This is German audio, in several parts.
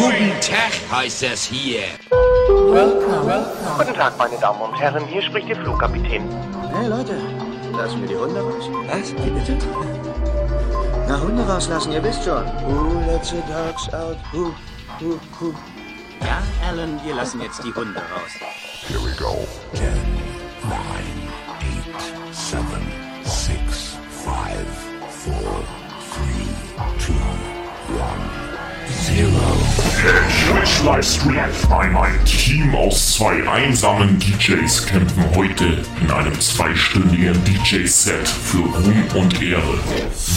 Guten Tag heißt es hier. Welcome, welcome. Guten Tag, meine Damen und Herren. Hier spricht der Flugkapitän. Hey Leute, lassen wir die Hunde raus. Was? Wie bitte? Na, Hunde rauslassen, ihr wisst schon. Who lets the dogs out? Who, who, who? Ja, Alan, wir lassen jetzt die Hunde raus. Here we go. 10, 9, 8, 7, 6, 5, 4, 3, 2, 1, 0. Twitch-Livestream. Ein, ein Team aus zwei einsamen DJs kämpfen heute in einem zweistündigen DJ-Set für Ruhm und Ehre.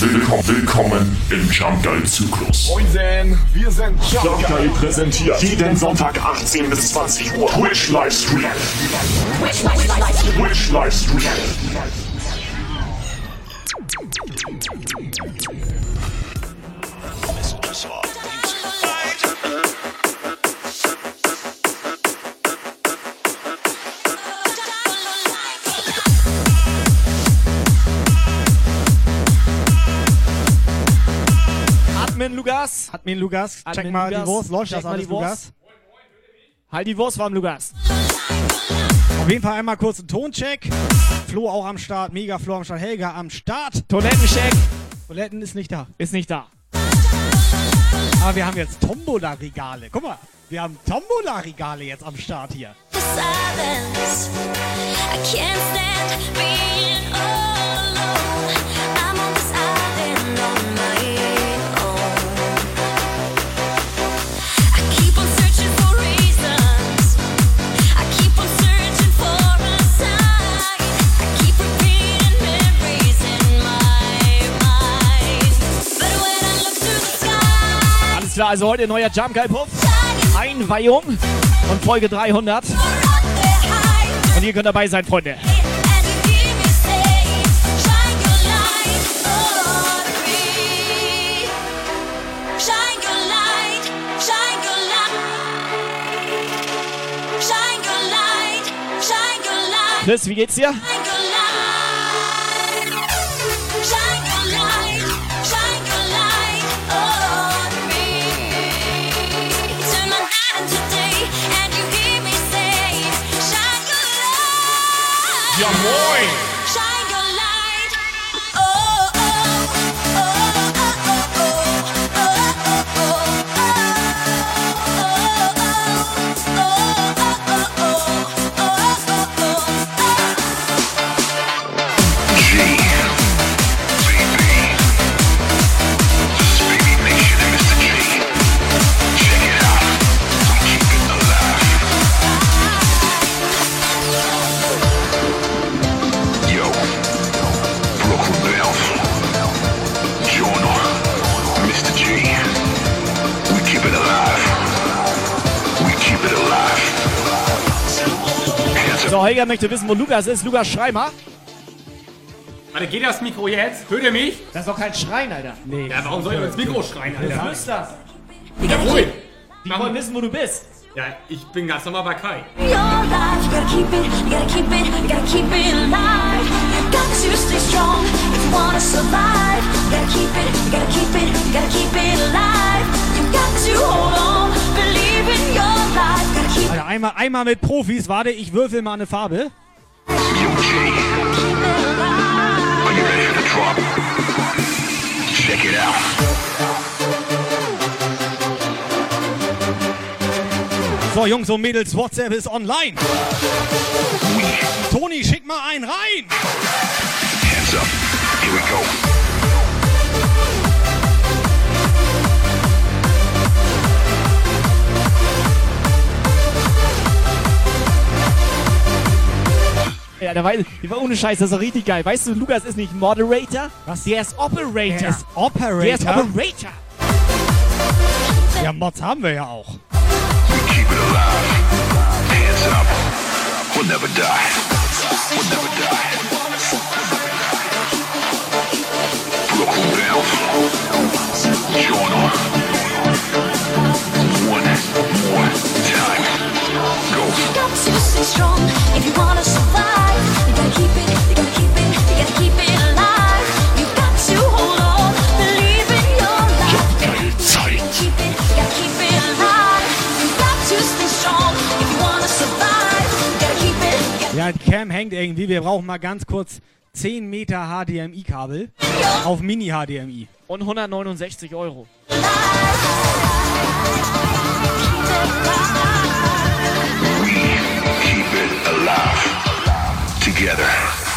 Willkommen, willkommen im Jump Guy Zyklus. Moin, wir sind Jump, Jump Guy präsentiert jeden Sonntag 18 bis 20 Uhr Twitch-Livestream. Twitch-Livestream. Twitch-Livestream. Livestream. Admin Lugas. Admin check mal Lugas, die Wurst. Läuft das alles, die Wurst. Lugas? Halt die Wurst warm, Lugas. Auf jeden Fall einmal kurz einen Toncheck. Flo auch am Start, Mega Flo am Start, Helga am Start. Toilettencheck Toiletten ist nicht da. ist nicht da. Aber wir haben jetzt Tombola-Regale. Guck mal, wir haben Tombola-Regale jetzt am Start hier. silence. I can't stand being all alone. Alles klar, also heute neuer Jump Guy Puff. Einweihung von Folge 300. Und ihr könnt dabei sein, Freunde. Chris, wie geht's dir? Ja moin! Helga möchte wissen, wo Lukas ist. Lukas Schreimer. Warte, geht das Mikro jetzt? Hört ihr mich? Das ist doch kein Schrein, Alter. Nee. Ja, warum soll ich ins Mikro schreien, Alter? ist das? Ja, ruhig. Die wollen wissen, wo du bist. Ja, ich bin ganz normal bei Kai. Your life, you gotta keep it, you gotta keep it, you gotta keep it alive. You got to stay strong if you wanna survive. You gotta keep it, you gotta keep it, you gotta keep it alive. You got to hold on, believe in your life. Einmal, einmal mit Profis. Warte, ich würfel mal eine Farbe. So, Jungs und Mädels, WhatsApp ist online. Toni, schick mal einen rein. Hands up. Here we go. Ja, der, weiß, die war ohne Scheiß, das ist doch richtig geil. Weißt du, Lukas ist nicht Moderator, Was? der ist Operator. Der ist Operator. Der ist Operator. Ja, Mods haben wir ja auch. We keep it alive. Hands up. We'll never die. We'll never die. Brooklyn Bell. Jono. One more time. Go. You got to stay strong if you wanna survive. Ja, die Cam hängt irgendwie. Wir brauchen mal ganz kurz 10 Meter HDMI-Kabel auf Mini-HDMI. Und 169 Euro. Keep it alive. Together.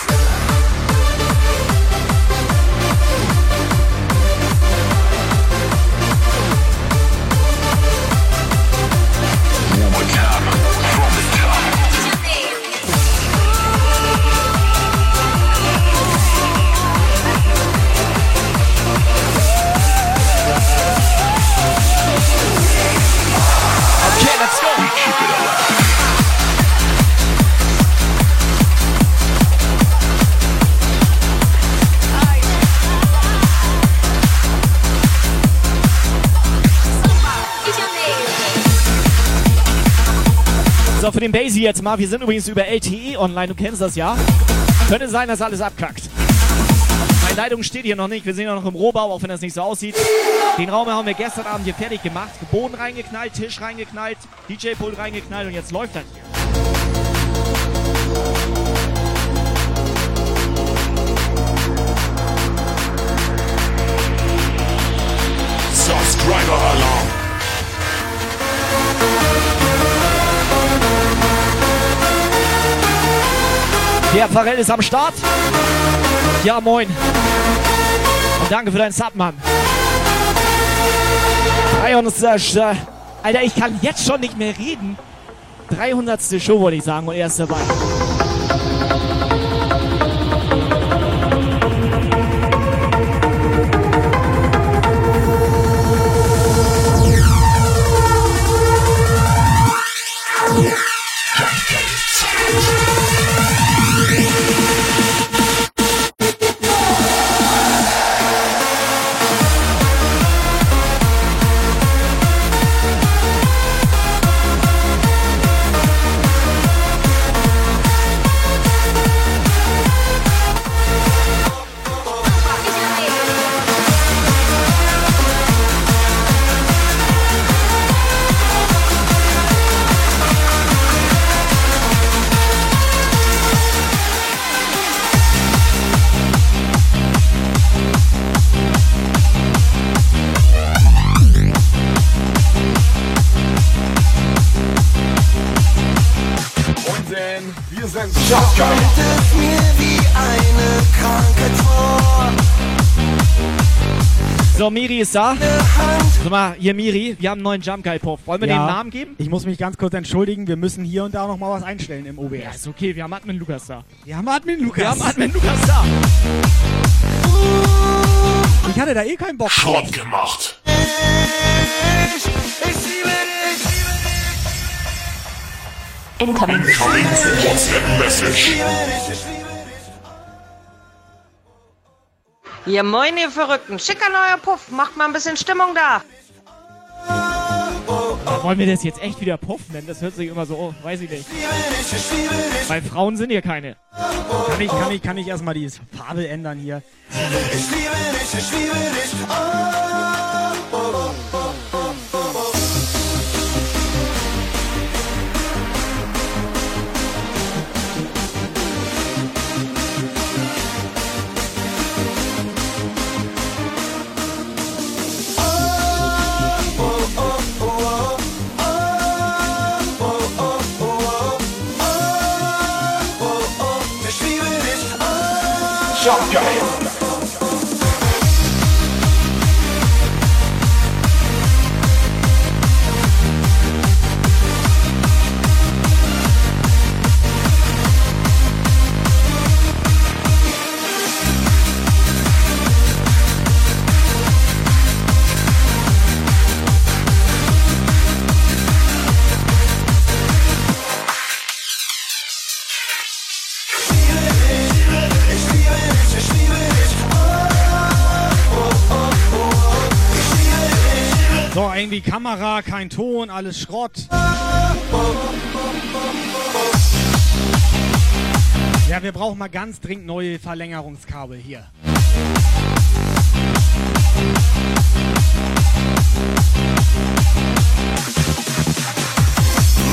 Den Basie jetzt mal. Wir sind übrigens über LTE online, du kennst das ja. Könnte sein, dass alles abkackt. Meine Leitung steht hier noch nicht. Wir sind ja noch im Rohbau, auch wenn das nicht so aussieht. Den Raum haben wir gestern Abend hier fertig gemacht. Boden reingeknallt, Tisch reingeknallt, DJ-Pult reingeknallt und jetzt läuft das hier. Subscriber Alarm. Der Pharrell ist am Start. Ja, moin. Und danke für deinen Sub, Mann. 300. Äh, Alter, ich kann jetzt schon nicht mehr reden. 300. Show, wollte ich sagen, und er ist dabei. Da. Sag mal, hier Miri, wir haben einen neuen Jump Guy Puff. Wollen wir Ja. den Namen geben? Ich muss mich ganz kurz entschuldigen. Wir müssen hier und da noch mal was einstellen im Ja, OBS. ist okay, wir haben Admin Lukas da. Wir haben Admin Lukas. Wir haben Admin Lukas da. ich hatte da eh keinen Bock. Schrott gemacht. Incoming. Incoming WhatsApp Message. Ja, moin, ihr Verrückten. Schicker neuer Puff. Macht mal ein bisschen Stimmung da. Wollen wir das jetzt echt wieder Puff nennen? Das hört sich immer so, oh, weiß ich nicht. Weil Frauen sind hier keine. Kann ich, kann ich, kann ich erstmal die Farbe ändern hier? Jump Guy. So, irgendwie Kamera, kein Ton, alles Schrott. Ja, wir brauchen mal ganz dringend neue Verlängerungskabel hier.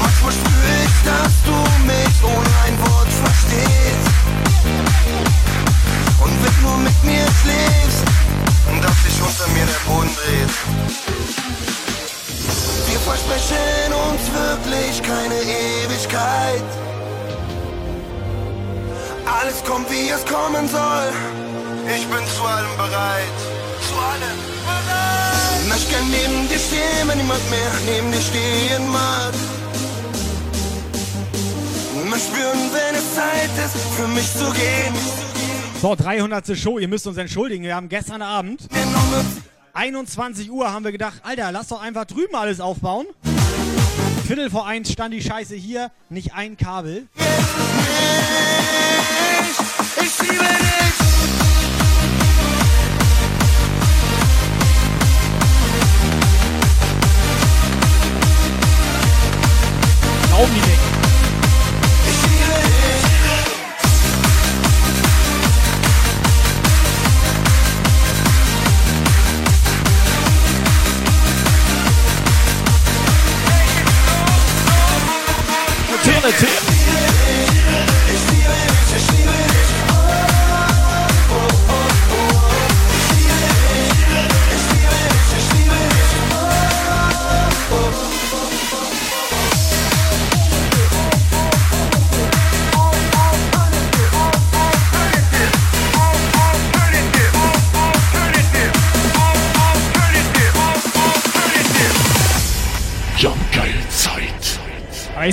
Manchmal spüre ich, dass du mich ohne ein Wort verstehst. Und wenn du mit mir schläfst, dass sich unter mir der Boden dreht versprechen uns wirklich keine Ewigkeit. Alles kommt, wie es kommen soll. Ich bin zu allem bereit. Zu allem bereit. Möchte gern neben dir stehen, wenn niemand mehr neben dir stehen mag. Möchte spüren, wenn es Zeit ist, für mich zu gehen. So, 300. Show, ihr müsst uns entschuldigen. Wir haben gestern Abend, 21 Uhr, haben wir gedacht, Alter, lass doch einfach drüben alles aufbauen. Viertel vor eins stand die Scheiße hier, nicht ein Kabel. Ich liebe dich. Glauben die nicht.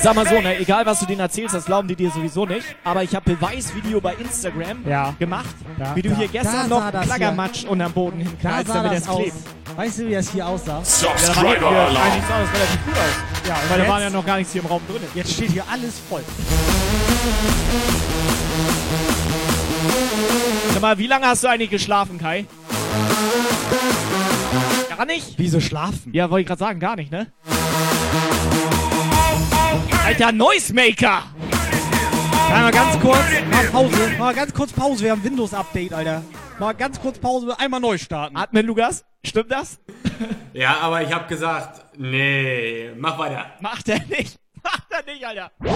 Ich sag mal so, ne, egal was du denen erzählst, das glauben die dir sowieso nicht. Aber ich habe Beweisvideo bei Instagram Ja. gemacht, Ja. wie du Da- hier da gestern noch das Klaggermatsch unterm Boden Da hinknallst, sah damit das klebt. Weißt du, wie das hier aussah? Ja, da Subscriber hier, Alarm. eigentlich sah das relativ gut aus. Ja, Weil da waren ja noch gar nichts hier im Raum drin. Jetzt steht hier alles voll. Sag mal, wie lange hast du eigentlich geschlafen, Kai? Gar nicht? Wieso schlafen? Ja, wollte ich gerade sagen, gar nicht, ne? Alter Noisemaker! Ja, mal ganz kurz, mal Pause, mal ganz kurz Pause, wir haben Windows-Update, Alter. Mal ganz kurz Pause, einmal neu starten. Atmen, Lukas? Stimmt das? Ja, aber ich hab gesagt, nee, mach weiter. Macht er nicht. Macht er nicht, Alter. There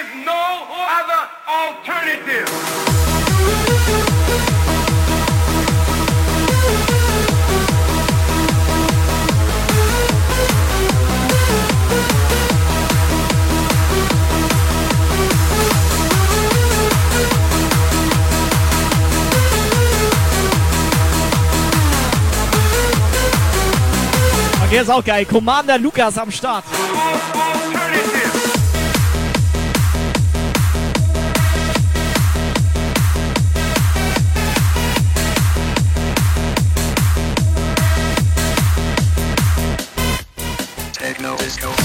is no other alternative. Der ist auch geil. Commander Lukas am Start. Techno disco.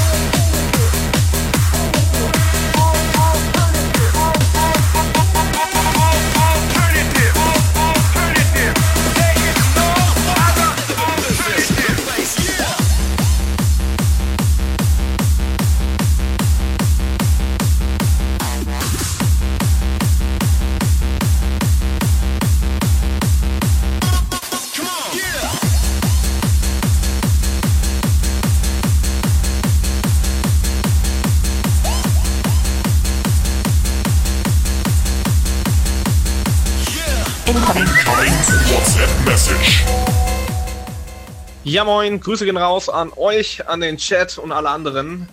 Ja moin, Grüße gehen raus an euch, an den Chat und alle anderen.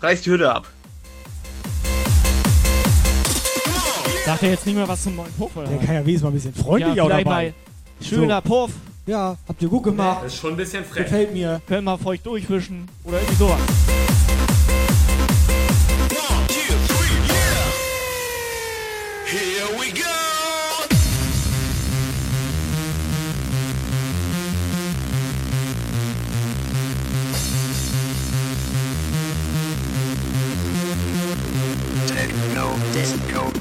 Reißt die Hütte ab. Sagt er jetzt nicht mehr was zum neuen Puff, oder? Der kann ja wenigstens mal ein bisschen freundlich ja, dabei. mal schöner Puff. Ja, habt ihr gut gemacht. Das ist schon ein bisschen frech. Gefällt mir. Können wir feucht durchwischen. Oder irgendwie sowas. Here we go. Techno disco.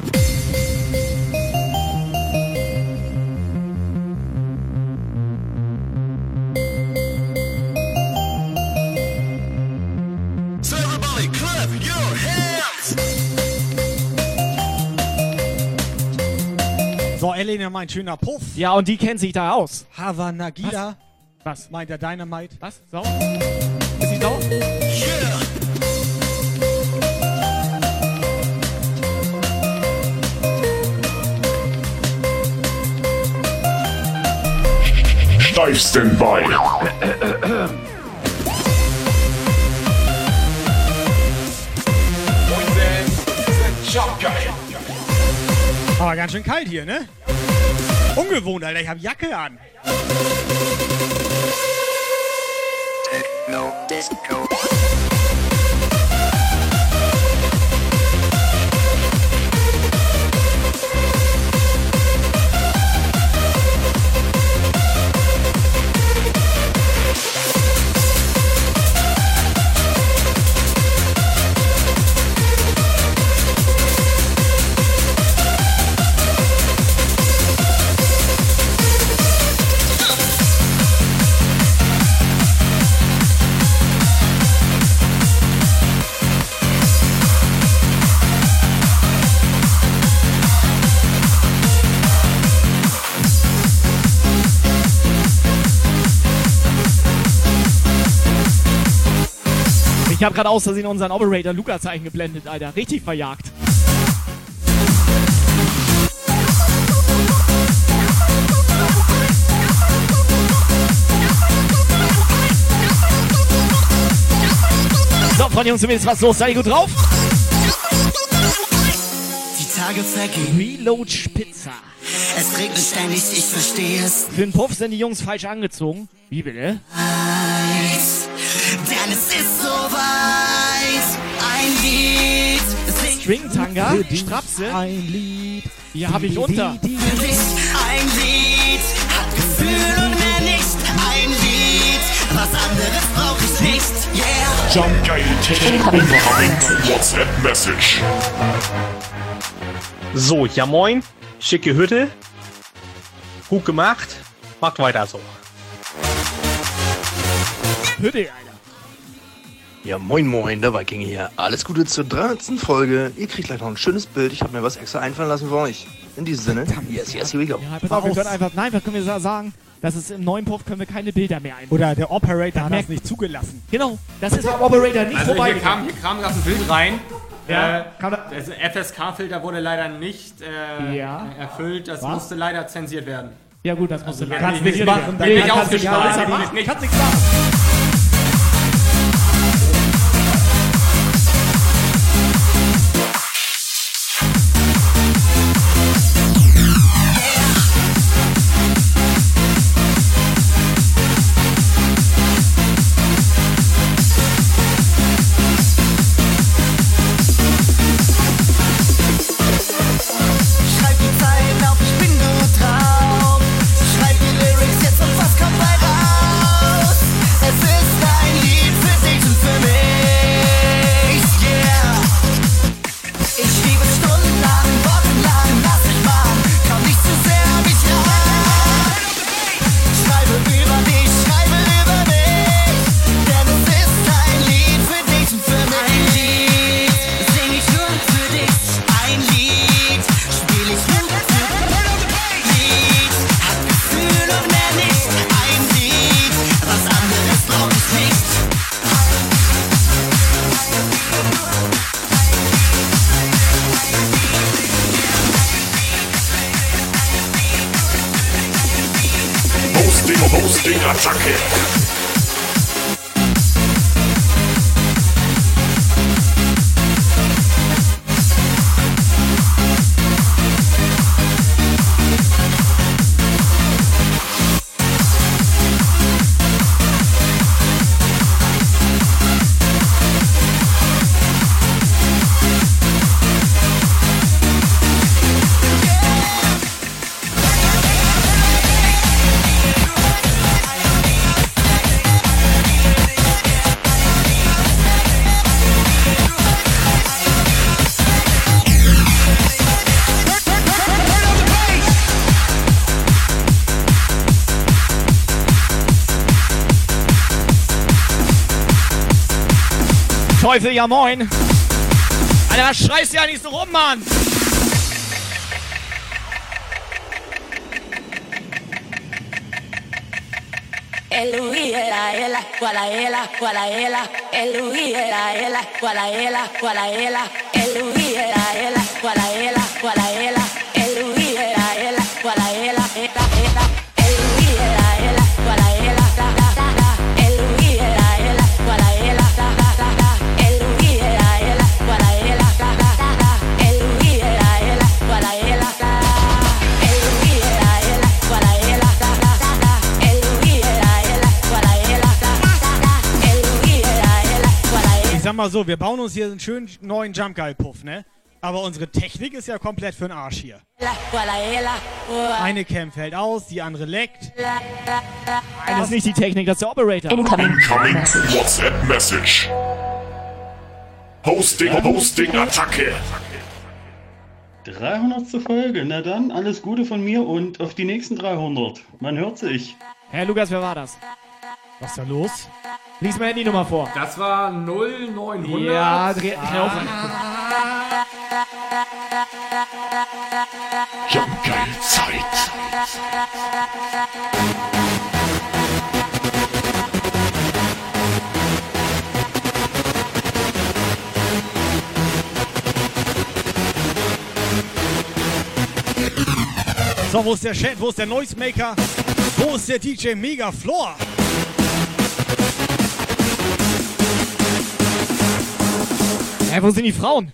So everybody clap your hands. So, Elena meint schöner Puff. Ja, und die kennt sich da aus. Havana Gila. Was? Meint der Dynamite. Was? Sau? Ist sie sauer? Yeah. Steif Standby. Aber ganz schön kalt hier, ne? Ungewohnt, Alter. Ich hab Jacke an. Techno Disco. Ich habe gerade aus Versehen unseren Operator Lukas eingeblendet, Alter. Richtig verjagt. So, Freunde Jungs, zumindest was los. Seid ihr gut drauf? Die Tage vergehen. Reload Spitzer. Es regnet ständig, ich verstehe es. Für den Puff sind die Jungs falsch angezogen. Wie bitte? Denn es ist soweit. Ein Lied. Sing String Tanga, Strapse. Ein Lied. Hier habe ich unter. für dich. Ein Lied. Hat Gefühl und mehr nicht. Ein Lied. Was anderes brauch ich nicht. Yeah. Jump Geil Technik Incoming WhatsApp Message. So, ja moin. Schicke Hütte. Gut gemacht. Macht weiter so. Hütte, Alter. Ja, moin moin, der Viking hier. Alles Gute zur 300. Folge. Ihr kriegt gleich noch ein schönes Bild. Ich habe mir was extra einfallen lassen für euch. In diesem Sinne, yes, yes, here we go. Ja, pass auf, wir können einfach, nein, was können wir sa- sagen? Das ist im neuen Puff können wir keine Bilder mehr einbauen. Oder der Operator hat das nicht zugelassen. Genau, das ist beim Operator nicht Also vorbei. hier kam, hier kam gerade ein Bild rein. Ja, Äh, das FSK-Filter wurde leider nicht äh, Ja. erfüllt. Das Was? musste leider zensiert werden. Ja gut, das musst du kann leider ich nicht zensiert machen. werden. Nicht kannst du- nicht. Kannst nichts machen. Teufel, ja moin. Alter, was schreist du ja nicht so rum, Mann? Eluiera, ela, cuala, ela, cuala, ela, eluiera, ela, cuala, ela, cuala, ela, mal so, wir bauen uns hier einen schönen neuen Jump Guy Puff, ne? Aber unsere Technik ist ja komplett für den Arsch hier. Eine Cam fällt aus, die andere leckt. Das ist nicht die Technik, das ist der Operator. Incoming WhatsApp Message. Hosting, Hosting, Attacke. 300. Folge, na dann, alles Gute von mir und auf die nächsten 300. Man hört sich. Herr Lukas, wer war das? Was ist da los? Lies mal Handynummer vor. Das war 0900. Ja, dreh, dreh auf. Jump Geil Zeit. So, wo ist der Chat? Wo ist der Noisemaker? Wo ist der DJ Mega Floor? Wo sind die Frauen?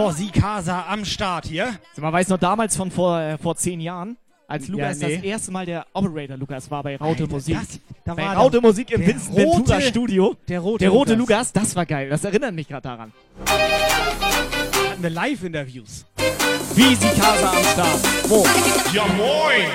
So, Sikasa am Start hier. Weißt du noch damals von vor, äh, vor zehn Jahren, als Lukas Ja, nee. das erste Mal der Operator Lukas war bei Raute Alter, Musik. das- da bei war Raute der- Musik im Vincent Ventura rote- Studio. der rote der rote Lukas. Lukas, das war geil. Das erinnert mich gerade daran. Hatten wir Live-Interviews. Wie Sikasa am Start. Wo? Ja moin.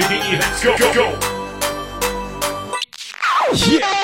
Let's go, go, go. Only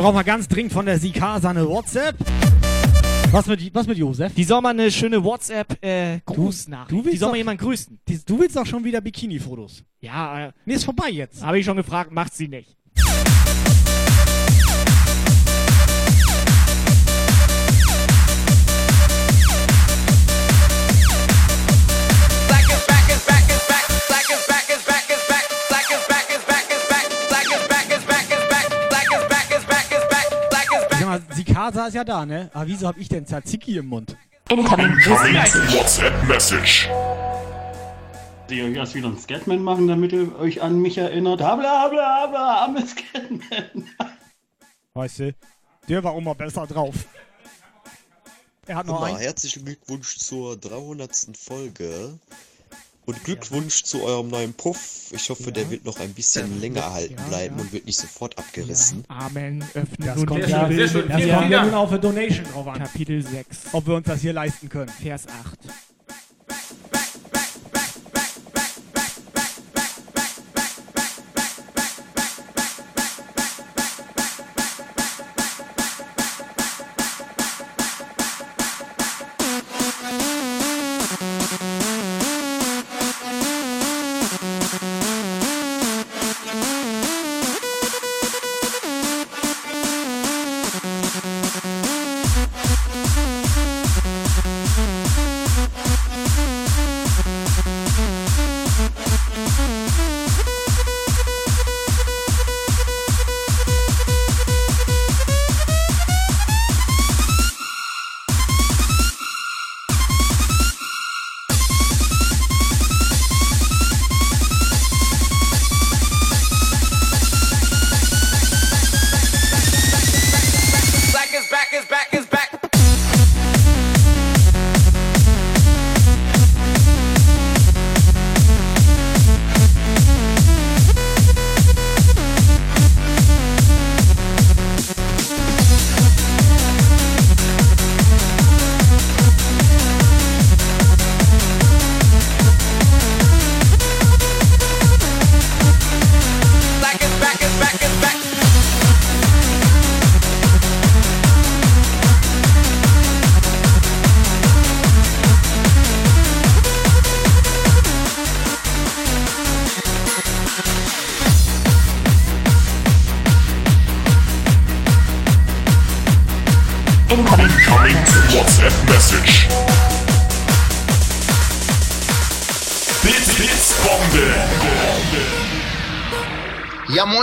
Wir brauchen mal ganz dringend von der Sikasa eine WhatsApp. Was mit, was mit Josef? Die soll mal eine schöne WhatsApp äh, Die soll mal jemand grüßen. Die- Du willst doch schon wieder Bikini-Fotos. Ja, äh, Nee, ist vorbei jetzt. habe ich schon gefragt, macht sie nicht. Mal, Sikasa ist ja da, ne? Aber wieso hab ich denn Tzatziki im Mund? Incoming WhatsApp Message. Soll ich euch erst wieder einen Scatman machen, damit ihr euch an mich erinnert? Habla, habla, habla, am Scatman. Weißt du, der war immer besser drauf. Er hat noch einen. herzlichen Glückwunsch zur 300. Folge. Und Glückwunsch zu eurem neuen Puff. Ich hoffe, der wird noch ein bisschen länger erhalten bleiben und wird nicht sofort abgerissen. Amen. Öffne Das nun kommt ja, das Vielen kommt Dank. ja nun auf eine Donation drauf an. Kapitel 6. Ob wir uns das hier leisten können. Vers 8.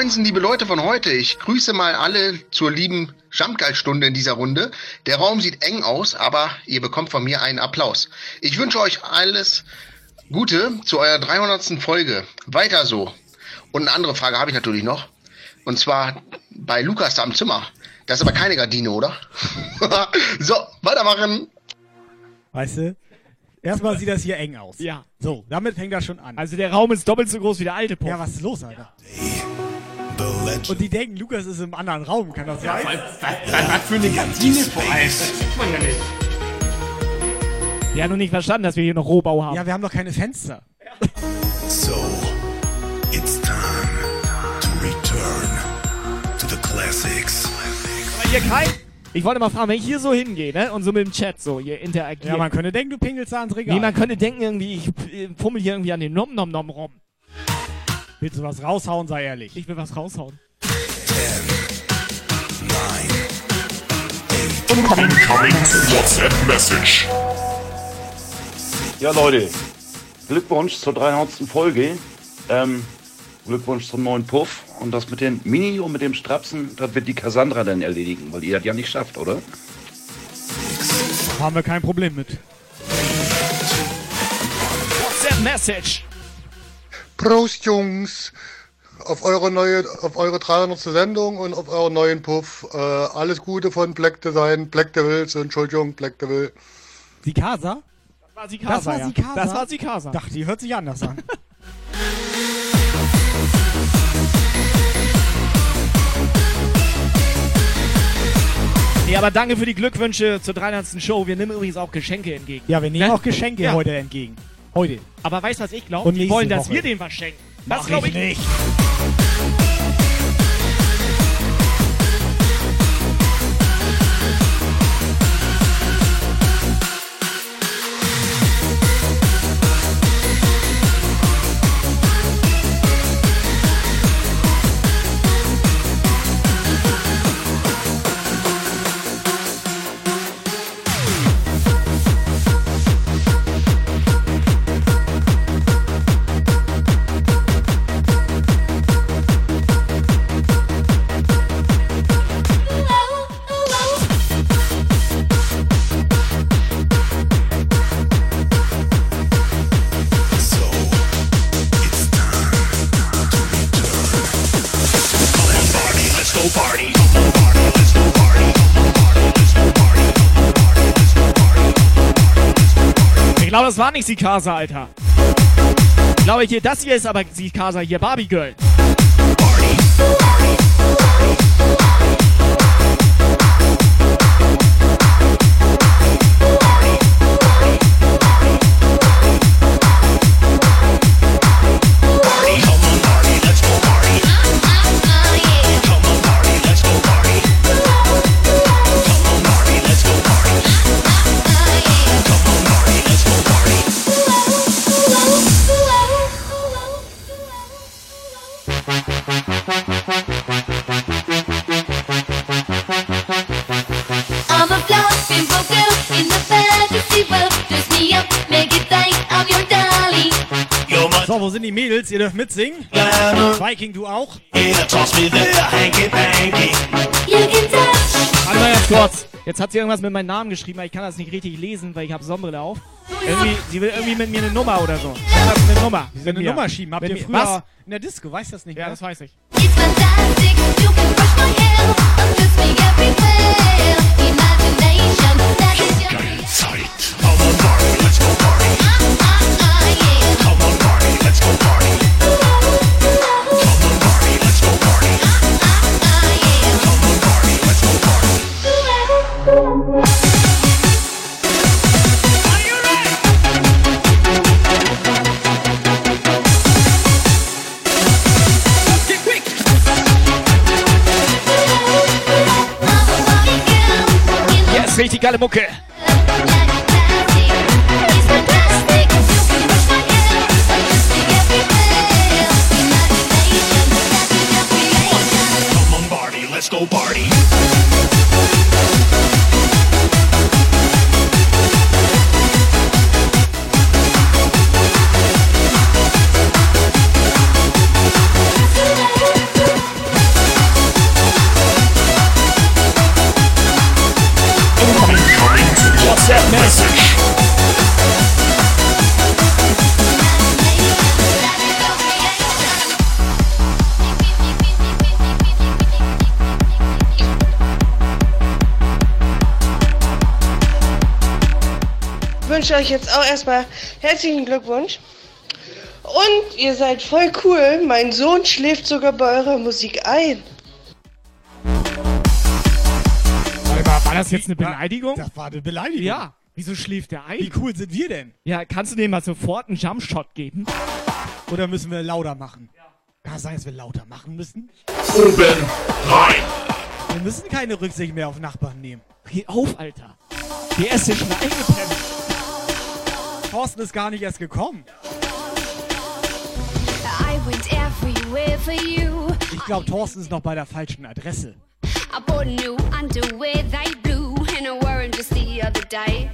Ja, moinsen, liebe Leute von heute. Ich grüße mal alle zur lieben Jumpgeil-Stunde in dieser Runde. Der Raum sieht eng aus, aber ihr bekommt von mir einen Applaus. Ich wünsche euch alles Gute zu eurer 300. Folge. Weiter so. Und eine andere Frage habe ich natürlich noch. Und zwar bei Lukas da im Zimmer. Das ist aber keine Gardine, oder? so, weitermachen. Weißt du? Erstmal sieht das hier eng aus. Ja. So, damit fängt das schon an. Also der Raum ist doppelt so groß wie der alte Puff. Ja, was ist los, Alter? Und die denken, Lukas ist im anderen Raum, kann das sein? Was für eine Kantine vor allem? Das sieht man ja nicht. Die haben noch nicht verstanden, dass wir hier noch Rohbau haben. Ja, wir haben doch keine Fenster. So, it's time to return to the classics. Aber hier kein... Ich wollte mal fragen, wenn ich hier so hingehe, ne, und so mit dem Chat so hier interagiere. Ja, man könnte denken, du pingelst da ans Regal. Nee, man könnte denken irgendwie, ich äh, fummel hier irgendwie an den Nom Nom Nom rum. Willst du was raushauen, sei ehrlich. Ich will was raushauen. Incoming WhatsApp Message. Ja, Leute, Glückwunsch zur 300. Folge. Ähm, Glückwunsch zum neuen Puff. Und das mit den Mini und mit dem Strapsen, das wird die Cassandra dann erledigen, weil ihr das ja nicht schafft, oder? Haben wir kein Problem mit. WhatsApp Message. Prost, Jungs! Auf eure neue, auf eure 300. Sendung und auf euren neuen Puff. Äh, alles Gute von Black Design, Black Devil, so, Entschuldigung, Black Devil. Die Casa? Das war Sikasa, Das war ja. Sikasa? Das war Sikasa. Dachte, die hört sich anders an. Nee, aber danke für die Glückwünsche zur 300. Show. Wir nehmen übrigens auch Geschenke entgegen. Ja, wir nehmen Ne? auch Geschenke Ja. heute entgegen. Heute. Aber weißt du, was ich glaube? Die wollen, dass Woche. wir denen was schenken. Das glaube ich ich nicht. Das war nicht Sikasa, Alter. glaube hier, das hier ist aber sie Casa hier, Barbie Girl. I'm die Mädels? Ihr dürft mitsingen. Viking, du auch? Warte mal ganz kurz. Jetzt hat sie irgendwas mit meinem Namen geschrieben, aber ich kann das nicht richtig lesen, weil ich habe Sonnenbrille auf. Irgendwie, sie will irgendwie mit mir eine Nummer oder so. Eine Nummer. Sie will eine mir. Nummer schieben. Habt Mit ihr früher Was? in der Disco? Weißt du das nicht Ja, mehr? das weiß ich. It's fantastic. You can brush on, Barbie, let's go party. Euch jetzt auch erstmal herzlichen Glückwunsch. Und ihr seid voll cool. Mein Sohn schläft sogar bei eurer Musik ein. War das jetzt eine Beleidigung? Das war eine Beleidigung. Ja. Wieso schläft der ein? Wie cool sind wir denn? Ja, kannst du dem mal sofort einen Jumpshot geben? Oder müssen wir lauter machen? Kann es sein, dass wir lauter machen müssen? Oben rein. Wir müssen keine Rücksicht mehr auf Nachbarn nehmen. Geh auf, Alter. Der ist ja schon eingepennt. Thorsten ist gar nicht erst gekommen. I went everywhere for you. Ich glaube, Thorsten ist noch bei der falschen Adresse. I bought new underwear, they blue, and I wore 'em just the other day.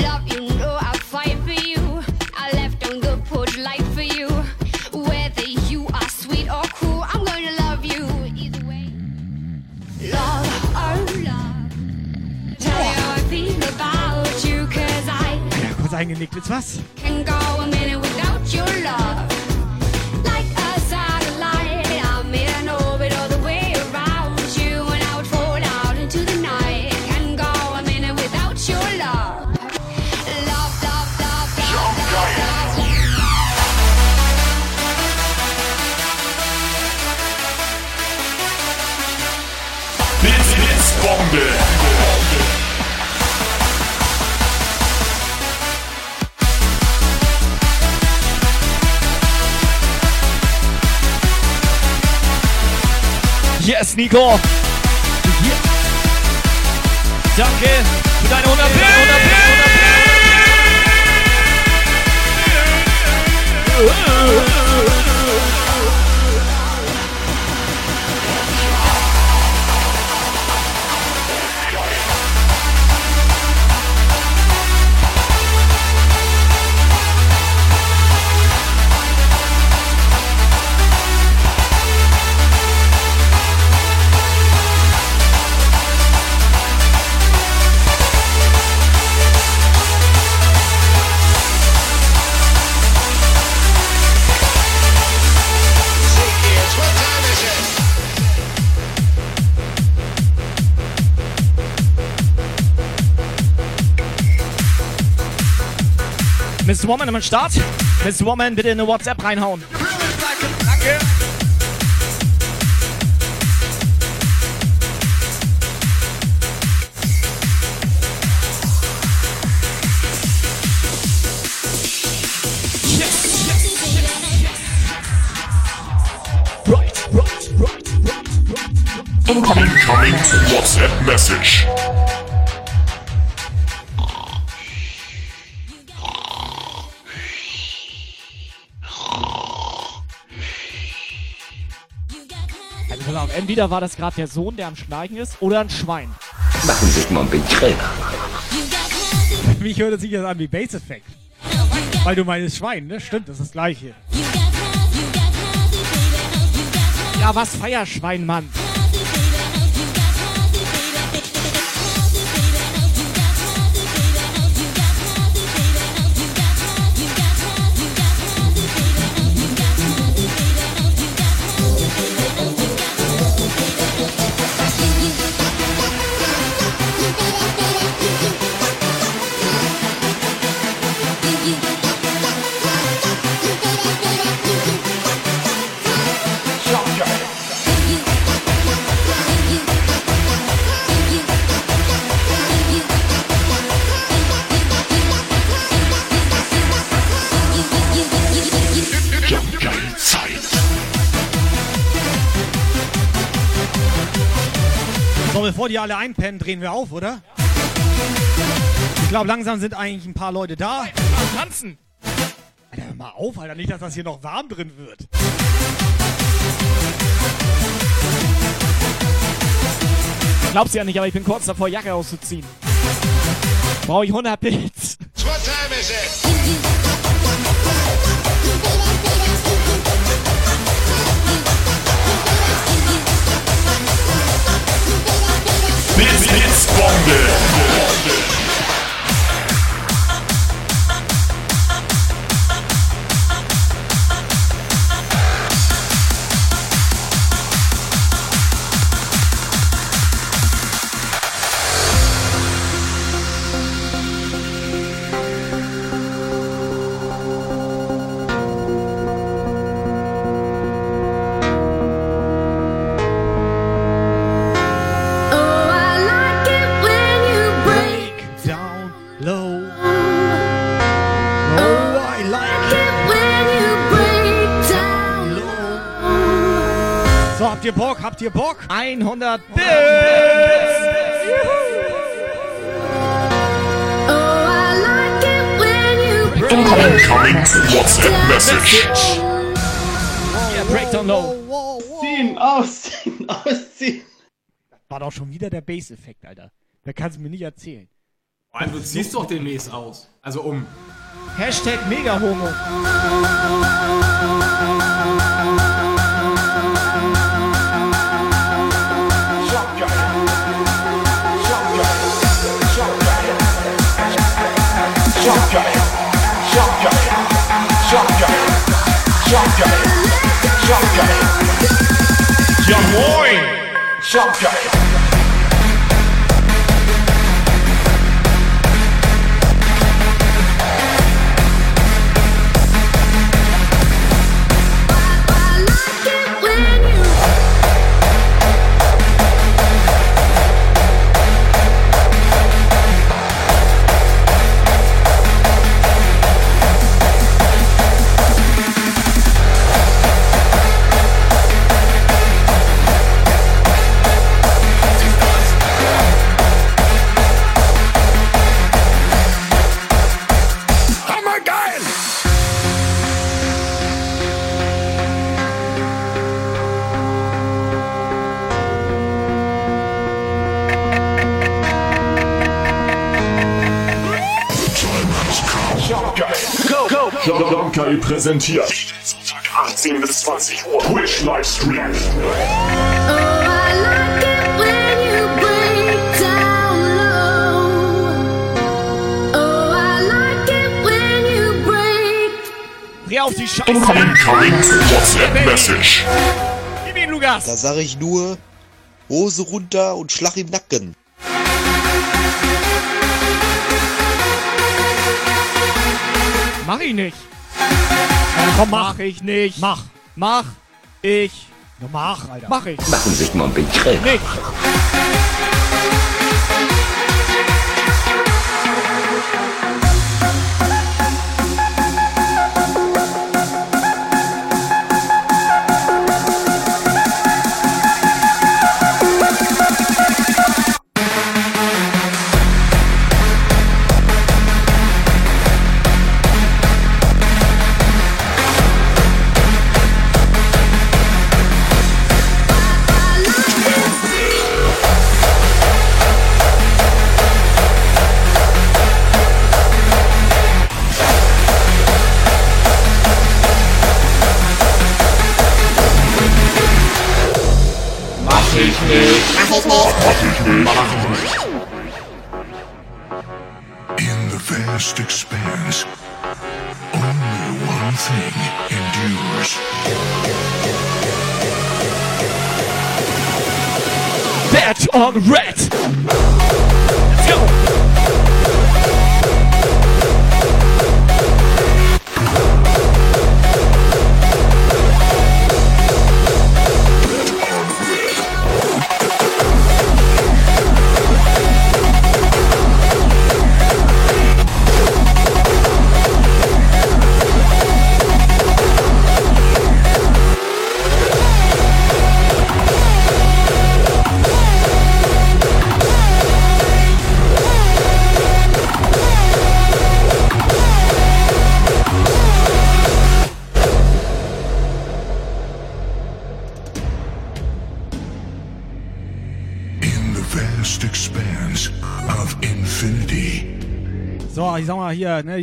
Love, you know I fight for you. I left on the porch light for you. Whether you are sweet or cool, I'm gonna love you either way. Love, oh love. Tell you how I feel about eingenickt, jetzt was? can go a minute without your love. Yes, Nico. Hier. Danke für deine 100 Bill, 100 Bill, 100 Bill. Mr. Woman am Start. Miss Woman, bitte eine WhatsApp reinhauen. Danke. Incoming WhatsApp message. Entweder war das gerade der Sohn, der am Schnarchen ist, oder ein Schwein. Machen Sie sich mal ein bisschen Mich hört es sich das an wie Base Effect. Weil du meinst Schwein, ne? Stimmt, das ist das gleiche. Ja, was Feierschwein, Mann. Bevor die alle einpennen, drehen wir auf, oder? Ich glaube, langsam sind eigentlich ein paar Leute da. Tanzen! Alter, hör mal auf, Alter, nicht, dass das hier noch warm drin wird. Glaubst du ja nicht, aber ich bin kurz davor, Jacke auszuziehen. Brauche ich 100 Bits. What time is it? Blitz, Blitzbombe. Ihr Bock? Habt ihr Bock? 100 Incoming WhatsApp message. Ja, Breakdown Low. Ziehen, ausziehen, ausziehen. War doch schon wieder der Base-Effekt, Alter. Da kannst du mir nicht erzählen. Allem, du ziehst doch demnächst aus. Also um. Hashtag Mega-Homo. Ja moin! Hammergeil! 3 präsentiert. Sonntag 18 bis 20 Uhr Twitch Livestream. Oh, I like your brand new break. Hello. Oh, I like your brand new break. Dreh auf die Scheiße. Incoming WhatsApp Message. Gib ihn, Lukas. Da sag ich nur Hose runter und Schlag im Nacken. Mach ich nicht komm, mach. Mach ich nicht. Mach. Mach ich. Ja, mach, Alter. Mach ich. Machen Sie sich mal ein bisschen. Nicht. Bet on red.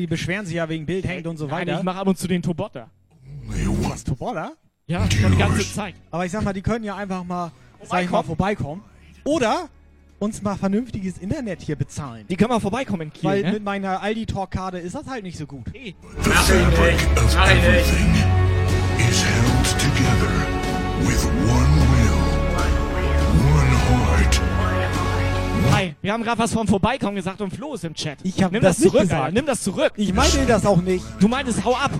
Beschweren sich ja wegen Bild hängt und so Nein, weiter. ich mach ab und zu den Tobotter. Was, Tobolla? Ja, schon die ganze Zeit. Aber ich sag mal, die können ja einfach mal, sag ich mal, vorbeikommen. Oder uns mal vernünftiges Internet hier bezahlen. Die können mal vorbeikommen in Kiel, Weil ne? mit meiner Aldi-Talk-Karte ist das halt nicht so gut. The fabric of everything is held together with one will, one heart. Hi, wir haben gerade was vom Vorbeikommen gesagt und Flo ist im Chat. Ich hab Nimm das das, nicht zurück, gesagt. Alter. Nimm das zurück. Ich meinte das auch nicht. Du meintest, hau ab.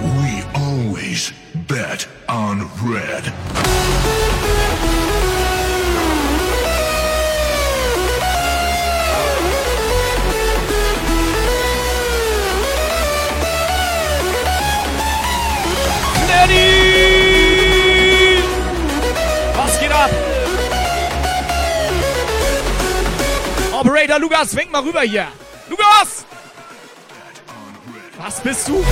We always bet on red. Lukas, wink mal rüber hier. Lukas! Was bist du?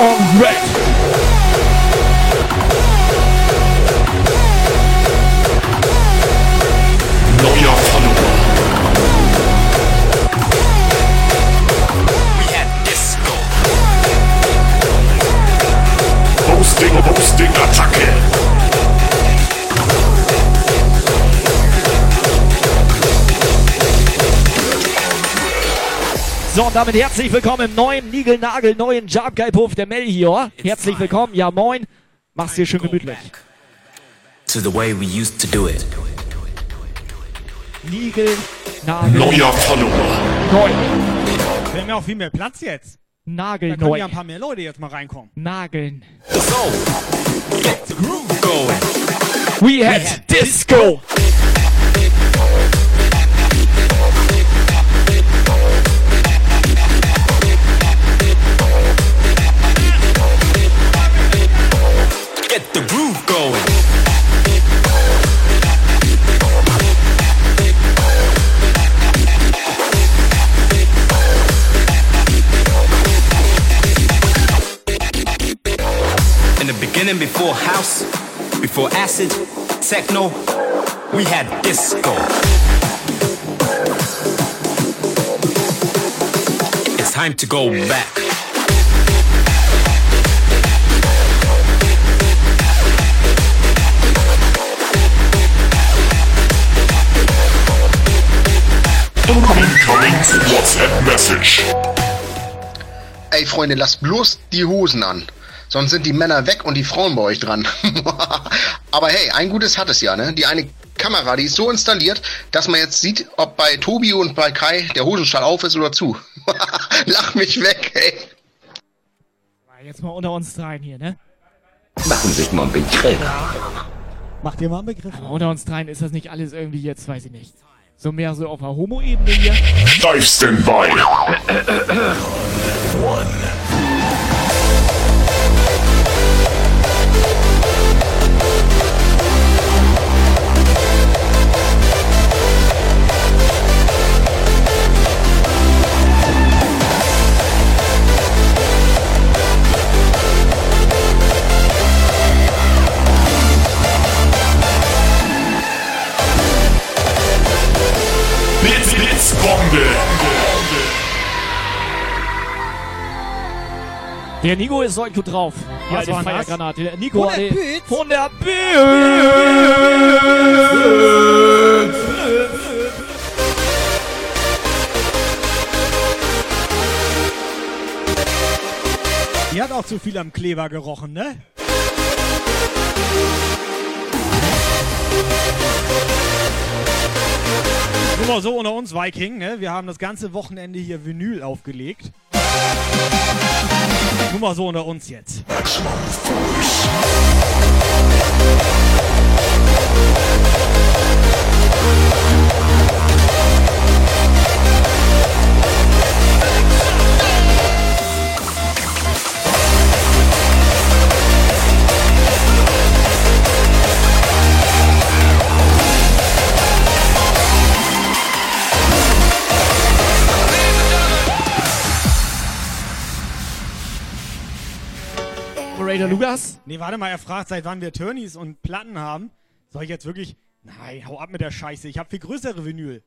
On red. So, und damit herzlich willkommen im neuen Nigel-Nagel, neuen Jabgeil-Puff der Melchior. Herzlich willkommen, ja moin. Mach's dir schön gemütlich. To the way we used to do it. Nigel-Nagel. Neuer Follower. Neu. Wir haben ja auch viel mehr Platz jetzt. Da Nagel können neu. ja ein paar mehr Leute jetzt mal reinkommen. Nageln. So, get the groove going. We had disco. get the groove going. In the beginning, before house, before acid, techno, we had disco. It's time to go back. Incoming WhatsApp Message. Ey, Freunde, lasst bloß die Hosen an. Sonst sind die Männer weg und die Frauen bei euch dran. Aber hey, ein Gutes hat es ja, ne? Die eine Kamera, die ist so installiert, dass man jetzt sieht, ob bei Tobi und bei Kai der Hosenstall auf ist oder zu. Lach mich weg, ey. Jetzt mal unter uns dreien hier, ne? Machen sich mal einen Begriff. Macht ihr mal einen Begriff? Aber unter uns dreien ist das nicht alles irgendwie jetzt, weiß ich nicht. So mehr so auf der Homo-Ebene hier. Live Standby. Blitz, Der Nico ist heute gut drauf. Ja, die denn das? Feiergranate. Der Nico Von hat der die- Bühz? Von der Die hat auch zu viel am Kleber gerochen, ne? Nur mal so unter uns, Viking, ne? Wir haben das ganze Wochenende hier Vinyl aufgelegt. Nur mal so unter uns jetzt. Operator Lukas? Nee, warte mal, er fragt, seit wann wir Turnies und Platten haben. Soll ich jetzt wirklich. Nein, hau ab mit der Scheiße. Ich habe viel größere Vinyl.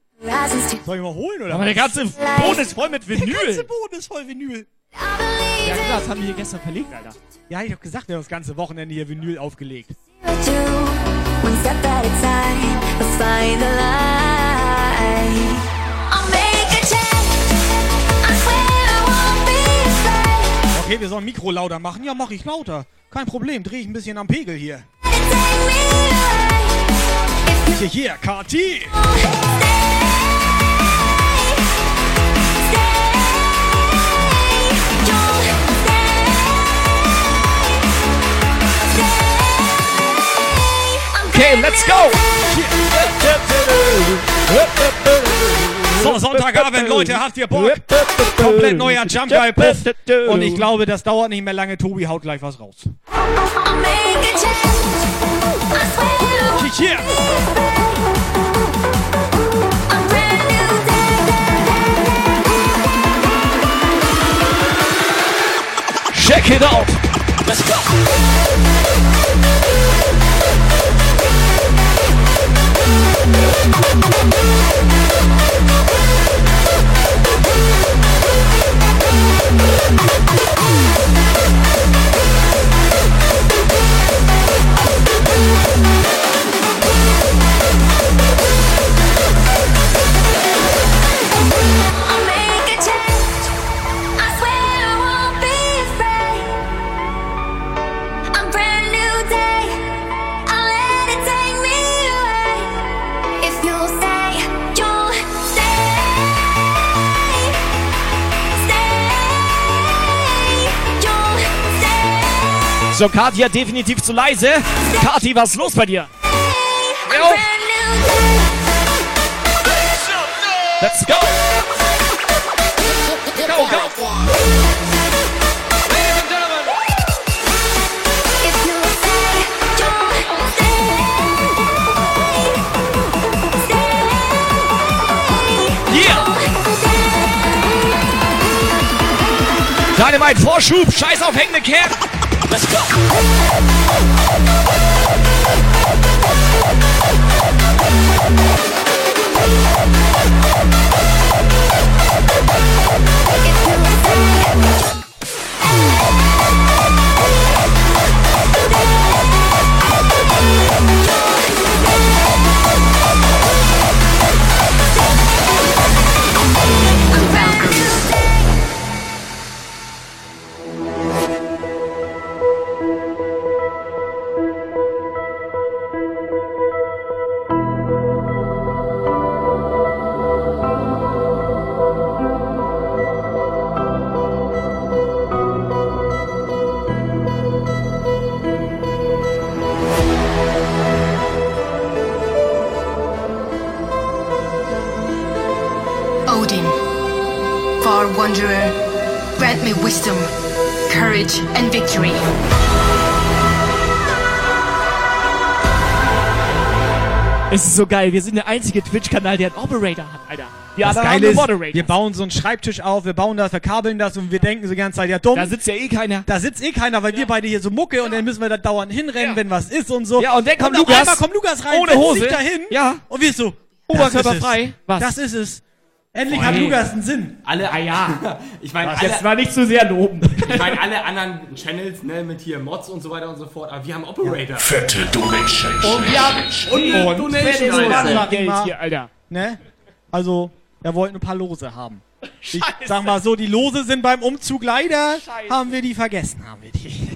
Soll ich mal holen oder Aber der ganze Boden ist voll mit Der Vinyl. ganze Boden ist voll Vinyl. Ja klar, das haben wir hier gestern verlegt, Alter. Ja, ich hab gesagt, wir haben das ganze Wochenende hier Vinyl aufgelegt. One step at a time, let's find the light. Okay, wir sollen Mikro lauter machen. Ja, mach ich lauter. Kein Problem, drehe ich ein bisschen am Pegel hier. Hier, hier, KT. Okay, let's go! So, Sonntagabend, Leute, habt ihr Bock? Komplett neuer Jump Guy Puff. Und ich glaube, das dauert nicht mehr lange. Tobi haut gleich was raus. Hier. Check it out! Let's go! So, Kati hat definitiv zu leise. Kati, was ist los bei dir? Hör auf! Let's go! Go, go! Yeah! Dynamite Vorschub, scheiß auf hängende Kerl! Let's go! So geil. Wir sind der einzige Twitch-Kanal, der einen Operator hat, Alter. Die Das anderen haben ist, Moderator. wir bauen so einen Schreibtisch auf, wir bauen das, verkabeln das und wir denken so die ganze Zeit, ja dumm. Da sitzt ja eh keiner. Da sitzt eh keiner, weil wir beide hier so mucke und dann müssen wir da dauernd hinrennen, wenn was ist und so. Ja, und dann kommt auf Lukas einmal kommt Lukas rein, ohne Hose. sich dahin Ja. und wir so, Oberkörperfrei. Das Was? Das ist es. Endlich Oh, hat nee. Lukas einen Sinn. Alle, ah ja. Ich meine, jetzt mal nicht zu sehr loben. ich meine, alle anderen Channels, ne, mit hier Mods und so weiter und so fort, aber wir haben Operator. Fette Donation. Und wir haben und, Und Donation, Donation. Geld hier, Alter. Ne? Also, er wollte ein paar Lose haben. Ich sag mal so, die Lose sind beim Umzug leider, haben wir die vergessen, haben wir die.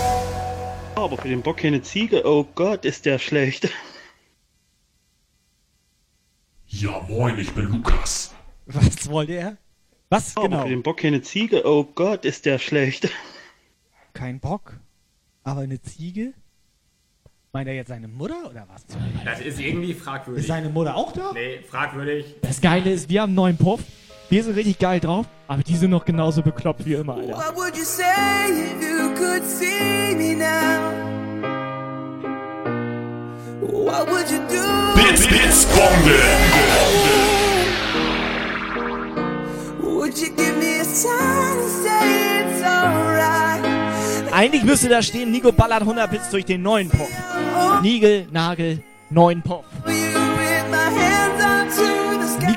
Aber für den Bock keine Ziege, oh Gott, ist der schlecht. Ja, moin, ich bin Lukas. Was wollte er? Was Aber genau? für den Bock keine Ziege, oh Gott, ist der schlecht. Kein Bock? Aber eine Ziege? Meint er jetzt seine Mutter oder was? Das ist irgendwie fragwürdig. Ist seine Mutter auch da? Nee, fragwürdig. Das Geile ist, wir haben einen neuen Puff. Wir sind richtig geil drauf, aber die sind noch genauso bekloppt wie immer, Alter. What would you say if you could see me now? What would you do? Bits, Bits, Bombe. Would you give me a sign and say it's alright? Eigentlich müsste da stehen, Nico ballert 100 Bits durch den neuen Puff. Nigel, Nagel, neuen Puff. With my hands sky.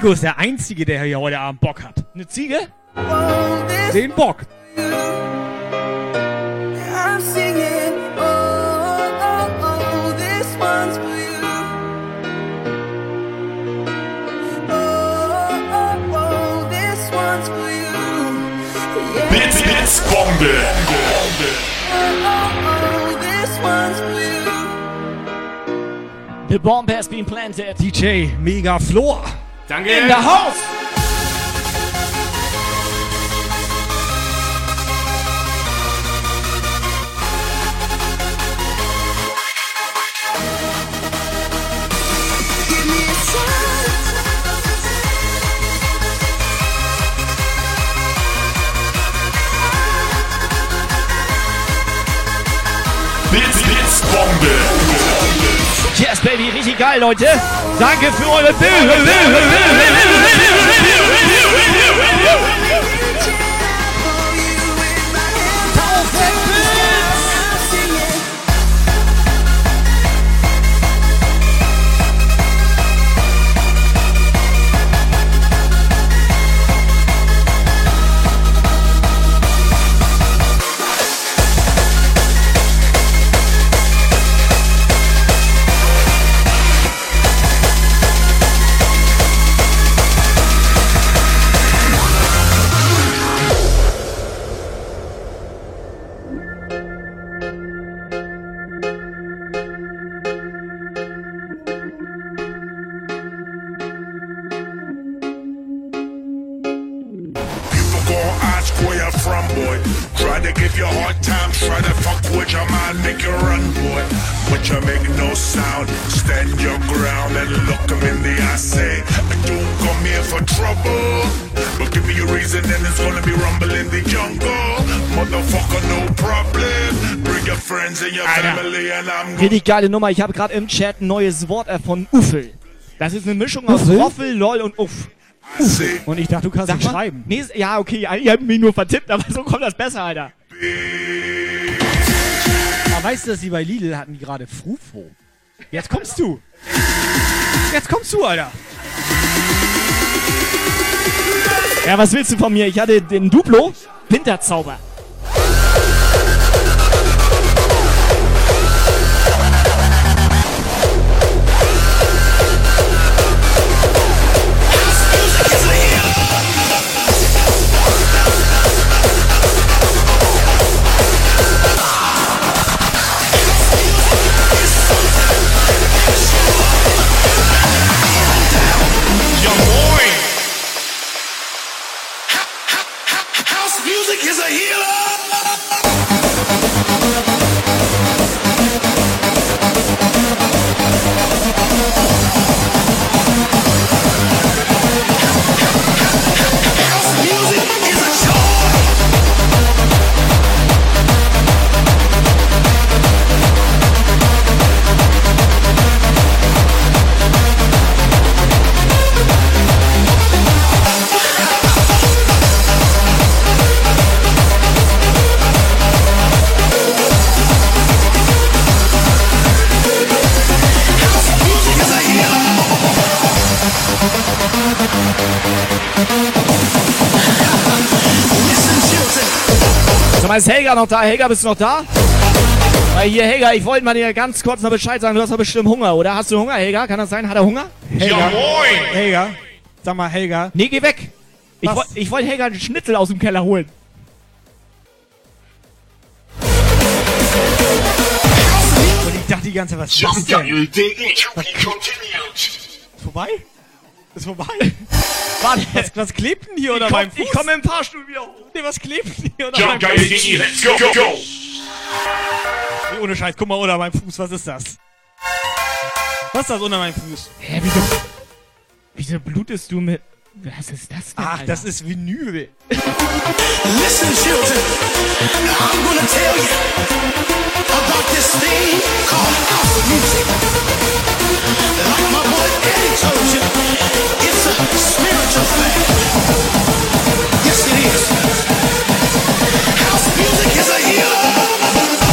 Nico ist der Einzige, der hier heute Abend Bock hat. Eine Ziege? Den Bock. Bits, Bits, Bombe. The bomb has been planted. DJ Mega Flor. Danke. In the house. Baby, richtig geil, Leute. Danke für eure People Richtig geile Nummer. Ich habe gerade im Chat ein neues Wort erfunden. Uffel. Das ist eine Mischung aus Uffel? Roffel, LOL und Uff. Und ich dachte, du kannst Sag mal. schreiben. Nee, ja, okay, ihr habt mich nur vertippt, aber so kommt das besser, Alter. weißt du, dass die bei Lidl hatten die gerade Frufo? Jetzt kommst du. Jetzt kommst du, Alter. Ja, was willst du von mir? Ich hatte den Duplo, Winterzauber. Mal, ist Helga noch da? Helga, bist du noch da? Weil hier, Helga, ich wollte mal dir ganz kurz noch Bescheid sagen. Du hast doch bestimmt Hunger, oder? Hast du Hunger, Helga? Kann das sein? Hat er Hunger? Helga. Helga. Sag mal, Helga. Nee, geh weg. Ich, ich wollte Helga einen Schnitzel aus dem Keller holen. Und ich dachte die ganze Zeit, was ist das denn? Vorbei? Ist vorbei? Warte. Was, was klebt denn hier Ich unter komm- meinem Fuß? ich komm im Fahrstuhl wieder hoch. Nee, was klebt denn hier unter Ja, meinem geil, Fuß? Digi, let's go, go, go! Nee, ohne Scheiß, guck mal unter meinem Fuß, was ist das? Was ist das unter meinem Fuß? Hä, wieso, wieso blutest du mit... Was ist das denn, Ach, Alter? das ist Vinyl. Listen, children, I'm gonna tell you about this thing called house music. Like my boy Eddie told you, it's a spiritual thing. Yes, it is. House music is a healer.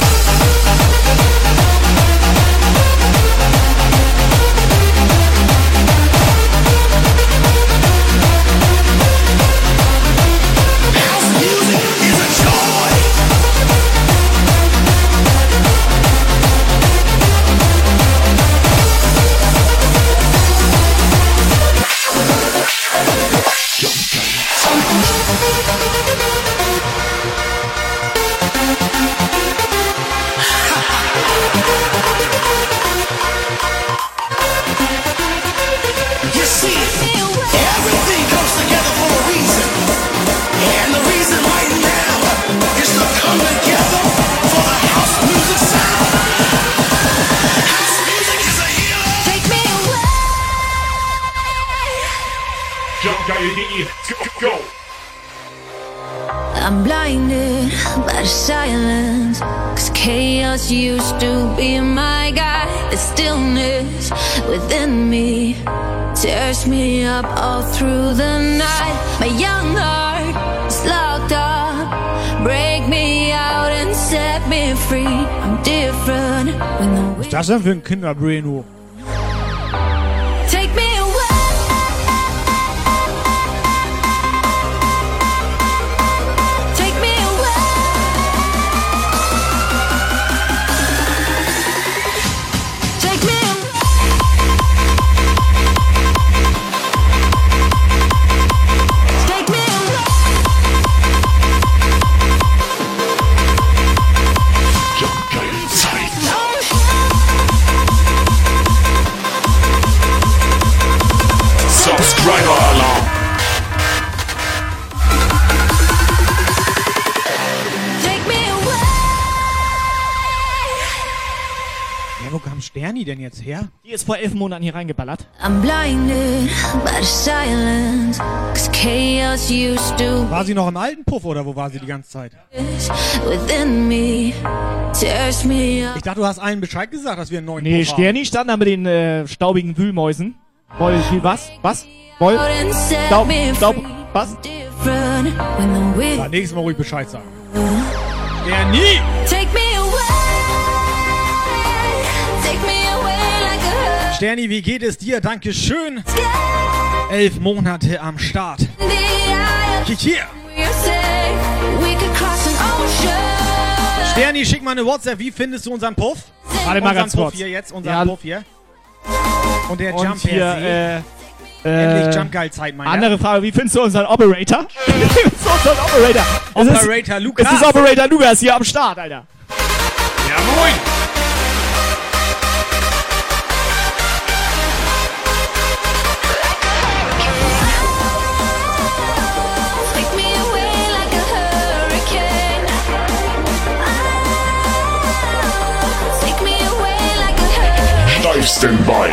Chaos used to be my guide. The stillness within me tears me up all through the night. My young heart is locked up. Break me out and set me free. I'm different when the das denn für ein Kinderbraino? Sterni denn jetzt her? Die ist vor elf Monaten hier reingeballert. I'm blinded by the silence. Cause chaos used to War sie noch im alten Puff oder wo war sie die ganze Zeit? Ich dachte, du hast allen Bescheid gesagt, dass wir einen neuen Nee, Puff Sterni stand da mit den äh, staubigen Wühlmäusen. Woll, wie, was? Was? Woll? Staub, Staub, was? Haben. Ja, nächstes Mal ruhig Bescheid sagen. Der nie! take me Sterni, wie geht es dir? Dankeschön. Elf Monate am Start. Kick hier. Sterni, schick mal eine WhatsApp. Wie findest du unseren Puff? Warte mal unseren ganz Puff kurz. hier jetzt, unseren Ja. Puff hier. Und der Und Jump hier, äh, Endlich äh, Jump Geil Zeit, meiner. Andere Frage, wie findest du unseren Operator? wie findest du unseren Operator? Es ist- Operator Lukas. Es ist Operator Lukas hier am Start, Alter. Ja, moin. Hurricane. Steif Standby.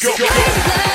Take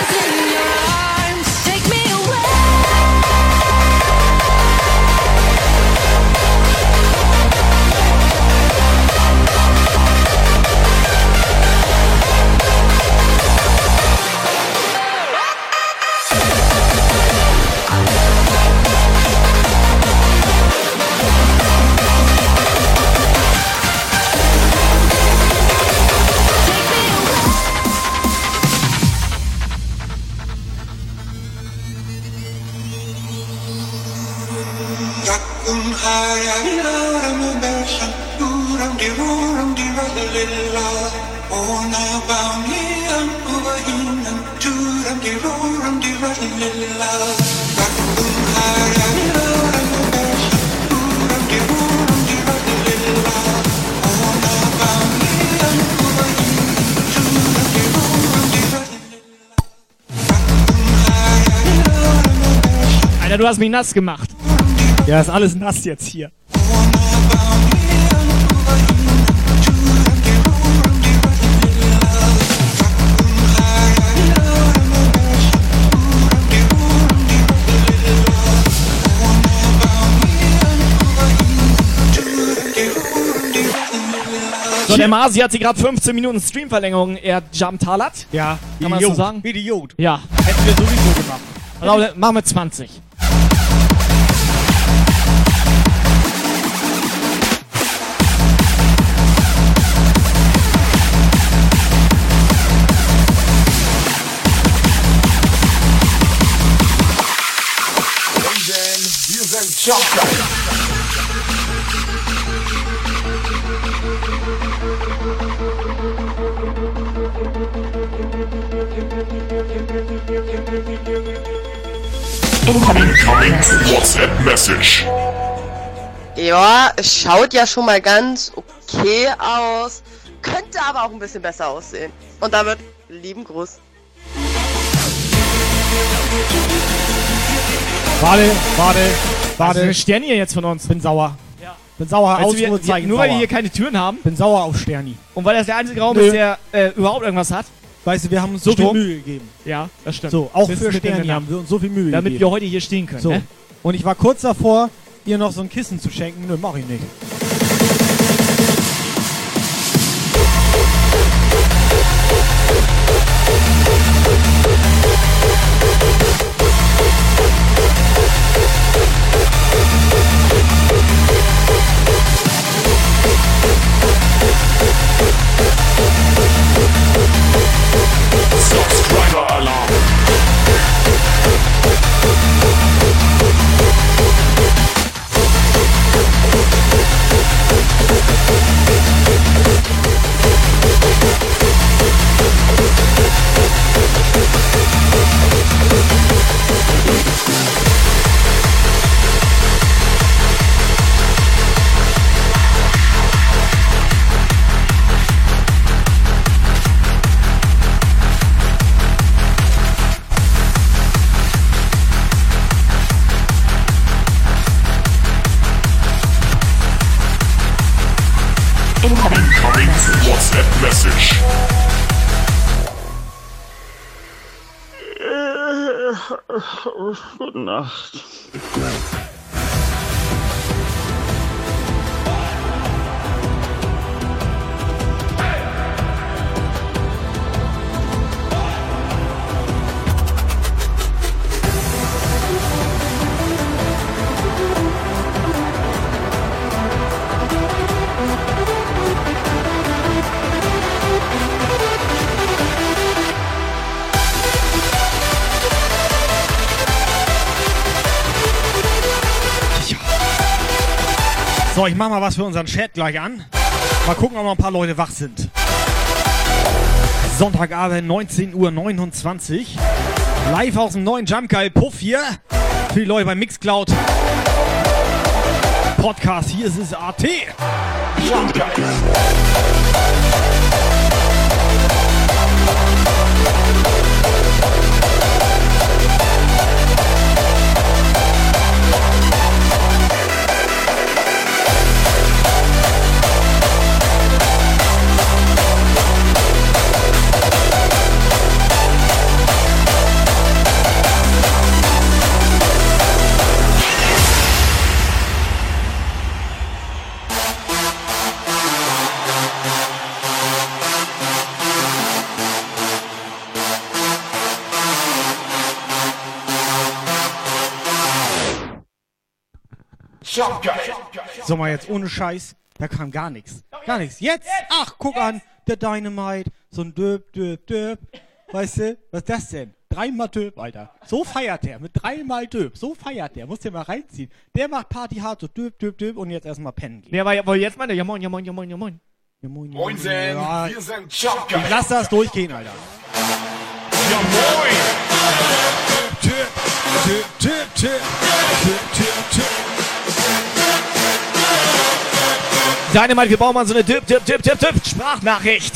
du hast mich nass gemacht. Ja, ist alles nass jetzt hier. So, der Masi hat sich gerade 15 Minuten Streamverlängerung er jumpt Talat. Ja, Kann man das so Idiot. sagen? Idiot. Ja. Hätten wir sowieso gemacht. Also, machen wir 20. Ja, es schaut ja schon mal ganz okay aus. Könnte aber auch ein bisschen besser aussehen. Und damit lieben Gruß. Warte, warte, warte. ist Sterni jetzt von uns? Bin sauer. Ja. Bin sauer, Weißt du, wir, Ausrufezeichen nur weil wir hier keine Türen haben Bin sauer auf Sterni. und weil das der einzige Raum Nö. ist, der äh, überhaupt irgendwas hat. Weißt du, wir haben uns so Strom? viel Mühe gegeben. Ja, das stimmt. So, auch Bis für Sterni haben wir uns so viel Mühe Damit gegeben. wir heute hier stehen können. So. Ne? Und ich war kurz davor, ihr noch so ein Kissen zu schenken. Nö, mach ich nicht. Gute ich mach mal was für unseren Chat gleich an. Mal gucken, ob noch ein paar Leute wach sind. Sonntagabend, 19.29 Uhr. Live aus dem neuen Jump Guy Puff hier. Für die Leute bei Mixcloud. Podcast, hier ist es AT. Jump So mal jetzt ohne Scheiß, da kam gar nichts. Gar nichts. Jetzt, ach, guck an, der Dynamite, so ein Döp, Döp, Döp. Weißt du, was ist das denn? Dreimal Döp, Alter. So feiert der, mit dreimal Döp. So feiert der, muss der mal reinziehen. Der macht Party hart, so Döp, Döp, Döp und jetzt erstmal pennen gehen. Der war ja wohl jetzt mal der Ja moin, ja moin, ja moin, ja moin. Ja moin, ja Moinsen, ja. wir sind Guy. Ich lass das durchgehen, Alter. Ja moin. Döp, Döp, Döp, Döp, Döp, Döp, Döp. Dynamite, wir brauchen mal so eine Dip, Dip, Dip, Dip, Dip Sprachnachricht.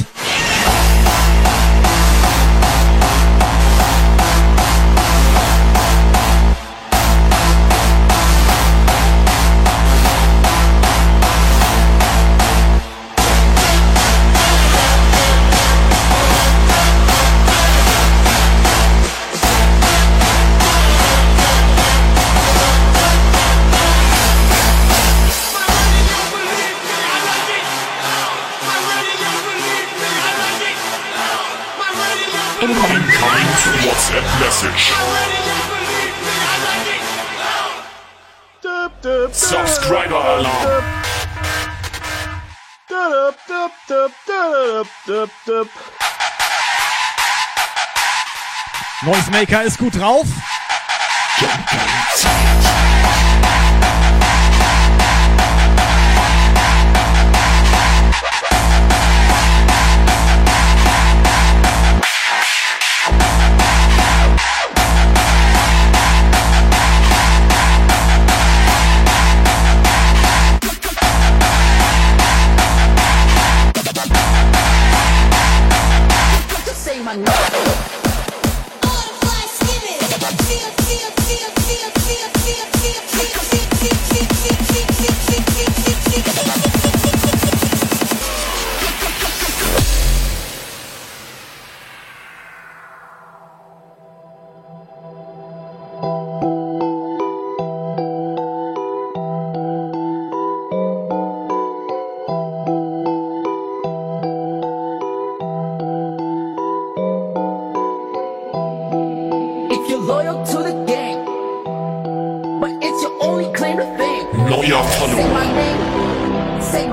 WhatsApp message. Subscriber alarm. Noisemaker ist gut drauf.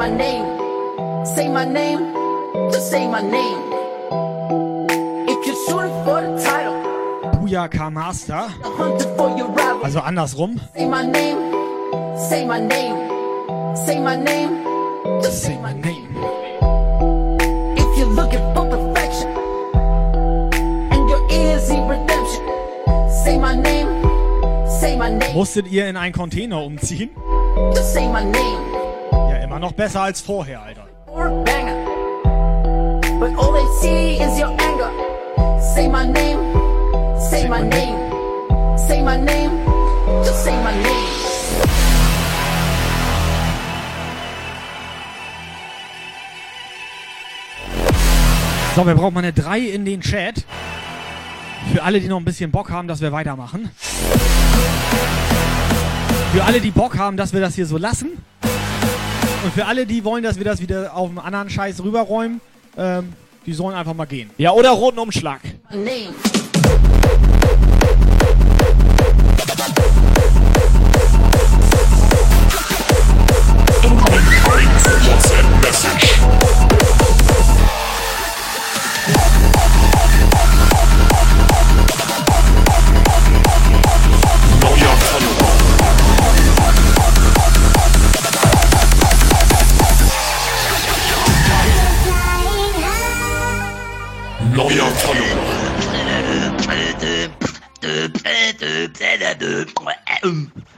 My name, say my name, just say my name. If you're shooting for the title, Booyaka Master. Also andersrum. Say my name, say my name, say my name, just say my name. If you're looking for perfection, and your ears see redemption, say my name, say my name, Musstet ihr in einen Container umziehen? just say my name. Noch besser als vorher, Alter. Or a banger, but all they see is your anger. Say my name, say my name, say my name, just say my name. So, wir brauchen mal eine 3 in den Chat. Für alle, die noch ein bisschen Bock haben, dass wir weitermachen. Für alle, die Bock haben, dass wir das hier so lassen. Und für alle, die wollen, dass wir das wieder auf einen anderen Scheiß rüberräumen, ähm, die sollen einfach mal gehen. Ja, oder roten Umschlag. name.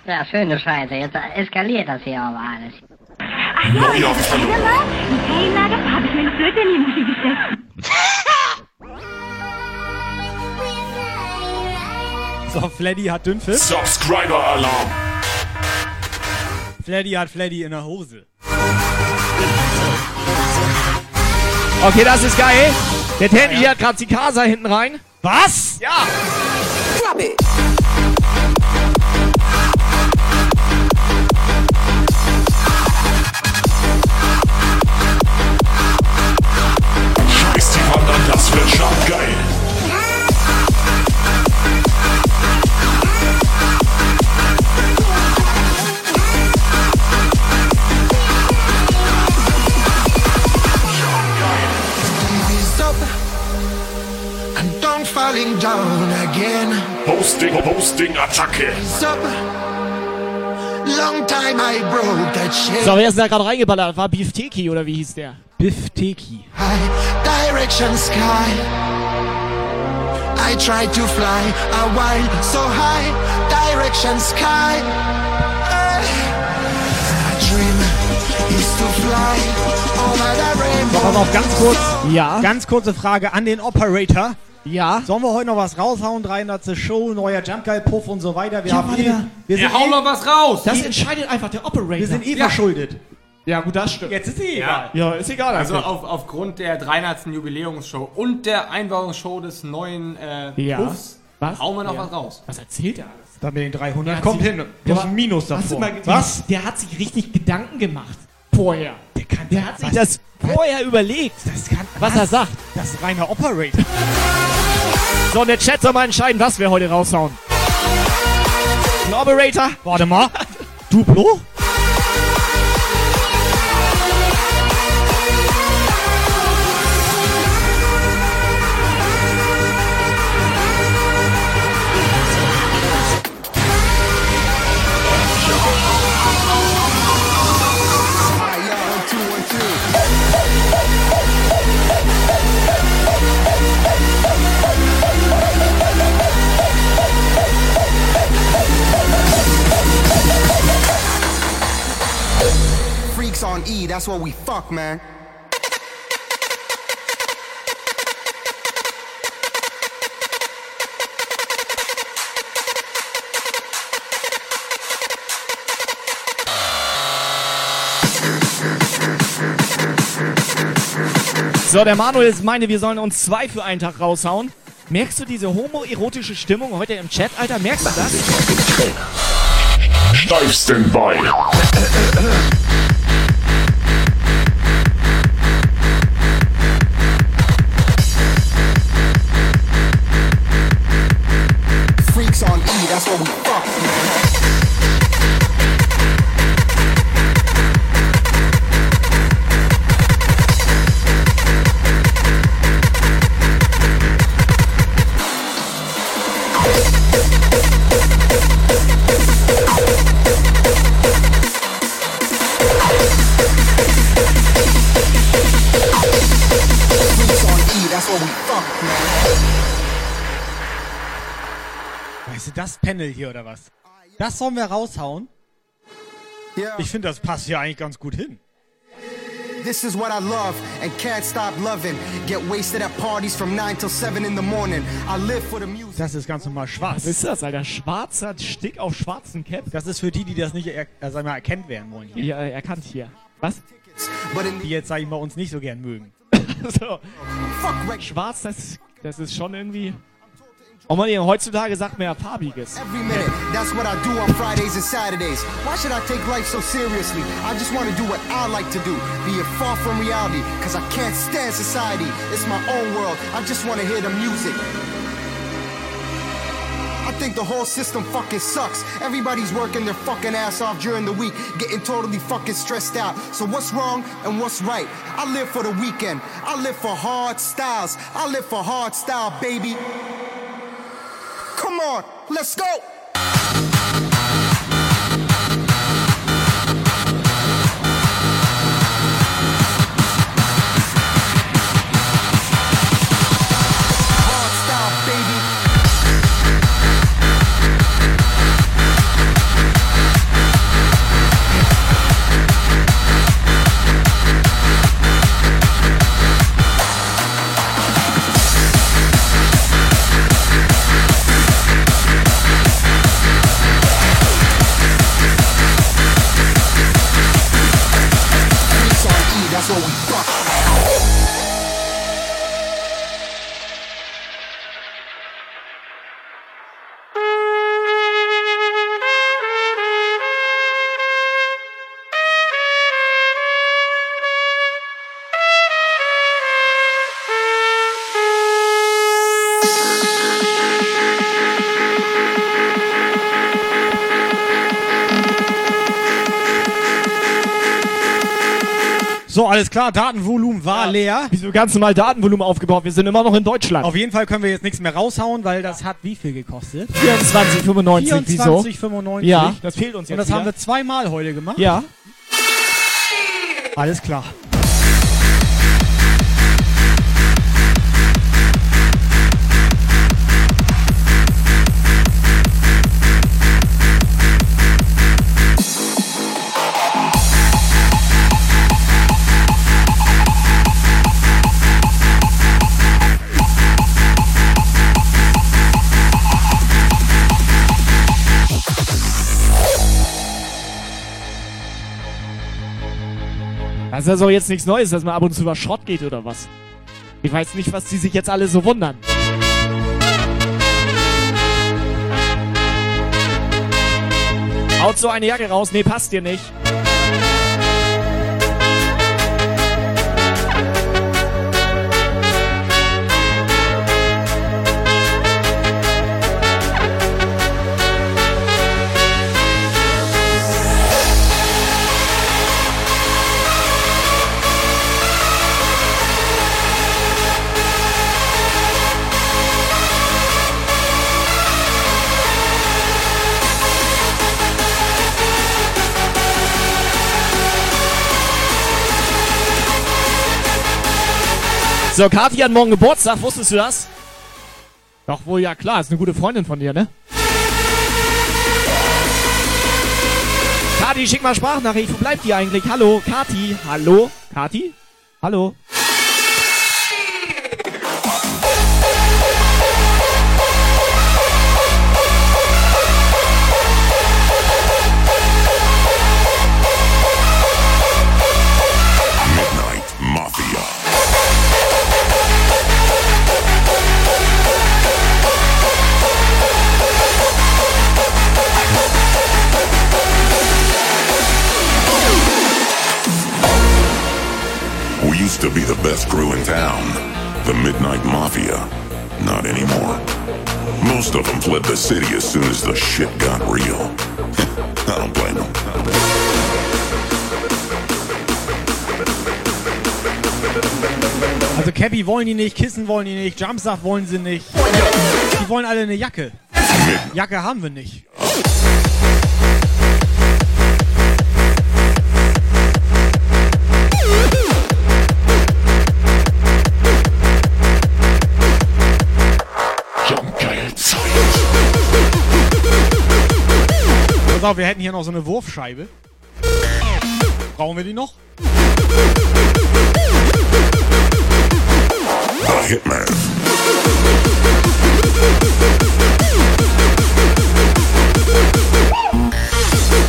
Ja, schöne Scheiße. Jetzt eskaliert das hier aber alles. Ach ja, wieder mal. Ein Ferienlager, habe ich mir eine Flöte in die Musik gesteckt. So, Fleddy hat Dünnpfiff. Subscriber-Alarm. Fleddy hat Fleddy in der Hose. Okay, das ist geil. Der Tandy hier hat gerade die Casa hinten rein. Was? Ja. Scheiß falling down again. Hosting, Hosting, Attacke. Long time I broke that shit. So, wer ist da gerade reingeballert? War Beefteki oder wie hieß der? Bifteki. Direction sky. I tried to fly a while so high. Direction sky. A dream is to fly over the rainbow. Pass auf, ganz kurz. Ja. Ganz kurze Frage an den Operator. Ja. Sollen wir heute noch was raushauen? 300. Show, neuer Jumpgeil-Puff und so weiter. Wir Ja, haben eh, wir Ja, sind hau eh, mal was raus. Das entscheidet einfach der Operator. wir sind eh Ja. verschuldet. Ja, gut, das stimmt. Jetzt ist eh Ja. egal. Ja, ist egal. Also auf, aufgrund der 300. Jubiläumsshow und der Einweihungsshow des neuen äh, Ja. Puffs Was? hauen wir noch Ja. was raus. Was erzählt er alles? Dann mit den 300 Der kommt hin. Plus Der ein Minus Hast du davor. mal? Was? Der hat sich richtig Gedanken gemacht. Vorher. Der, kann, der hat sich das vorher überlegt, kann, was er sagt. Das ist reiner Operator. So, und der Chat soll mal entscheiden, was wir heute raushauen. Ein Operator? Warte mal. Duplo? On E, that's what we fuck, man. So, der Manuel meinte, wir sollen uns zwei für einen Tag raushauen. Merkst du diese homoerotische Stimmung heute im Chat, Alter? Merkst du das? Steif Standby. Weißt du, das Panel hier oder was? Das sollen wir raushauen? Ich finde, das passt hier eigentlich ganz gut hin. This is what I love and can't stop loving. Get wasted at parties from 9 till 7 in the morning. I live for the music. Das ist ganz normal schwarz. Was ist das, Alter? Schwarzer Stick auf schwarzen Cap? Das ist für die, die das nicht er, äh, sag mal, erkennt werden wollen hier. Ja, erkannt hier. Was? Die jetzt, sag ich mal, uns nicht so gern mögen. so. Schwarz, das, das ist schon irgendwie... Oh man, heutzutage sagt man ja farbiges. Every minute, that's what I do on Fridays and Saturdays. Why should I take life so seriously? I just want to do what I like to do, be it far from reality, cause I can't stand society. It's my own world, I just want to hear the music. I think the whole system fucking sucks. Everybody's working their fucking ass off during the week, getting totally fucking stressed out. So what's wrong and what's right? I live for the weekend. I live for hard styles. I live for hard style, baby. Come on, let's go. So, alles klar, Datenvolumen war leer. Wieso ganz normal Datenvolumen aufgebaut? Wir sind immer noch in Deutschland. Auf jeden Fall können wir jetzt nichts mehr raushauen, weil das hat wie viel gekostet? 24,95. Wieso? 24,95. Ja, das fehlt uns Und jetzt das wieder. haben wir zweimal heute gemacht? Ja. Alles klar. Das ist so jetzt nichts Neues, dass man ab und zu über Schrott geht oder was. Ich weiß nicht, was die sich jetzt alle so wundern. Haut so eine Jacke raus. Nee, passt dir nicht. So, Kathi hat morgen Geburtstag. Wusstest du das? Doch wohl, ja klar. Ist eine gute Freundin von dir, ne? Kathi, schick mal Sprachnachricht. Wo bleibt die eigentlich? Hallo, Kathi. Hallo? Kathi? Hallo? Used to be the best crew in town. The Midnight Mafia. Not anymore. Most of them fled the city as soon as the shit got real. I don't blame them. Also Cappy wollen die nicht, Kissen wollen die nicht, Jumpsaft wollen sie nicht. Die wollen alle eine Jacke. Jacke haben wir nicht. Pass auf, wir hätten hier noch so eine Wurfscheibe. Brauchen wir die noch? Hitman.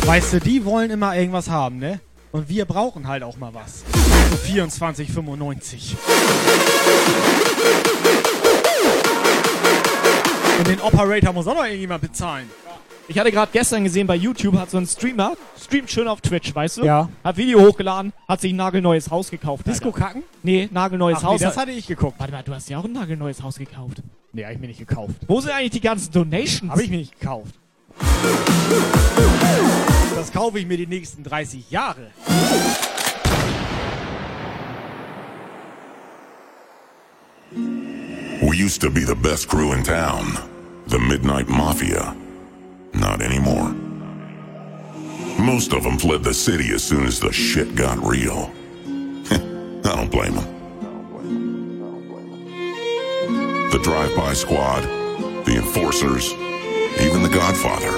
Weißt du, die wollen immer irgendwas haben, ne? Und wir brauchen halt auch mal was. Für 24,95. Und den Operator muss auch noch irgendjemand bezahlen. Ich hatte gerade gestern gesehen, bei YouTube hat so ein Streamer, streamt schön auf Twitch, weißt du? Ja. Hat Video hochgeladen, hat sich ein nagelneues Haus gekauft. Disco Alter. kacken? Nee, nagelneues Ach nee, Haus. das hatte ich geguckt. Warte mal, du hast ja auch ein nagelneues Haus gekauft. Nee, hab ich mir nicht gekauft. Wo sind eigentlich die ganzen Donations? Hab ich mir nicht gekauft. Das kaufe ich mir die nächsten 30 Jahre. We used to be the best crew in town. The Midnight Mafia. Not anymore. Most of them fled the city as soon as the shit got real. I don't blame them. The drive-by squad, the enforcers, even the Godfather.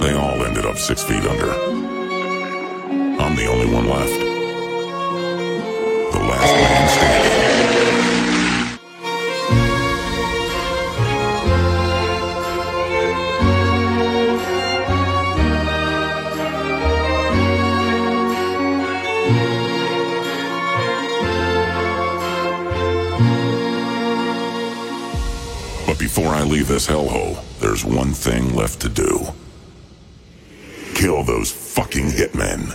They all ended up six feet under. I'm the only one left. The last man standing. Before I leave this hellhole, there's one thing left to do. Kill those fucking hitmen.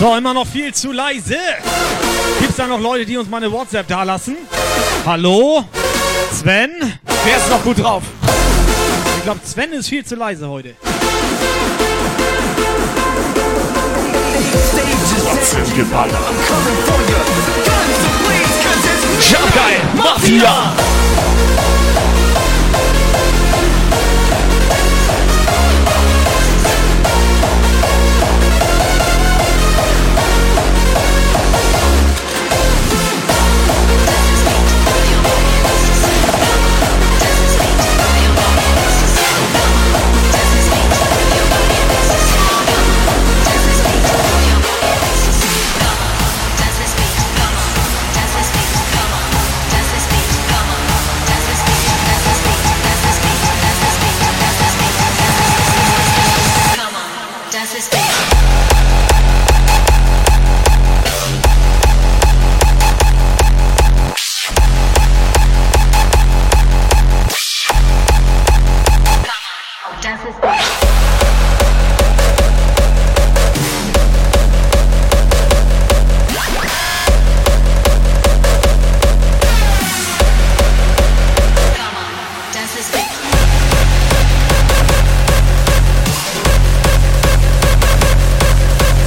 So, immer noch viel zu leise. Gibt's da noch Leute, die uns mal eine WhatsApp dalassen? Hallo? Sven? Wer ist noch gut drauf? Ich glaube, Sven ist viel zu leise heute. WhatsApp-Geballer. Jump geil, Mafia! Das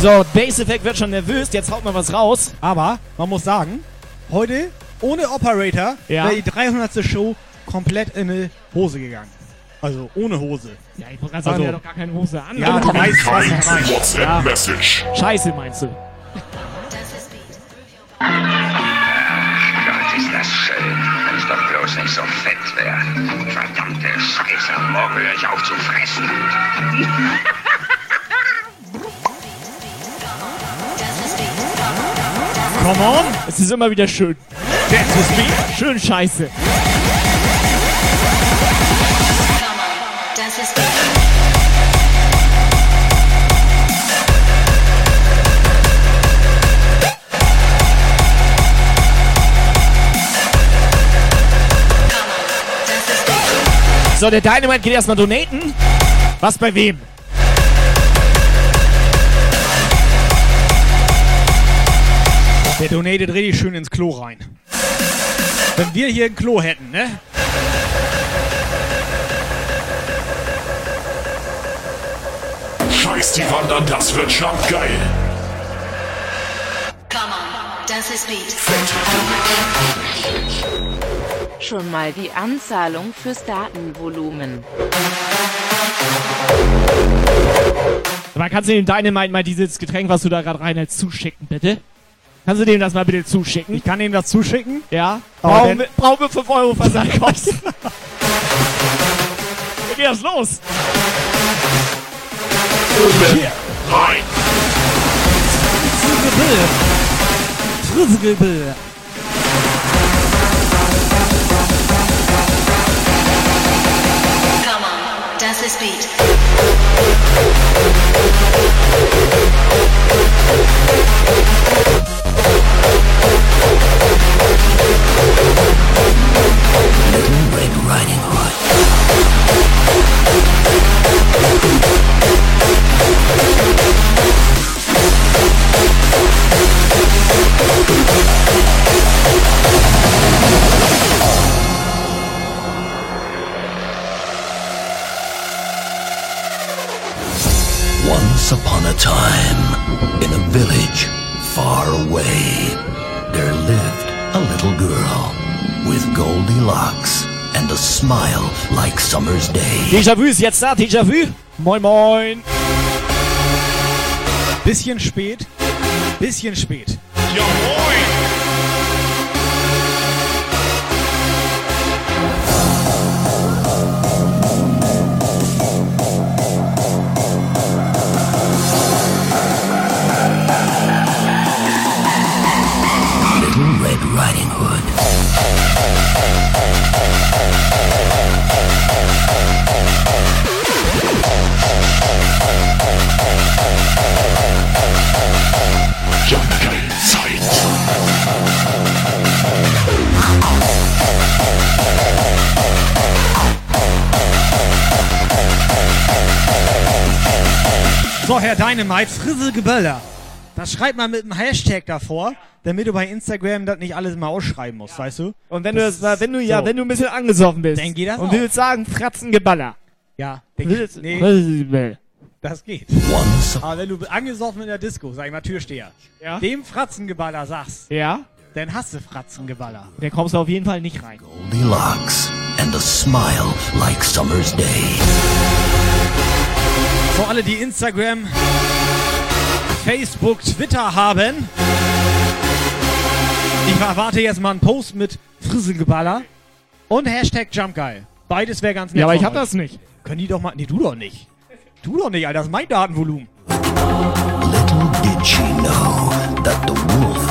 So, Bass Effect wird schon nervös, jetzt haut mal was raus. Aber man muss sagen, heute ohne Operator Ja. wäre die 300. Show komplett in eine Hose gegangen. Also ohne Hose. Ja, ich wollte gerade sagen, Also- der hat doch gar keine Hose an. Ja, du weißt, was ich meine. WhatsApp-Message. Scheiße, meinst du? Gott, ist das schön, wenn es doch bloß nicht so fett wäre. Verdammte Scheiße, morgen höre ich auf zu fressen. Come on! Es ist immer wieder schön. That's is me. Schön scheiße. Das ist So, der Dynamite geht erstmal donaten. Was bei wem? Der donatet richtig schön ins Klo rein. Wenn wir hier ein Klo hätten, ne? Scheiß die Wandern, das wird geil. Das ist Beat. Schon mal die Anzahlung fürs Datenvolumen. Aber kannst du dem Dynamite mal dieses Getränk, was du da gerade reinhältst, zuschicken, bitte? Kannst du dem das mal bitte zuschicken? Ich kann ihm das zuschicken? Ja. Brauchen wir, brauchen wir 5 Euro Versandkosten. Wie geht das los? Hier. Rein. Frizzgelbill. Das ist Beat. Riding Hood. Summer's day. Déjà-vu ist jetzt da, Déjà-vu. Moin, moin. Bisschen spät. Bisschen spät. Ja, moin. Little Red Riding Hood. So, Herr Dynamite, Frizzgelböller. Das schreibt man mit einem Hashtag davor, damit du bei Instagram das nicht alles mal ausschreiben musst, weißt du? Und wenn du das, wenn du ja, so. wenn du ein bisschen angesoffen bist Dann geht das und auch. willst sagen Fratzengeballer. Ja, willst, nee. Das geht. Aber wenn du angesoffen in der Disco, sag ich mal Türsteher, Ja. dem Fratzengeballer sagst, Ja? dann hast du Fratzengeballer. Der kommst du auf jeden Fall nicht rein. Goldilocks and a smile like summer's day. Für alle, die Instagram, Facebook, Twitter haben, ich erwarte jetzt mal einen Post mit Frisselgeballer und Hashtag Jumpgeil. Beides wäre ganz nett. Ja, aber ich hab euch. das nicht. Können die doch mal. Nee, du doch nicht. Du doch nicht, Alter. Das ist mein Datenvolumen. Little did she know that the wolf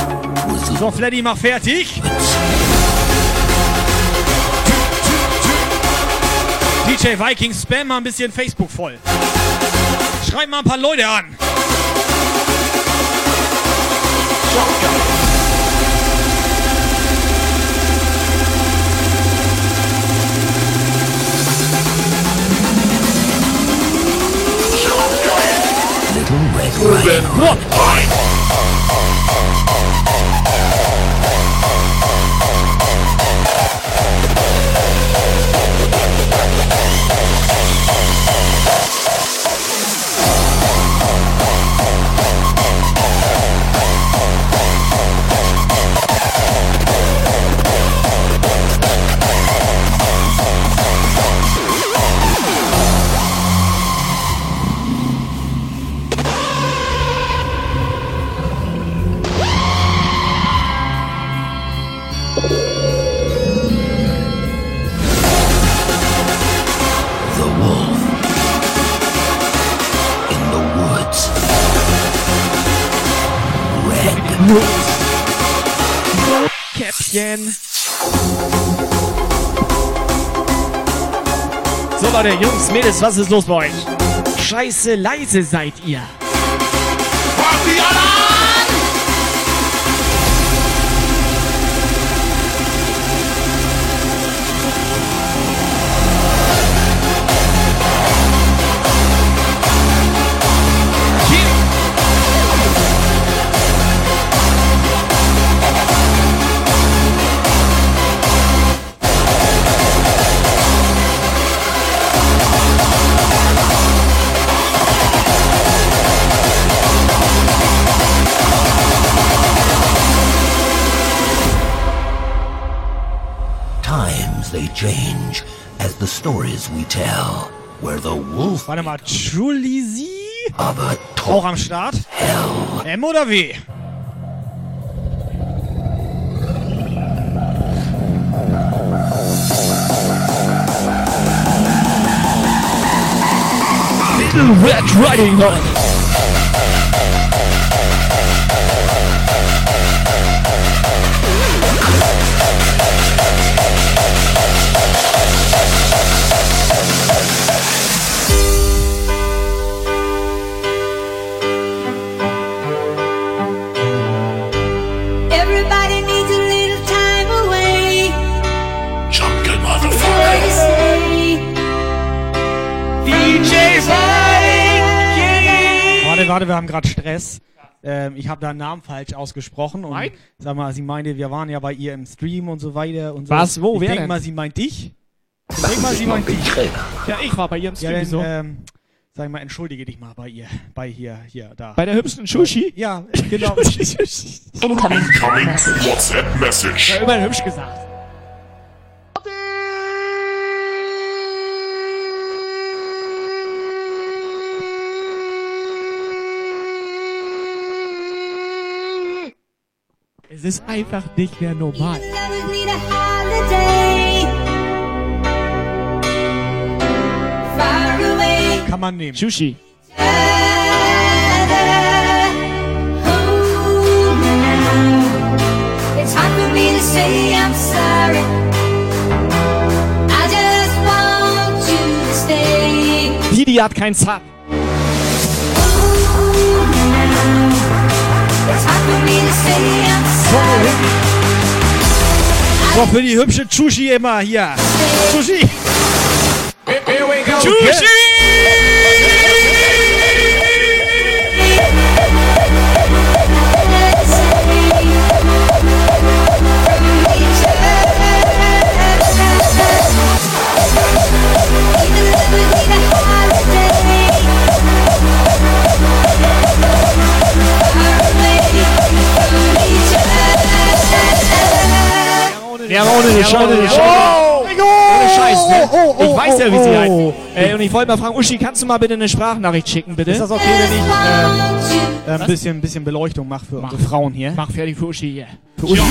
was So, Freddy, mach fertig. DJ Viking, spam mal ein bisschen Facebook voll. Schreib mal ein paar Leute an. Little Red Riding The Käppchen. So Leute, Jungs, Mädels, was ist los bei euch? Scheiße leise seid ihr. Times they change as the stories we tell. Where the wolf Warte mal, Julisi? aber Auch am Start? M oder W? Little Red Riding Hood. Warte, wir haben gerade Stress. Ähm, ich habe da einen Namen falsch ausgesprochen. Und Nein? Sag mal, sie meinte, wir waren ja bei ihr im Stream und so weiter. Und so. Was? Wo? Ich Wer denk denn? mal, sie meint dich. Ich denk mal, sie meint dich. Ja, ich war bei ihrem Ja, Stream dann, so. ähm, sag mal, entschuldige dich mal bei ihr. Bei hier, hier, da. Bei der hübschen Sushi? Ja, genau. Incoming WhatsApp Message. Ja, immerhin hübsch gesagt. Es ist einfach nicht mehr normal. Kann man nehmen. Sushi. It's hard for me to So, für die hübsche Sushi immer hier. Sushi! Sushi! Ja, aber ohne den Scheiß. Ohne, Oh! ohne Scheiß, ne? Oh, oh, ich weiß ja, wie sie heißt. Äh, und ich wollte mal fragen, Uschi, kannst du mal bitte eine Sprachnachricht schicken, bitte? Ist das okay, wenn ich äh, äh, ein bisschen, bisschen Beleuchtung mache für unsere Frauen hier? Mach fertig für Uschi hier. Für Uschi. Put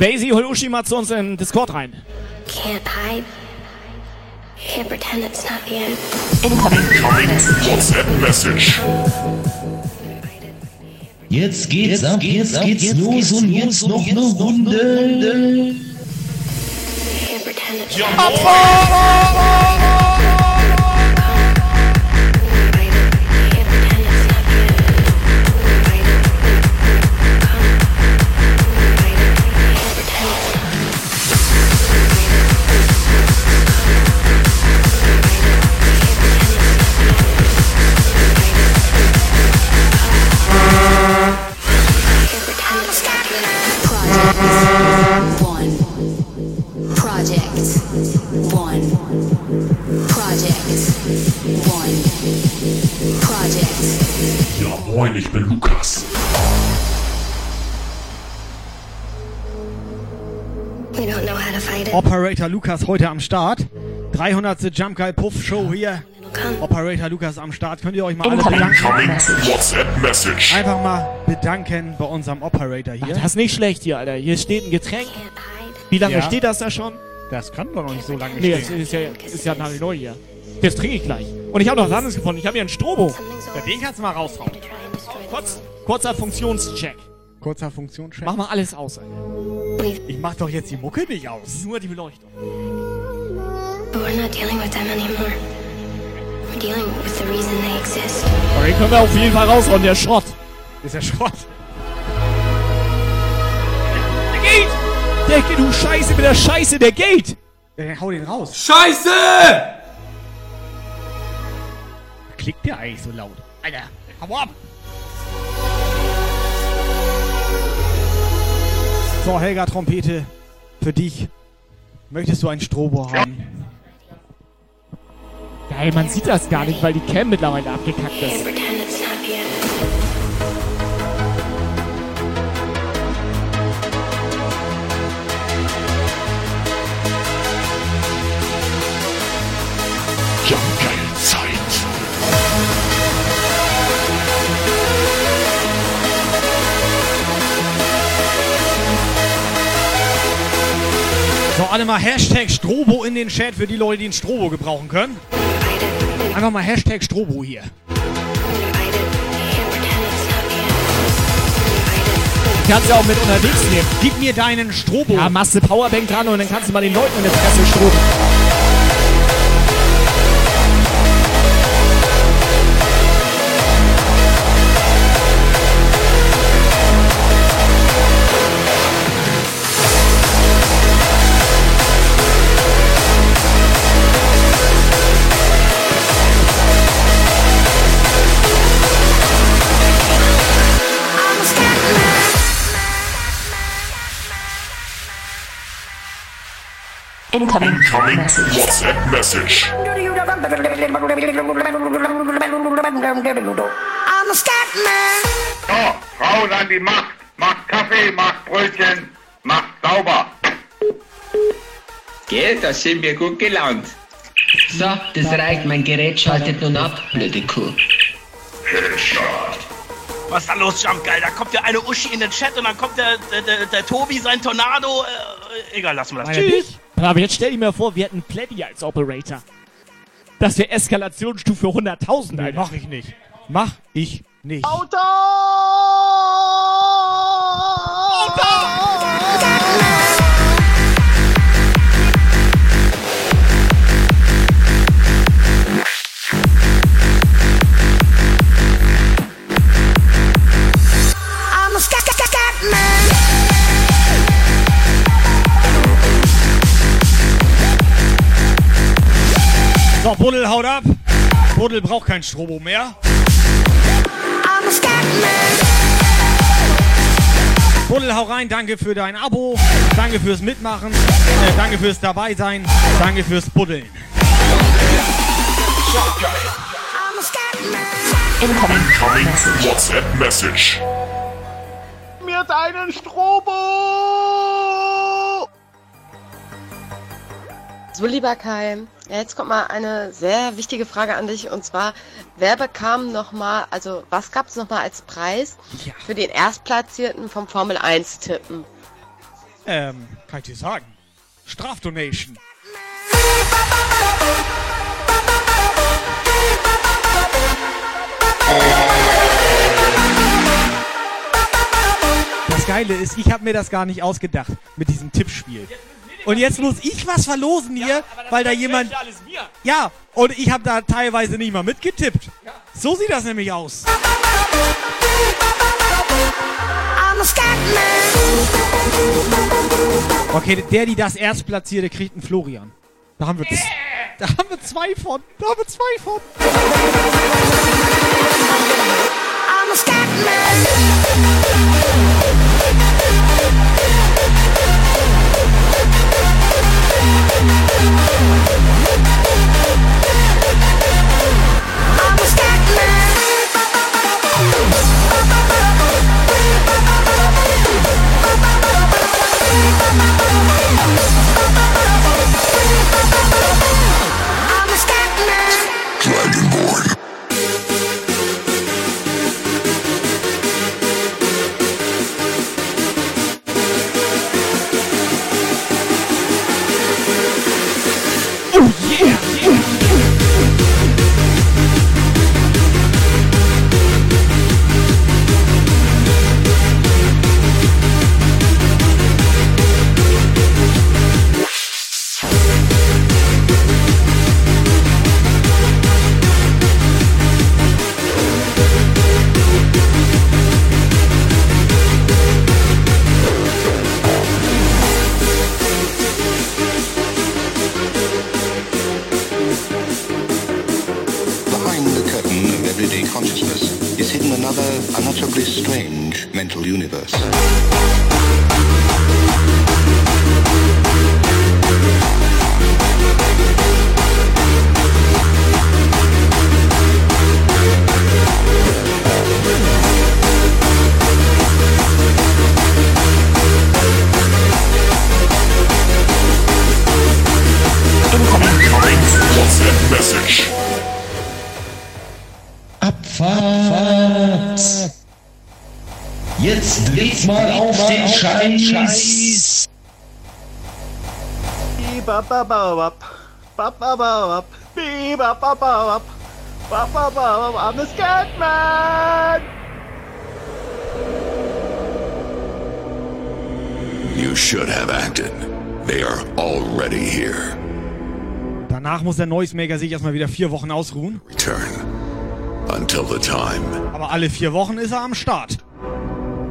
Daisy, hol Uschi mal zu uns in Discord rein. Can't hide. Can't pretend it's not the end. Incoming WhatsApp Message. Jetzt geht's ab, jetzt geht's los und jetzt noch eine Runde. Can't pretend it's Project one. Project. Ja, moin, ich bin Lukas. Operator Lukas heute am Start. 300. Jump Guy Puff Show hier. Operator Lukas am Start. Könnt ihr euch mal alle bedanken? WhatsApp Message. Einfach mal bedanken bei unserem Operator hier. Das ist nicht schlecht hier, Alter. Hier steht ein Getränk. Wie lange Ja. steht das da schon? Das kann doch noch nicht so lange Nee, das stehen. ist ja, ist ja neu hier. Das trinke ich gleich. Und ich habe noch was anderes gefunden. Ich habe hier einen Strobo. Ja, den kannst du mal raushauen. Kurz, kurzer Funktionscheck. Kurzer Funktionscheck. Mach mal alles aus, Alter. Ich mach doch jetzt die Mucke nicht aus. Nur die Beleuchtung. But we're not dealing with them anymore. We're dealing with the reason they exist. Aber den können wir auf jeden Fall raushauen, der Schrott. Ist der Schrott. Der geht! Der geht, du Scheiße mit der Scheiße, der geht! Ja, hau den raus. Scheiße! Klickt der eigentlich so laut? Alter, hau ab! So, Helga Trompete, für dich. Möchtest du ein Strobo haben? Geil, man sieht das gar nicht, weil die Cam mittlerweile abgekackt ist. Alle mal Hashtag Strobo in den Chat für die Leute, die einen Strobo gebrauchen können. Einfach mal Hashtag Strobo hier. Du kannst ja auch mit unterwegs nehmen. Gib mir deinen Strobo. Ja, machst du Powerbank dran und dann kannst du mal den Leuten in der Fresse stroben. Incoming WhatsApp Message. I'm a scat man. So, Frauen an die Macht. Macht Kaffee, macht Brötchen, macht sauber. Gell, da sind wir gut gelaunt. So, das reicht, mein Gerät schaltet nun ab, blöde Kuh. Was ist da los, Jumpgeil? Da kommt ja eine Uschi in den Chat und dann kommt der, der, der, der Tobi, sein Tornado. Äh, egal, lassen wir das. Meine Tschüss. Aber jetzt stell dir mal vor, wir hätten Pleddy als Operator. Das wäre Eskalationsstufe 100.000, Nee, Alter. mach ich nicht. Mach ich nicht. Auto! So, Buddel haut ab. Buddel braucht kein Strobo mehr. Buddel, hau rein. Danke für dein Abo. Danke fürs Mitmachen. Äh, danke fürs Dabeisein. Danke fürs Buddeln. Incoming WhatsApp Message. Mir deinen Strobo! So, lieber Kai, ja, jetzt kommt mal eine sehr wichtige Frage an dich und zwar, wer bekam nochmal, also was gab es nochmal als Preis für den Erstplatzierten vom Formel 1 Tippen? Ähm, kann ich dir sagen. Strafdonation. Das Geile ist, ich habe mir das gar nicht ausgedacht mit diesem Tippspiel. Und jetzt muss ich was verlosen hier, weil da jemand. Ja, und ich habe da teilweise nicht mal mitgetippt. So sieht das nämlich aus. Okay, der, die das Erstplatzierte, kriegt einen Florian. Da haben wir, z- da haben wir zwei von. Da haben wir zwei von. I'm a man. Another unutterably strange mental universe. WhatsApp Message. Abfahrt. Jetzt dreht mal auf den Scheiß. I'm a scat man! You should have acted. They are already here. Danach muss der Noisemaker sich erstmal wieder vier Wochen ausruhen. Return. Until the time Aber alle vier Wochen ist er am Start.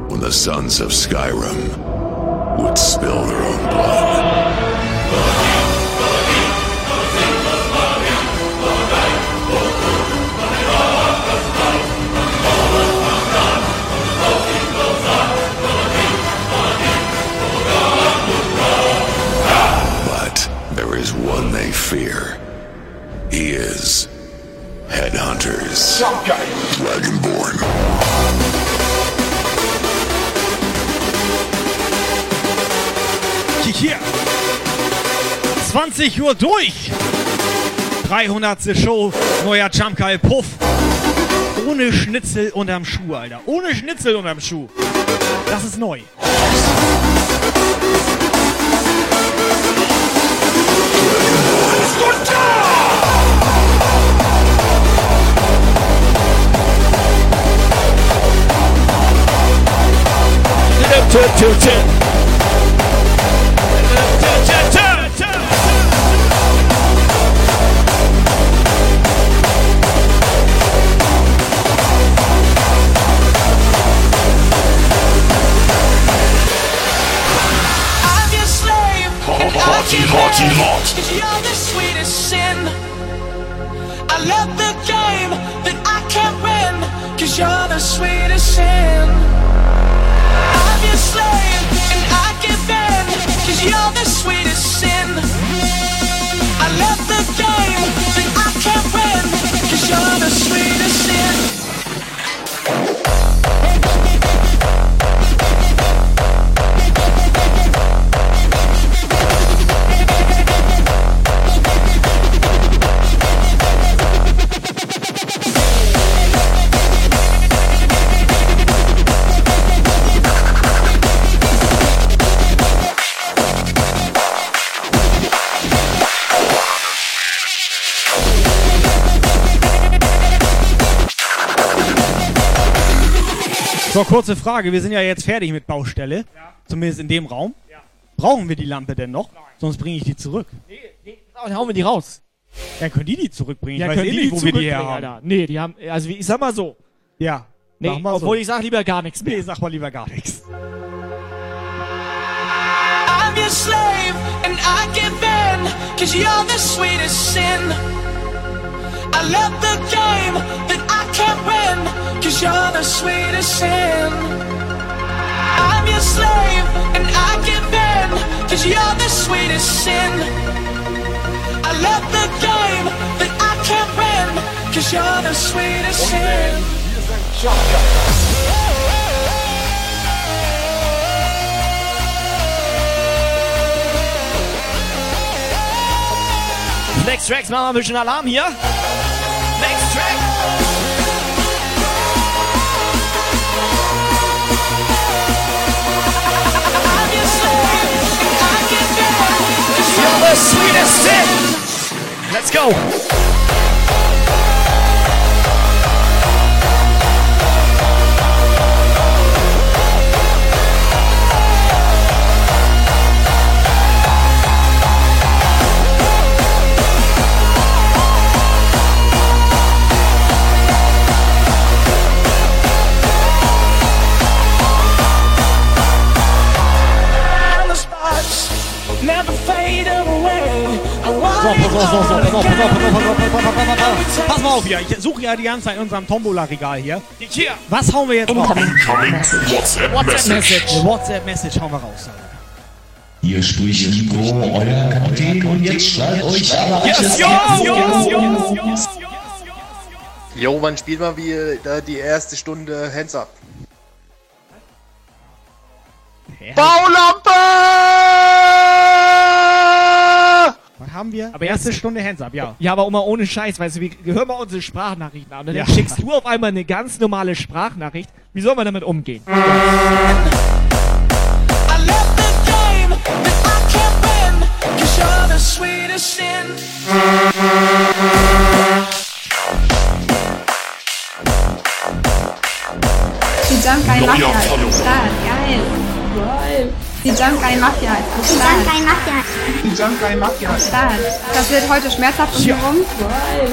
When the sons of Skyrim would spill their own blood. But there is one they fear. He is Headhunters. Dragonborn. euch hier. 20 Uhr durch. 300. Show, neuer Jumpkeil Puff. Ohne Schnitzel unterm Schuh, Alter. Ohne Schnitzel unterm Schuh. Das ist neu. Ten, ten, ten. And I Party, give party, in, hot. 'cause you're the sweetest sin. I love the game that I can't win. Cause you're the sweetest sin. I'm your slave. And I give in. Cause you're the sweetest sin. I love the game that I can't win. Cause you're the sweetest sin. So, kurze Frage. Wir sind ja jetzt fertig mit Baustelle. Zumindest in dem Raum. Brauchen wir die Lampe denn noch? Sonst bringe ich die zurück. Dann hauen wir die raus. Ja, können die die zurückbringen? Ja, ich weiß können eh die nicht, die wo wir die her haben. Alter. Nee, die haben, also ich sag mal so. Ja. Nee, Mach mal obwohl so. ich sag lieber gar nichts mehr. Nee, sag mal lieber gar nichts. I'm your slave and I give in Cause you're the sweetest sin I love the game that I can't win Cause you're the sweetest sin I'm your slave and I give in Cause you're the sweetest sin I love the game that I can't win Cause you're the sweetest sin Flex Tracks, wir ein bisschen Alarm hier. Track. The sweetest sin. Let's go. Never fade pass auf, pass auf, pass auf, pass auf, pass pass mal auf hier. Ich suche ja die ganze Zeit in unserem Tombola-Regal hier. Was hauen wir jetzt raus? WhatsApp-Message. WhatsApp-Message hauen wir raus. Hier spricht Nico, euer Kapitän, und jetzt schreibt euch alle yes, yo, yo, yo, yo, yo, wann spielt man wieder äh, die erste Stunde Hands Up? Baulampe! Haben wir? Aber Erste jetzt- Stunde Hands Up, ja. Ja, aber immer ohne Scheiß, weißt du, wir hören mal unsere Sprachnachrichten an. Und dann Ja. schickst du auf einmal eine ganz normale Sprachnachricht. Wie soll man damit umgehen? Ist Follower. am Start. Geil. Geil. Die Jump Guy Mafia ist. Die Jump Guy Mafia. Die Jump Guy Mafia am Start. Das wird heute schmerzhaft um die rum. Geil.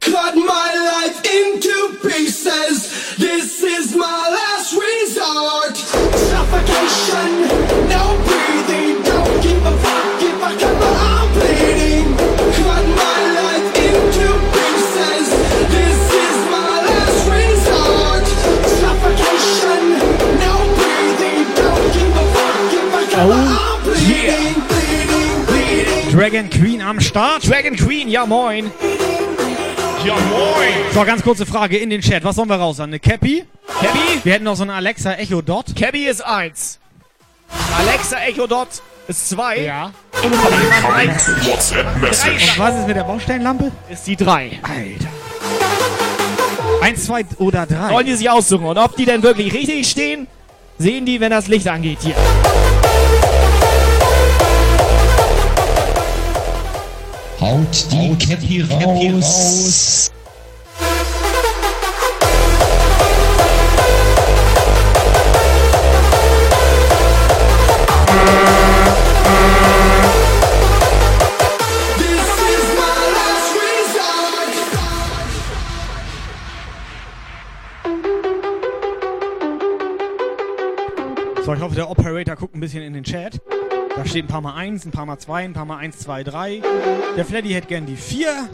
Cut my life into pieces. This is my last resort. Suffocation, no breathing. Don't give a Dragon Queen am Start. Dragon Queen, ja moin. Ja moin. So, ganz kurze Frage in den Chat. Was sollen wir raus? Eine Cappy? Cappy? Wir hätten noch so eine Alexa Echo Dot. Cabby ist 1. Alexa Echo Dot ist 2. Ja. Incoming WhatsApp-Message. Und was ist mit der Baustellenlampe? Ist die 3. Alter. Eins, zwei oder drei. Sollen die sich aussuchen. Und ob die denn wirklich richtig stehen, sehen die, wenn das Licht angeht hier. Haut die Käppi raus. raus. So, ich hoffe, der Operator guckt ein bisschen in den Chat. Da steht ein paar mal 1, ein paar mal 2, ein paar mal 1, 2, 3. Der Flatty hätte gern die 4.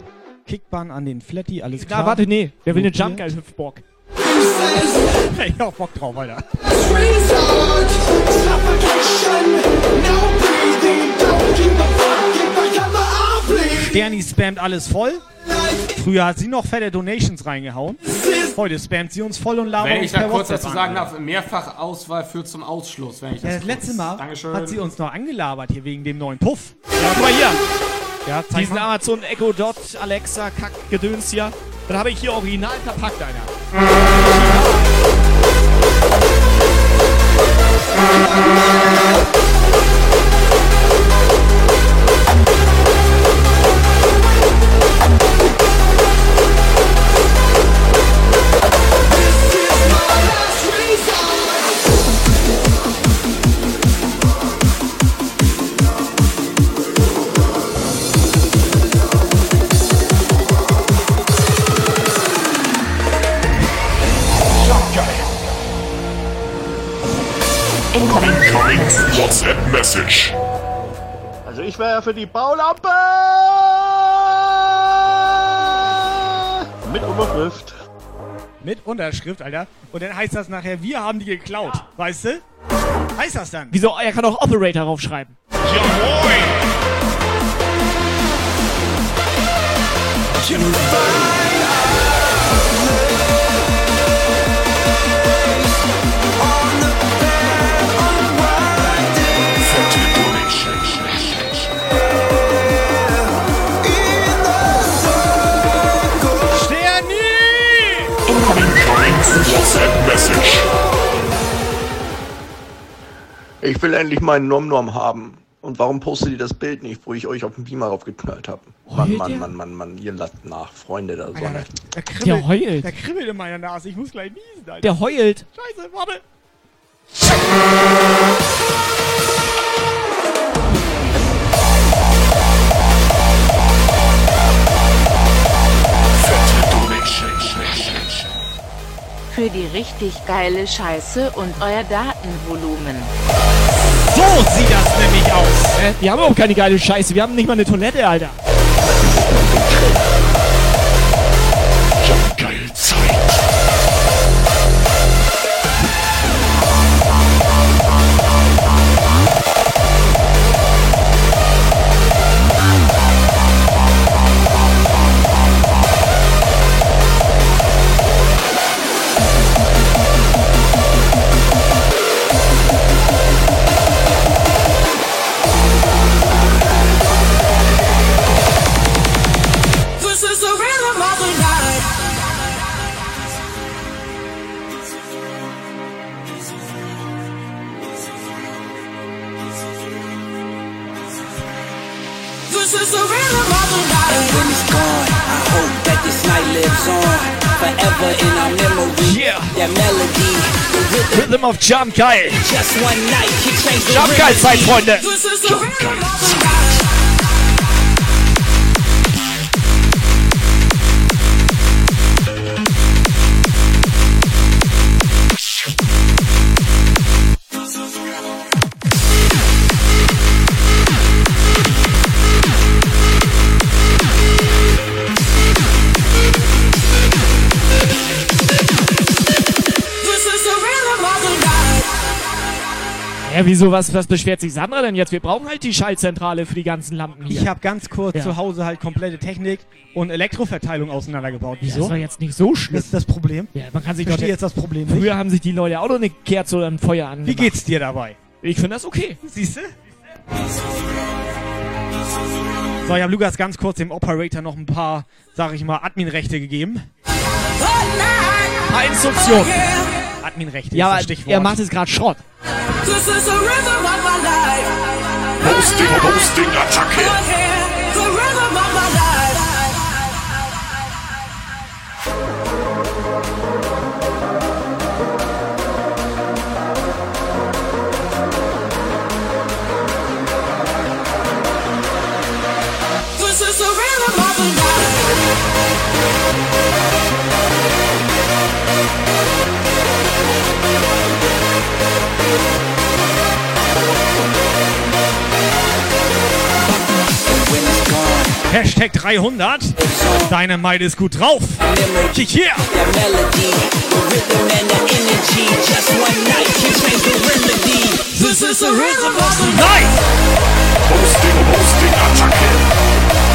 Kickbahn an den Flatty, alles klar. Na, warte, nee. Der will eine. Jump Geil Hüpfbock. Hey, ich hab Bock drauf, Alter. Sterni spammt alles voll. Früher hat sie noch fette Donations reingehauen. Heute spammt sie uns voll und labert Wenn ich da kurz WhatsApp dazu sagen darf, mehrfach Auswahl führt zum Ausschluss. Wenn ich Ja, das das letzte Mal Dankeschön. hat sie uns noch angelabert hier wegen dem neuen Puff. Ja, guck mal hier. Ja, Diesen mal. Amazon Echo Dot Alexa Kack-Gedöns hier. Das habe ich hier original verpackt, Alter. Message. Also ich wäre ja für die Baulampe mit Unterschrift. Mit Unterschrift, Alter. Und dann heißt das nachher, wir haben die geklaut. Weißt du? Heißt das dann? Wieso? Er kann auch Operator draufschreiben. Sterni! WhatsApp Message. Ich will endlich meinen Nom Nom haben. Und warum postet ihr das Bild nicht, wo ich euch auf den Beamer raufgeknallt habe? Mann, Mann? Mann, Mann, Mann, ihr lasst nach, Freunde der Sonne. Alter, der, kribbelt, Der heult. Der kribbelt in meiner Nase. Ich muss gleich niesen, Alter. Der heult. Scheiße, warte. Für die richtig geile Scheiße und euer Datenvolumen. So sieht das nämlich aus. Äh, wir haben überhaupt keine geile Scheiße. Wir haben nicht mal eine Toilette, Alter. Rhythm. Rhythm of Jump Geil. Just one night can change the Jump Geil wieso, was, was beschwert sich Sandra denn jetzt? Wir brauchen halt die Schaltzentrale für die ganzen Lampen hier. Ich habe ganz kurz Ja. zu Hause halt komplette Technik und Elektroverteilung auseinandergebaut. Das Wieso? war jetzt nicht so schlimm. Das ist das Problem. Ja, man kann sich Ich verstehe doch- jetzt das Problem nicht. Früher haben sich die Leute auch noch eine Kerze oder ein Feuer an. Wie geht's dir dabei? Ich finde das okay. Siehst du? So, ich habe Lukas ganz kurz dem Operator noch ein paar, sag ich mal, Adminrechte gegeben. Paar Instruktionen. Adminrechte Ja, ist aber das Stichwort. er macht es gerade Schrott. This is the rhythm of my life. Hosting, Hosting, Attacke. The rhythm of my life. This is the rhythm of the night. Hashtag 300. Deine Meide ist gut drauf. Kick hier. This is the rhythm of the night. Hosting, Hosting, Attacke.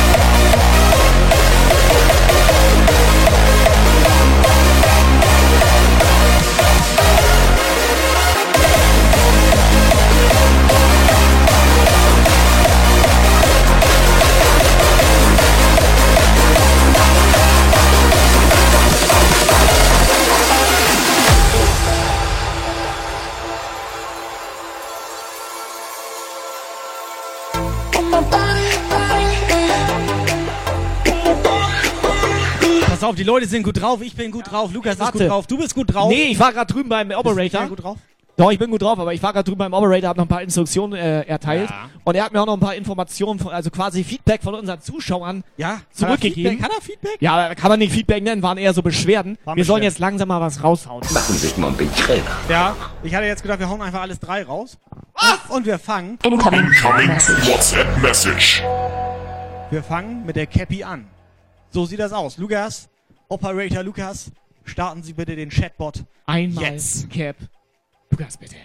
Pass auf, die Leute sind gut drauf. Ich bin gut drauf. Lukas ist Warte. gut drauf. Du bist gut drauf. Nee, ich war gerade drüben beim Operator. gut drauf? Doch, ich bin gut drauf, aber ich war gerade drüben beim Operator, habe noch ein paar Instruktionen äh, erteilt. Ja. Und er hat mir auch noch ein paar Informationen, von, also quasi Feedback von unseren Zuschauern Ja, zurückgegeben. Kann er Feedback? Ja, kann man nicht Feedback nennen, waren eher so Beschwerden. Waren wir sollen jetzt langsam mal was raushauen. Machen Sie sich mal ein bisschen. Ja, ich hatte jetzt gedacht, wir hauen einfach alles drei raus. Was? Und wir fangen. Incoming WhatsApp Message. Wir fangen mit der Cappy an. So sieht das aus. Lukas, Operator Lukas, starten Sie bitte den Chatbot. Einmal Jetzt. Cap. Lukas, bitte.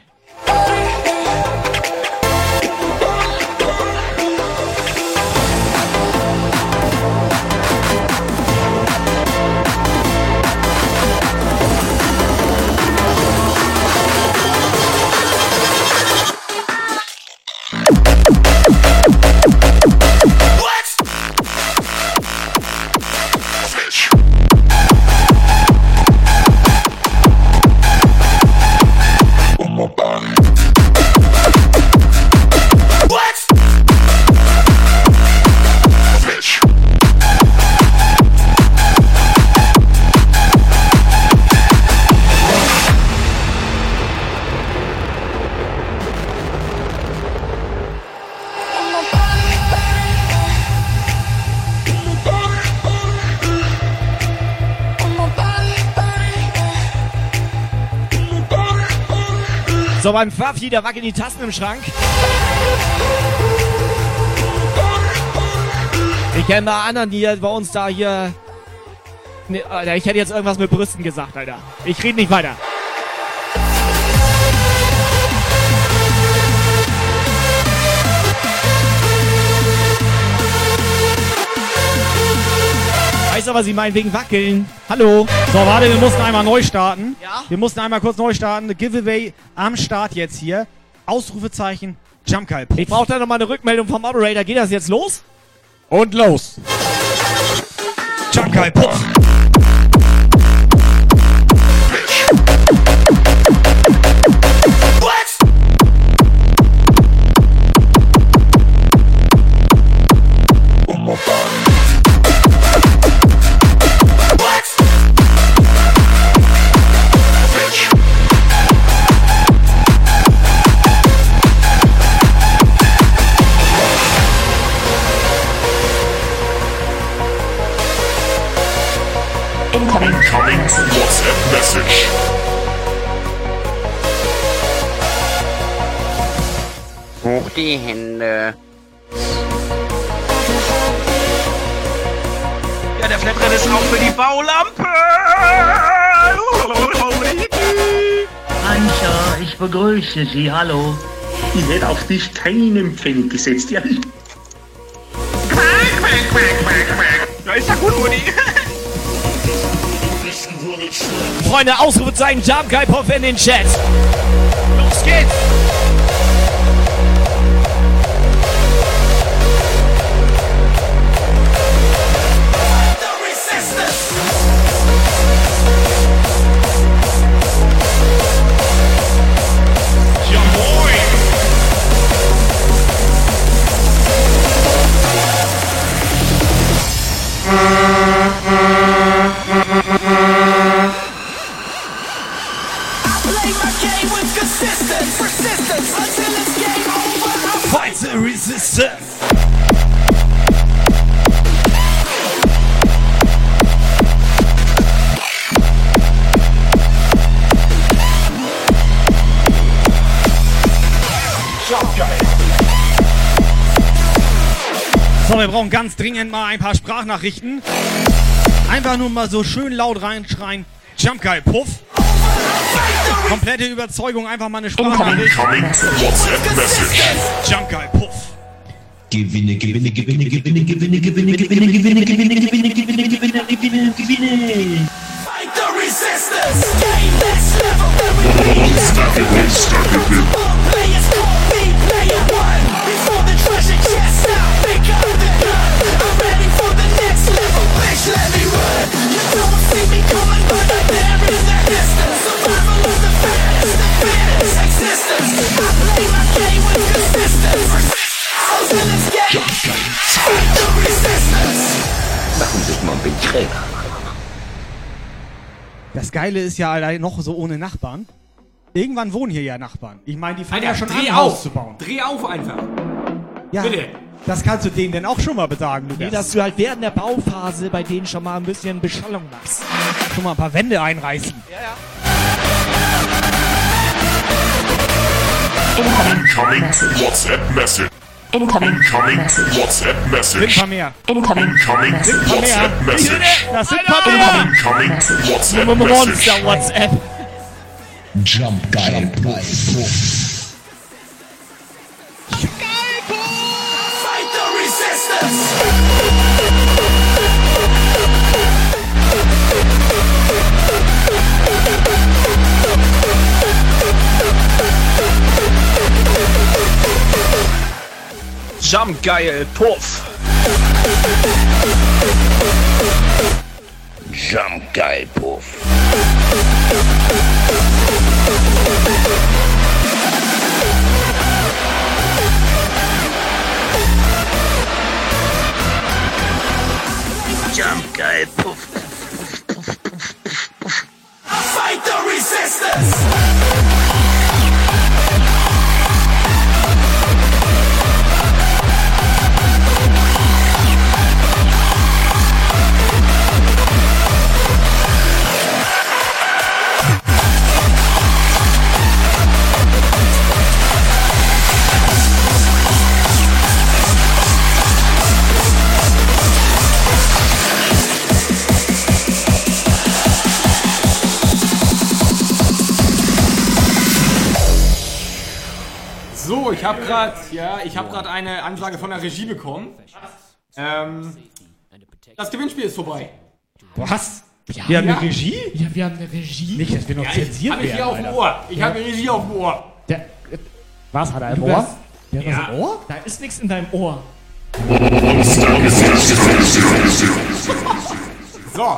So, beim Pfaffi, da wackeln die Tasten im Schrank. Ich kenne bei anderen, die bei uns da hier... Ne, Alter, ich hätte jetzt irgendwas mit Brüsten gesagt, Alter. Ich rede nicht weiter. Du, was sie meinen wegen Wackeln? Hallo? So, warte, wir mussten einmal neu starten. Ja? Wir mussten einmal kurz neu starten. Giveaway am Start jetzt hier. Ausrufezeichen, Jump Guy. Ich brauche da nochmal eine Rückmeldung vom Operator. Geht das jetzt los? Und los. Jump Guy, Puff. Incoming WhatsApp Message. Hoch die Hände. Ja, der Flatrad ist auch für die Baulampe. Anja, ich begrüße Sie, hallo. Ich hätte auf dich keinen Pfennig gesetzt, ja. Ja, ist ja gut, Rudi. Freunde, Ausrufezeichen Jump Guy Puff in den Chat. Los geht's! Fight the resistance. So, So, wir brauchen ganz dringend mal ein paar Sprachnachrichten. Einfach nur mal so schön laut reinschreien. Jump Guy, Puff. Komplette Überzeugung, einfach mal eine Sprachnachricht. Jump Guy, Puff. Gewinne, gewinne, gewinne, gewinne, gewinne, gewinne, gewinne, gewinne, gewinne, gewinne, gewinne, gewinne, gewinne, gewinne. Fight the resistance. Gain next level. Stack the resistance. Machen sich mal einen Träger. Das Geile ist ja Alter, noch so ohne Nachbarn. Irgendwann wohnen hier ja Nachbarn. Ich meine, die fangen Alter, ja schon dreh an, auf. Zu bauen. Dreh auf einfach. Ja, Bitte. das kannst du denen denn auch schon mal besagen, Lukas. Nee, dass du halt während der Bauphase bei denen schon mal ein bisschen Beschallung machst. schon mal ein paar Wände einreißen. Incoming WhatsApp Message. Incoming, Incoming WhatsApp Message. Incoming, Incoming WhatsApp Message. Das sind Pamir. Incoming WhatsApp Message. WhatsApp. Jump geil. Jump geil. Fight the resistance. Jump Puff. Jamgeier Puff. guy, Puff. Puff, puff, puff, puff, puff. I fight the resistance. So, ich habe gerade, ja, ich habe gerade eine Ansage von der Regie bekommen. Ähm, das Gewinnspiel ist vorbei. Was? Ja, Wir haben Ja. eine Regie? Ja, wir haben eine Regie. Nicht, dass wir noch Ja, ich zensiert habe ich hier werden. auf dem. Ohr. Ich habe Regie auf dem Ohr. Der, was hat er im Ohr? Der hat Ja. im Ohr? Da ist nichts in deinem Ohr. So,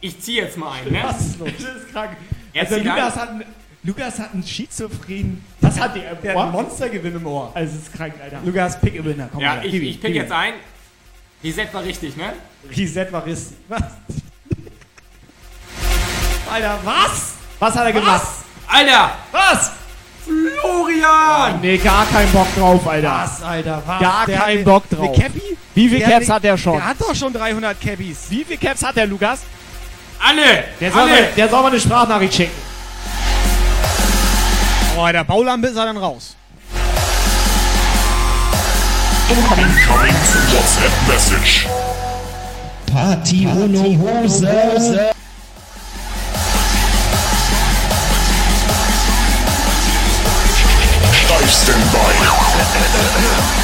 ich ziehe jetzt mal ein, ne? Was ist los? Das ist krank. Er Also Lukas ein. hat, einen- Lukas hat einen Schizophren. Was hat der Der hat einen Monstergewinn im Ohr. Also es ist krank, Alter. Lukas, pick a winner. Komm Ja, her, ich, ich pick jetzt ein. Reset war richtig, ne? Reset war Riss. Was? Alter, was? Was hat er gemacht? Alter! Was? Florian! Nee, gar keinen Bock drauf, Alter. Was, Alter, was? Gar Der keinen eine- Bock eine drauf. Cappy? Wie viele Der Caps eine- hat er schon? Der hat doch schon 300 Cappies. Wie viele Caps hat der Lukas? Alle! Der soll, Alle! mal, der soll mal eine Sprachnachricht schicken. Oh, der Baulampe ist er dann raus. Incoming WhatsApp Message. Party ohne Hose. Steif Standby.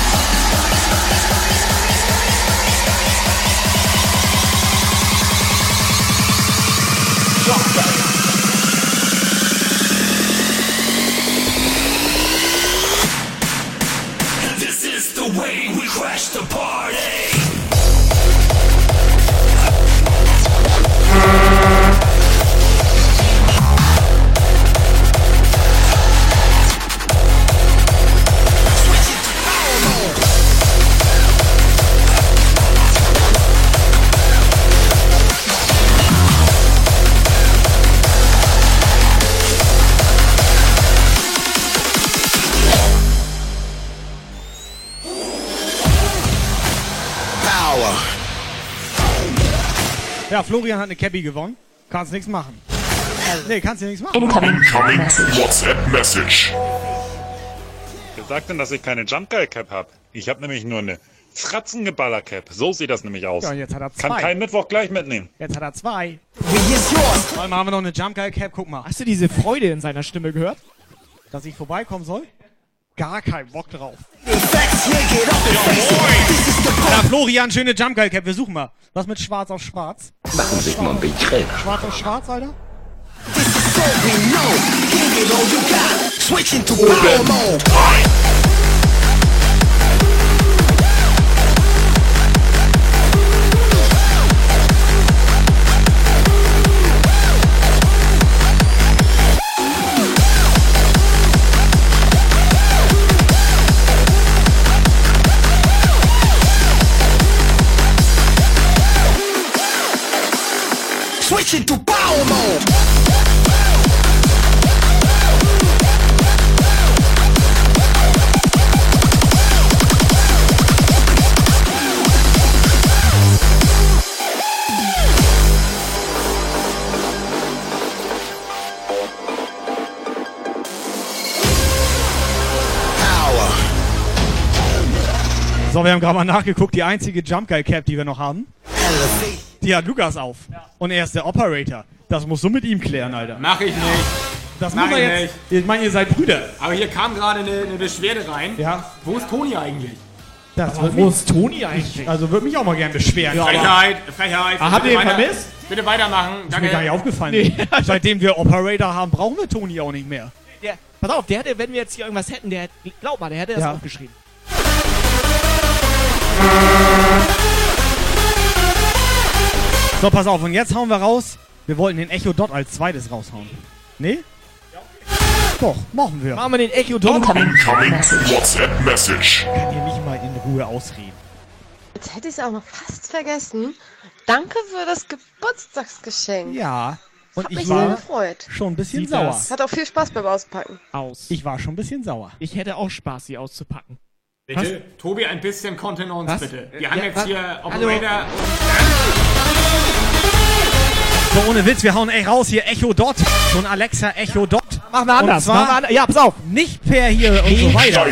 Ja, Florian hat eine Cappy gewonnen. Kannst nichts machen. Nee, kannst du nichts machen. Incoming WhatsApp Message. Wer sagt denn, dass ich keine Jump Guy Cap habe? Ich habe nämlich nur eine Fratzengeballer Cap. So sieht das nämlich aus. Ja, jetzt hat er Kann zwei. kein Mittwoch gleich mitnehmen. Jetzt hat er zwei. Vor allem haben wir noch eine Jump Guy Cap. Guck mal. Hast du diese Freude in seiner Stimme gehört? Dass ich vorbeikommen soll? Gar kein Bock drauf. Ja, Florian, schöne Jump Guy Cap. Wir suchen mal. Was mit Schwarz auf Schwarz? Machen Sie mal ein bisschen. Schwarz auf Schwarz, Alter? Switch into power mode. So, wir haben gerade mal nachgeguckt. Die einzige Jump Guy Cap, die wir noch haben, die hat Lukas auf. Und er ist der Operator. Das musst du mit ihm klären, Alter. Mach ich nicht. Das Mach muss er ich jetzt. Ich meine, ihr seid Brüder. Aber hier kam gerade eine, eine Beschwerde rein. Ja. Wo ist Toni eigentlich? Das wird wo ist Toni eigentlich? Also würde mich auch mal gerne beschweren. Frechheit, Frechheit. Ah, habt ihr ihn weiter- vermisst? Bitte weitermachen. Ist mir Danke. gar nicht aufgefallen. Nee. Seitdem wir Operator haben, brauchen wir Toni auch nicht mehr. Der, pass auf, der hätte, wenn wir jetzt hier irgendwas hätten, der hätte, glaub mal, der hätte das Ja. aufgeschrieben. So, pass auf. Und jetzt hauen wir raus. Wir wollten den Echo Dot als zweites raushauen. Nee? Doch, machen wir. Machen wir den Echo Dot. Incoming WhatsApp Message. Könnt ihr mich mal in Ruhe ausreden? Jetzt hätte ich es auch noch fast vergessen. Danke für das Geburtstagsgeschenk. Ja. Und Hab ich mich sehr war gefreut. schon ein bisschen Sieht sauer. das- Hat auch viel Spaß beim Auspacken. Aus. Ich war schon ein bisschen sauer. Ich hätte auch Spaß, sie auszupacken. Bitte, Tobi, ein bisschen Kontenance, Was? bitte. Wir haben ja, jetzt was? hier? Operator. So, ohne Witz, wir hauen ey raus hier Echo Dot. So ein Alexa Echo Dot. Machen wir anders. Machen wir anders. Ja, pass auf. nicht per hier und so weiter.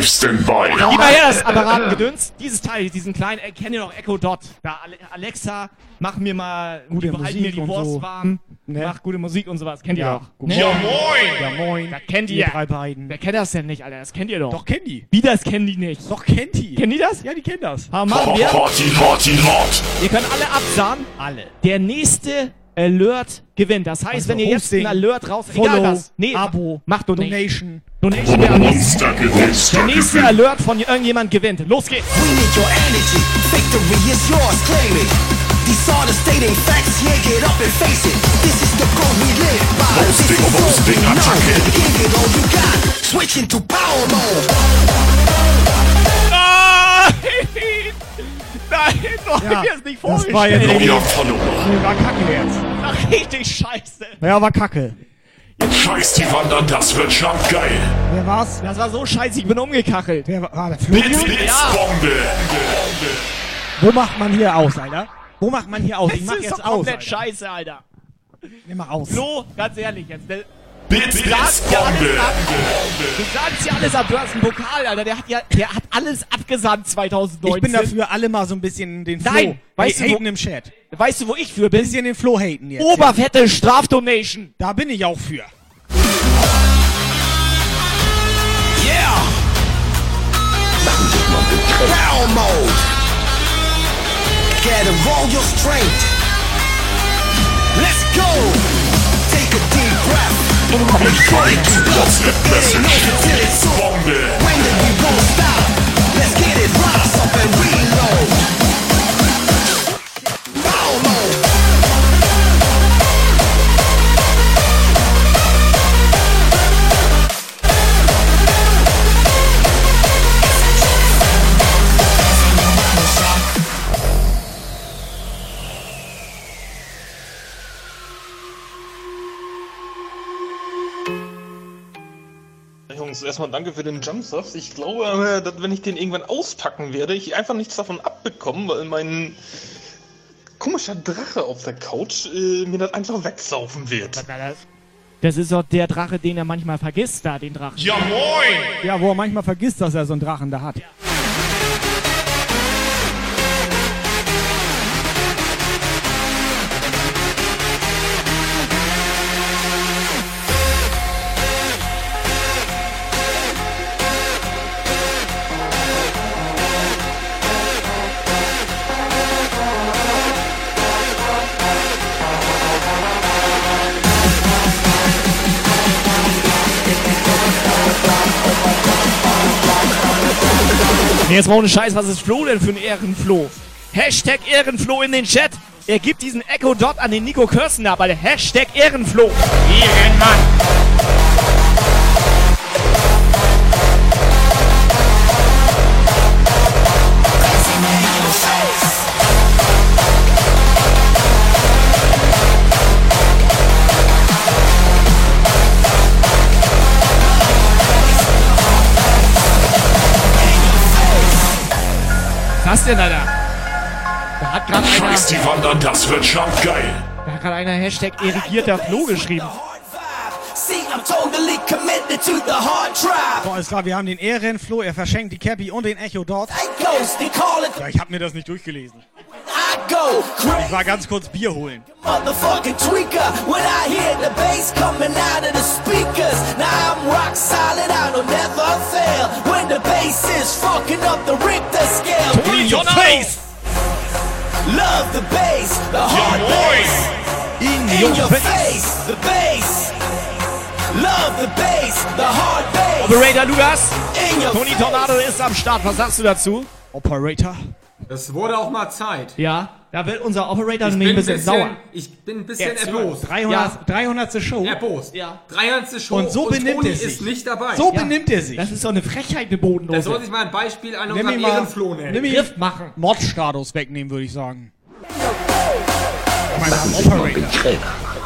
Mal her das Apparatengedöns. Dieses Teil, diesen kleinen, äh, kennt ihr noch Echo Dot? Da, Ale- Alexa, mach mir mal, Gute die, halt Musik mir die Wurst so. warm. Ne? Mach gute Musik und sowas. Kennt Ja, ihr doch. gut. Ne? Ja moin. Ja, moin. Das kennt Ihr drei beiden. Wer kennt das denn nicht, Alter? Das kennt ihr doch. Doch, kennen die. Wie das kennen die nicht? Doch, kennt die. Kennen die das? Ja, die kennen das. Aber machen wir. Party, Party, hot. Ihr könnt alle absahen. Alle. Der nächste Alert gewinnt. Das heißt, Also wenn ihr jetzt Hosting, ein Alert raus... Follow, egal was. Nee, Abo, macht. Donation. Donation wäre am nächsten. Der nächste Alert von irgendjemand gewinnt. Los geht's. We need your energy. Victory is yours, claim it. These are the stating facts, yeah, get up and face it. This is the code we live by. This Hosting, is know. attacke. Give it all you got. Switch into power mode. Nein! Nein, doch, Ja, ich jetzt nicht das war jetzt vorgestellt. Nee, war kacke jetzt. Ach, richtig scheiße. Ja, war kacke. Scheiß die Wandern, das wird schon geil. Wer war's? Das war so scheiße, ich bin umgekachelt. Wer war, war der Blitz, Florian? Blitzbombe. Wo macht man hier aus, Alter? Wo macht man hier aus? Ich Das mach ist jetzt doch aus. komplett Alter. scheiße, Alter. Nimm mal aus. Flo, ganz ehrlich jetzt. Der, Blitz, du sagst ja alles ab. Du sagst ja alles ab. Du hast einen Pokal, Alter. Der hat ja, der hat alles abgesandt 2019. Ich bin dafür, alle mal so ein bisschen den Flo Nein, weißt du, wo- im Chat. Weißt du, wo ich für bin? Bisschen den Flo haten jetzt. Oberfette Strafdonation. Da bin ich auch für. Yeah. Power mode. Gather all your strength. Let's go. Take a deep breath. Incoming WhatsApp It ain't Message. over till it's over. When did we won't stop? Let's get it, rise up and reload. Jungs, erstmal danke für den Jumpsofts. Ich glaube, äh, dass wenn ich den irgendwann auspacken werde, ich einfach nichts davon abbekomme, weil mein komischer Drache auf der Couch äh, mir das einfach wegsaufen wird. Das ist doch der Drache, den er manchmal vergisst, da, den Drachen. Ja moin. Ja, wo er manchmal vergisst, dass er so einen Drachen da hat. Jetzt mal ohne Scheiß, was ist Flo denn für ein Ehrenflo? Hashtag Ehrenflo in den Chat. Er gibt diesen Echo Dot an den Nico Kirsten ab, Alter. Hashtag Ehrenflo. Ehrenmann. Was denn, Alter? Da hat gerade einer, Scheiß die Wandern, das wird schon geil. da hat gerade einer Hashtag irrigierter Flo geschrieben. See, I'm totally committed to the hard drive. So, alles klar, wir haben den Ehrenflo, er verschenkt die Cappy und den Echo dort. Ja, ich habe mir das nicht durchgelesen. Ich war ganz kurz Bier holen. Your face! Love the bass, the hard bass. In, In your face, the bass. Love the bass, the hard bass. Operator Lukas, In your Tony Tornado ist am Start. Was sagst du dazu? Operator. Es wurde auch mal Zeit. Ja, da wird unser Operator Ich nämlich ein bisschen, sauer. Ich bin ein bisschen Jetzt, erbost. 300, 300. Show. Erbost. Ja. 300. Show Und so benimmt Toni er sich. ist nicht dabei. So benimmt er sich. Das ist doch eine Frechheit, eine Da bodenlose. soll sich mal ein Beispiel an unserem Ehrenfloh nennen. nimm ihn Griff machen. Mod-Status wegnehmen, würde ich sagen. Ich meine, wir haben Operator.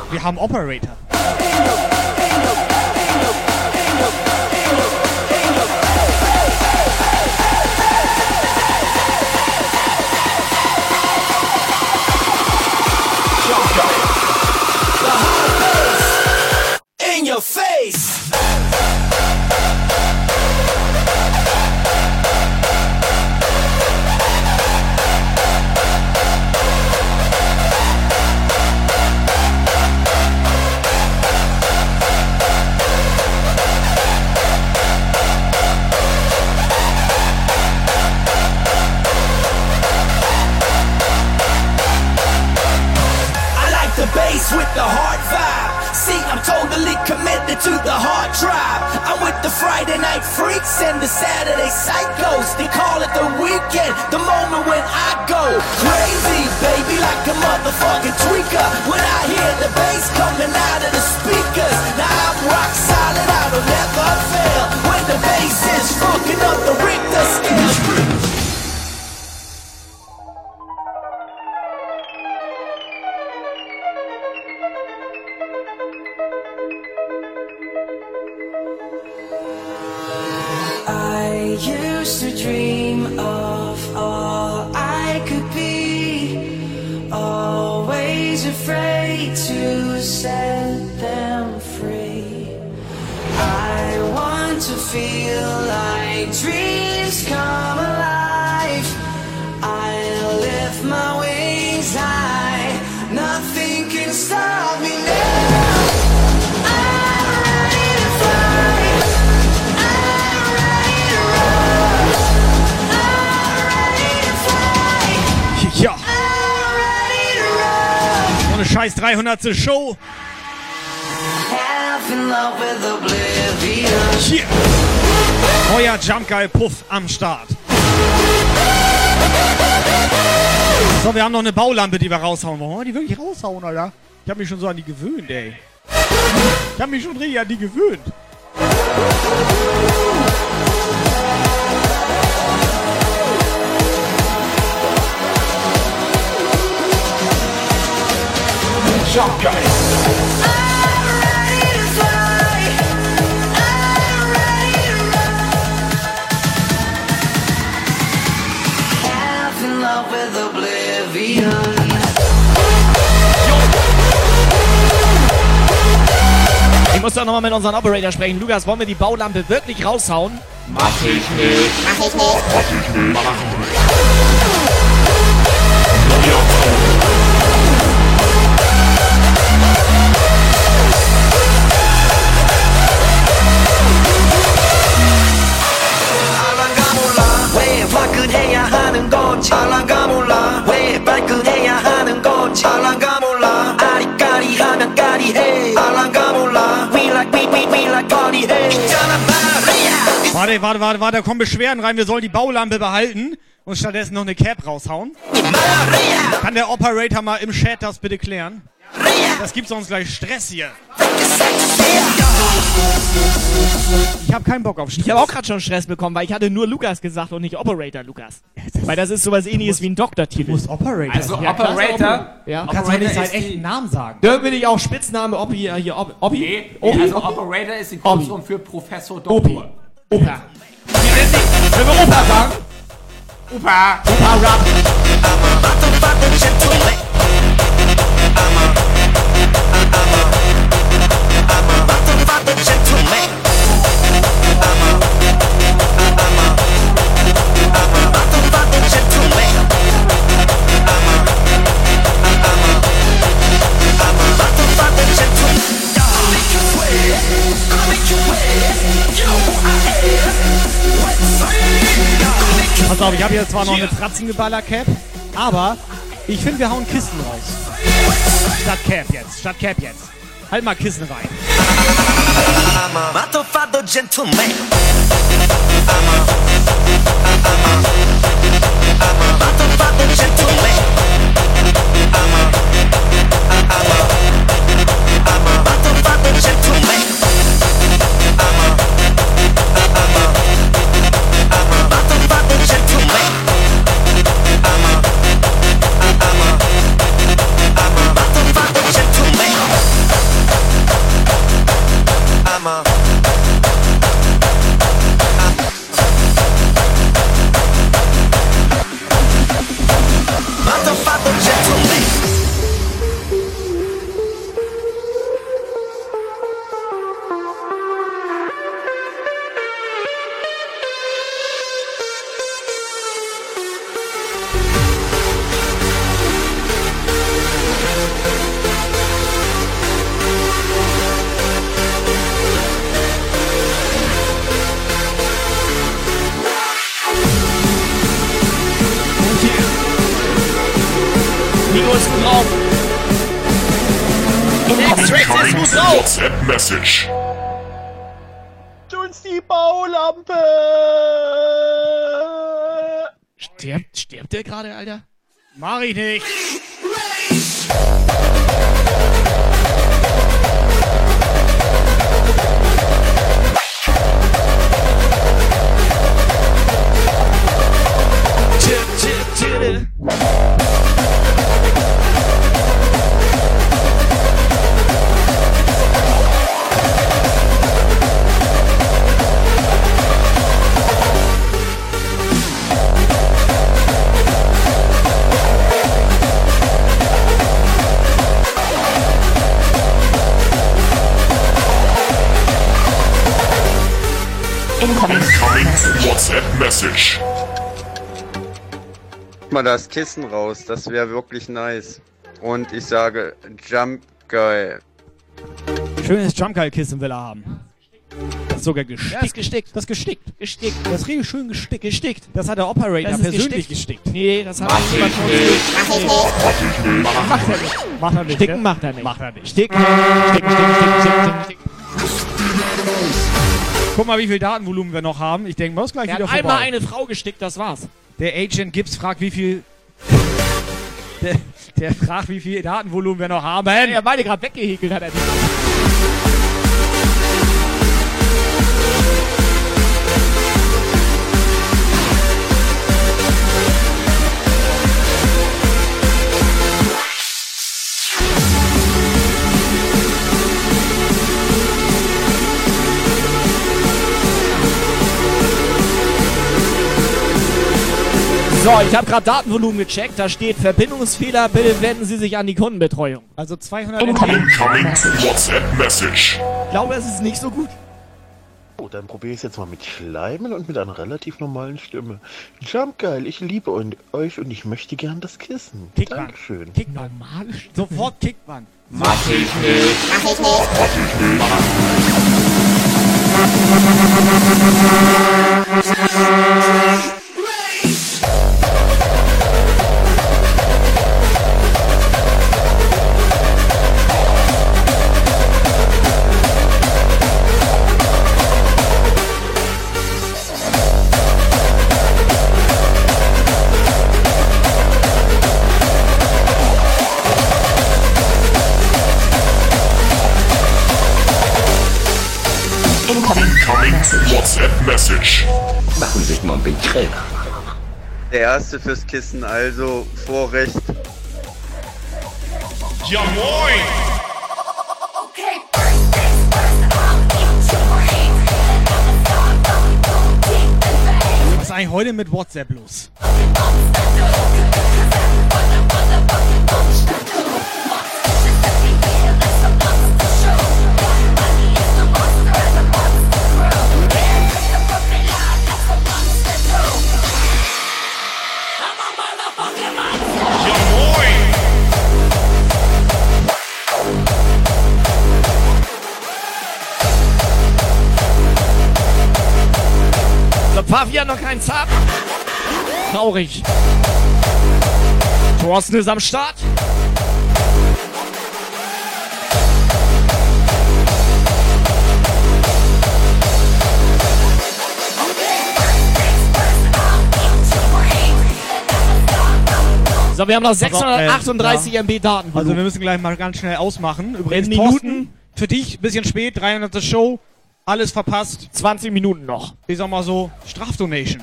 Wir haben Operator. In your face. With the hard vibe. See, I'm totally committed to the hard drive. I'm with the Friday night freaks and the Saturday psychos. They call it the weekend, the moment when I go crazy, baby, like a motherfucking tweaker. When I hear the bass coming out of the speakers, now I'm rock solid, I don't never fail. When the bass is fucking up the Richter scale. Scheiß 300. Show. Hier. Neuer Jump Guy Puff am Start. So, wir haben noch eine Baulampe, die wir raushauen wollen. Wollen wir die wirklich raushauen, Alter? Ich habe mich schon so an die gewöhnt, ey. Ich habe mich schon richtig an die gewöhnt. Jump Guy. Half in love with oblivion. Ich muss doch nochmal mit unserem Operator sprechen. Lukas, wollen wir die Baulampe wirklich raushauen? Mach ich nicht. Mach ich nicht. Mach ich nicht. Mach ich nicht. 왜 화끈해야 하는 건지 알랑가 몰라 왜 발끈해야 하는 건지 알랑가 몰라 아리까리하면 까리해 알랑가 몰라 We like we we we like party해 있잖아 말이야 Warte, warte, warte, warte, da kommen Beschwerden rein, wir sollen die Baulampe behalten und stattdessen noch eine Cap raushauen. Kann der Operator mal im Chat das bitte klären? Das gibt sonst gleich Stress hier. Ich habe keinen Bock auf Stress. Ich habe auch gerade schon Stress bekommen, weil ich hatte nur Lukas gesagt und nicht Operator Lukas. Weil das ist sowas ähnliches wie ein Doktortitel. Du musst Operator Also Ja, klar, Operator. Ja. Du kannst doch nicht seinen echten Namen sagen. Da bin ich auch Spitzname Oppi, hier, hier Oppi. Nee, Oppi? also Operator ist die Kurzform für Professor Oppi. Doktor. Opa. Wenn wir Opa sagen. Opa. Opa Rap. Pass auf, ich habe hier zwar noch eine Fratzengeballer-Cap, aber ich finde, wir hauen Kisten raus. Statt Cap jetzt, statt Cap jetzt. Halt mal Kissen rein. Mato fado gentleman. Mato fado gentleman. Mato mal das Kissen raus, das wäre wirklich nice. Und ich sage, Jump geil. Schönes Jumpgeil-Kissen will er haben. Das ist sogar gestickt. Ja, ist gestickt. Das ist gestickt. Gestickt. Das ist richtig schön gestickt. Gestickt. Das hat der Operator persönlich gestickt. gestickt. Nee, das hat Mach er jemand. Mach nicht. Macht er nicht. Macht er nicht. Sticken macht er nicht. Macht er nicht. Sticken. Sticken, sticken, sticken, sticken, sticken. Guck mal, wie viel Datenvolumen wir noch haben. Ich denke, mal, ist gleich Er wieder hat vorbei. einmal eine Frau gestickt, das war's. Der Agent Gibbs fragt, wie viel. Der, der fragt, wie viel Datenvolumen wir noch haben. Er beide gerade weggehekelt hat er So, ich habe gerade Datenvolumen gecheckt. Da steht Verbindungsfehler. Bitte wenden Sie sich an die Kundenbetreuung. Also 200 Incoming WhatsApp Message. Ich glaube, es ist nicht so gut. Oh, dann probiere ich es jetzt mal mit Schleimen und mit einer relativ normalen Stimme. Jump geil, ich liebe und, euch und ich möchte gern das Kissen. Kickband. Dankeschön. Kickband. Sofort Kickband. Mach ich nicht. Mach ich nicht. Incoming Der erste fürs Kissen, also Vorrecht. Ja moin! Was ist eigentlich heute mit WhatsApp los? So, Pavian noch keinen Zap. Traurig. Thorsten ist am Start. So, wir haben noch 638 MB Daten. Also wir müssen gleich mal ganz schnell ausmachen. Übrigens, In Minuten. Thorsten, für dich bisschen spät, 300. Show, alles verpasst. 20 Minuten noch. Ich sag mal so, Strafdonation.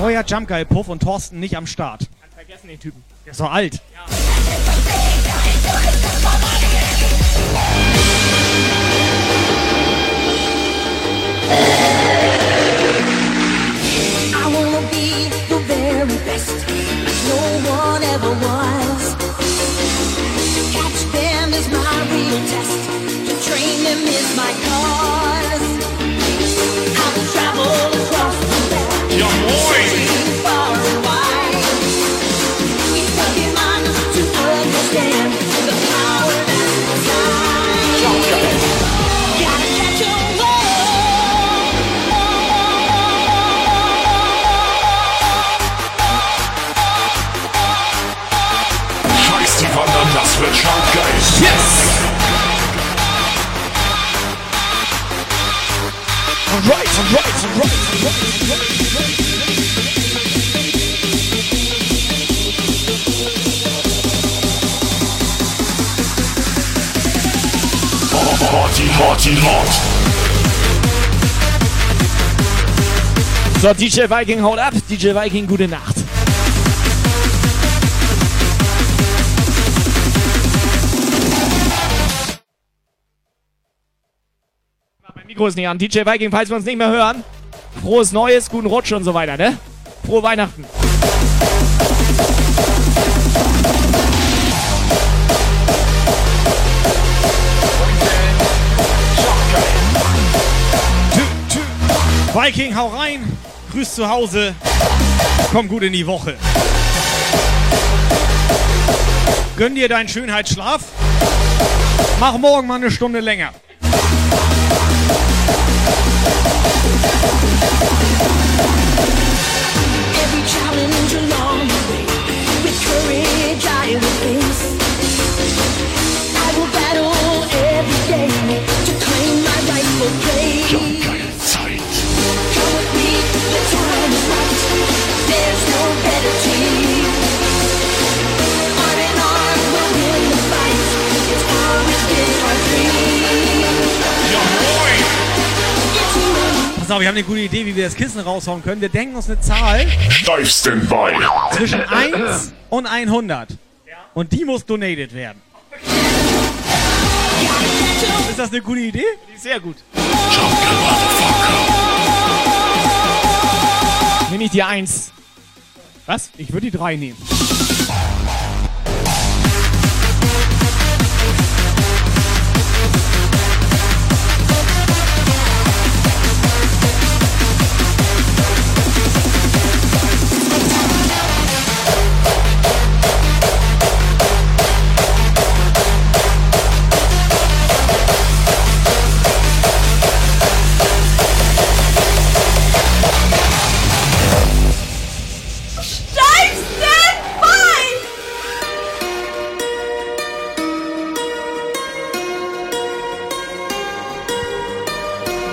Neuer Jump Guy Puff und Thorsten nicht am Start. Vergessen den Typen. Der ist doch alt. I wanna be the very best, no one ever was. To catch them is my real test, will So, DJ Viking haut ab. DJ Viking, gute Nacht. Mikro ist nicht an. DJ Viking, falls wir uns nicht mehr hören. Frohes Neues, guten Rutsch und so weiter, ne? Frohe Weihnachten. Viking, hau rein. Grüß zu Hause. Komm gut in die Woche. Gönn dir deinen Schönheitsschlaf. Mach morgen mal eine Stunde länger. Wir haben eine gute Idee, wie wir das Kissen raushauen können. Wir denken uns eine Zahl Steif Standby. zwischen 1 und 100. Und die muss donated werden. Ist das eine gute Idee? Sehr gut. Nehme ich die Eins. Was? Ich würde die 3 nehmen.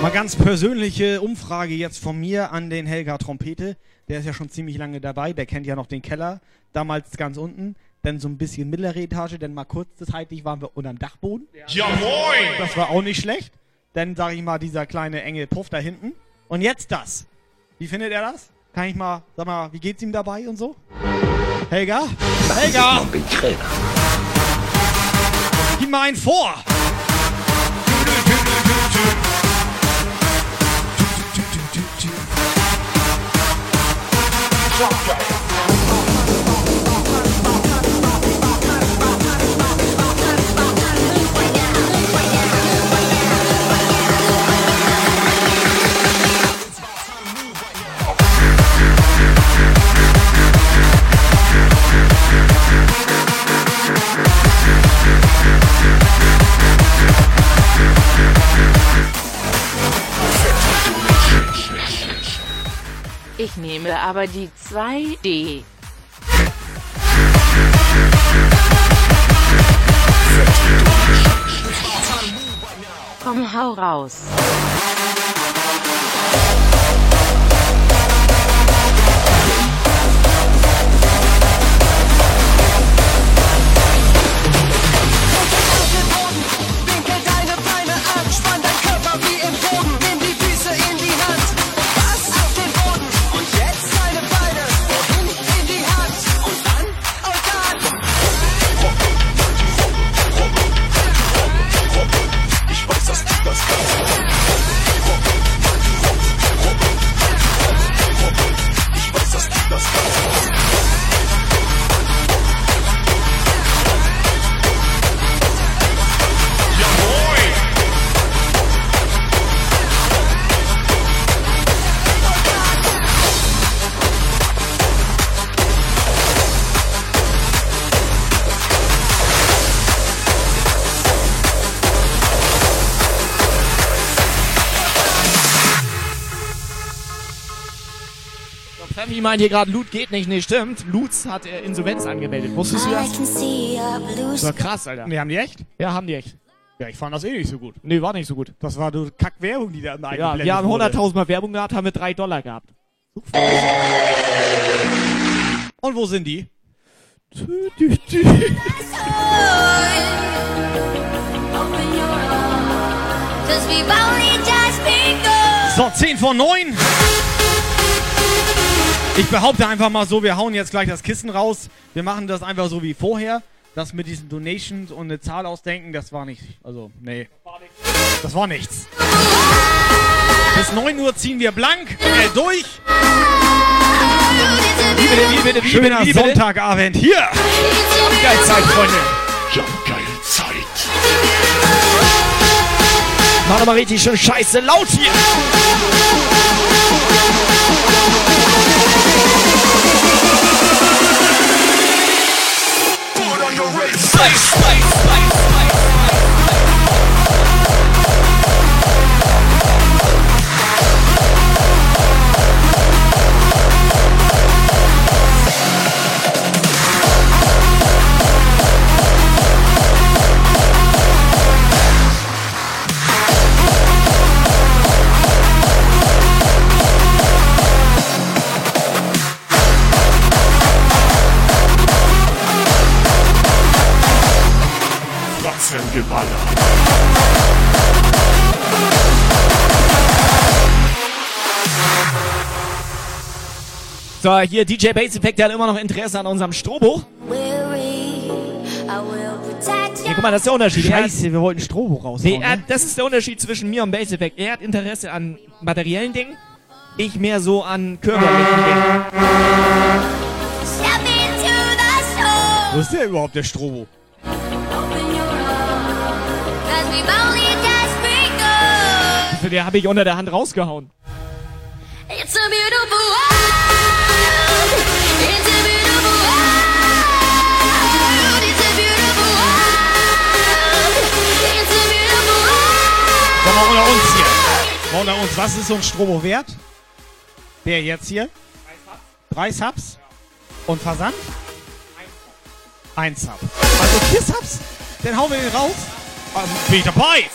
Mal ganz persönliche Umfrage jetzt von mir an den Helga Trompete. Der ist ja schon ziemlich lange dabei. Der kennt ja noch den Keller. Damals ganz unten. Dann so ein bisschen mittlere Etage. Dann mal kurzzeitig waren wir unterm Dachboden. Ja moin! Das war auch nicht schlecht. Dann sage ich mal dieser kleine enge Puff da hinten. Und jetzt das. Wie findet er das? Kann ich mal, sag mal, wie geht's ihm dabei und so? Helga? Helga! Gib mal einen vor! drop it. Ich nehme aber die 2D. Komm, hau raus. Pfeffi meint hier gerade, Loot geht nicht. Nee, stimmt. Loots hat äh, Insolvenz angemeldet. Wusstest du das? Das war krass, Alter. Nee, haben die echt? Ja, haben die echt. Ja, ich fand das eh nicht so gut. Nee, war nicht so gut. Das war du Kack-Werbung, die da immer Ja, wir haben wurde. 100.000 Mal Werbung gehabt, haben wir 3 Dollar gehabt. Und wo sind die? So, 10 von 9. Ich behaupte einfach mal so, wir hauen jetzt gleich das Kissen raus. Wir machen das einfach so wie vorher. Das mit diesen Donations und eine Zahl ausdenken, das war nicht. Also, nee. Das war nichts. Bis 9 Uhr ziehen wir blank äh, durch. Wie bitte, wie bitte, wie Schöner bitte, wie bitte? Sonntagabend hier. Geilzeit, Freunde. Jumpgeil-Zeit. Mach mal richtig schön scheiße laut hier. Fratzengeballer. So, hier DJ Bass Effect, der hat immer noch Interesse an unserem Strobo. Hier, guck mal, das ist der Unterschied. Er hat- Scheiße, wir wollten Strobo raushauen. Nee, er, ne? das ist der Unterschied zwischen mir und Bass Effect. Er hat Interesse an materiellen Dingen, ich mehr so an körperlichen Dingen. Wo ist der überhaupt, der Strobo? Für den habe ich unter der Hand rausgehauen. It's a beautiful world. Mal unter uns hier. Mal unter uns, was ist so ein Strobo wert? Der jetzt hier? Drei Subs? Und Versand? Ein Sub. Also vier Subs? Dann hauen wir den raus. Ähm, bin ich dabei.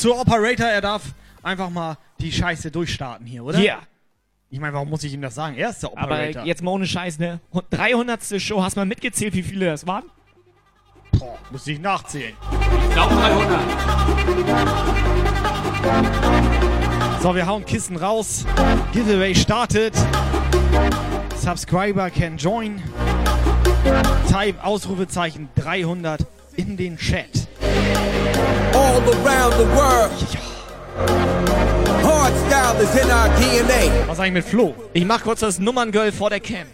Zu Operator, er darf einfach mal die Scheiße durchstarten hier, oder? Ja. Ich meine, warum muss ich ihm das sagen? Er ist der Operator. Aber jetzt mal ohne Scheiß, ne? 300. Show, hast du mal mitgezählt, wie viele das waren? Boah, muss ich nachzählen. Ich glaube 300. So, wir hauen Kissen raus. Giveaway startet. Subscriber can join. Type Ausrufezeichen 300 in den Chat. All around the world. Hardstyle is in our DNA. Was eigentlich mit Flo? Ich mach kurz das Nummerngirl vor der Cam.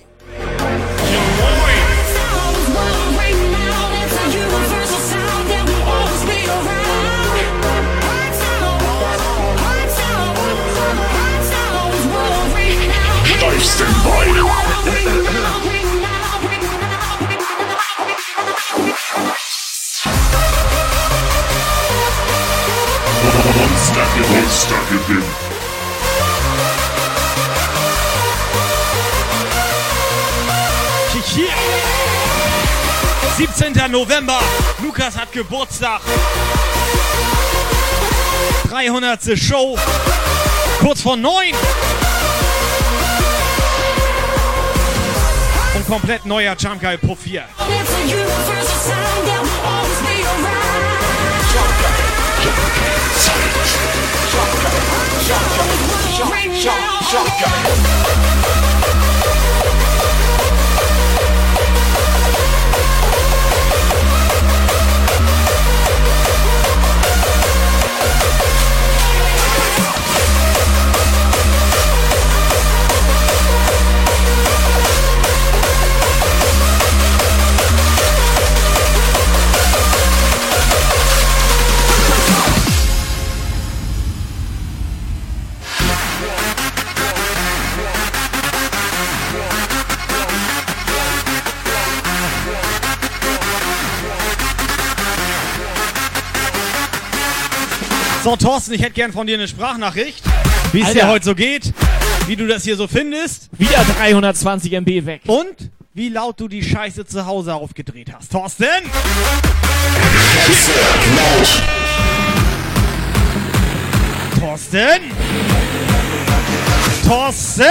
17. November. Lukas hat Geburtstag. 300. Show. Kurz vor 9. Und komplett neuer Jump Guy Puff hier. So, Thorsten, ich hätte gern von dir eine Sprachnachricht, wie es dir heute so geht, wie du das hier so findest. Wieder 320 MB weg. Und wie laut du die Scheiße zu Hause aufgedreht hast. Thorsten! Thorsten! Thorsten!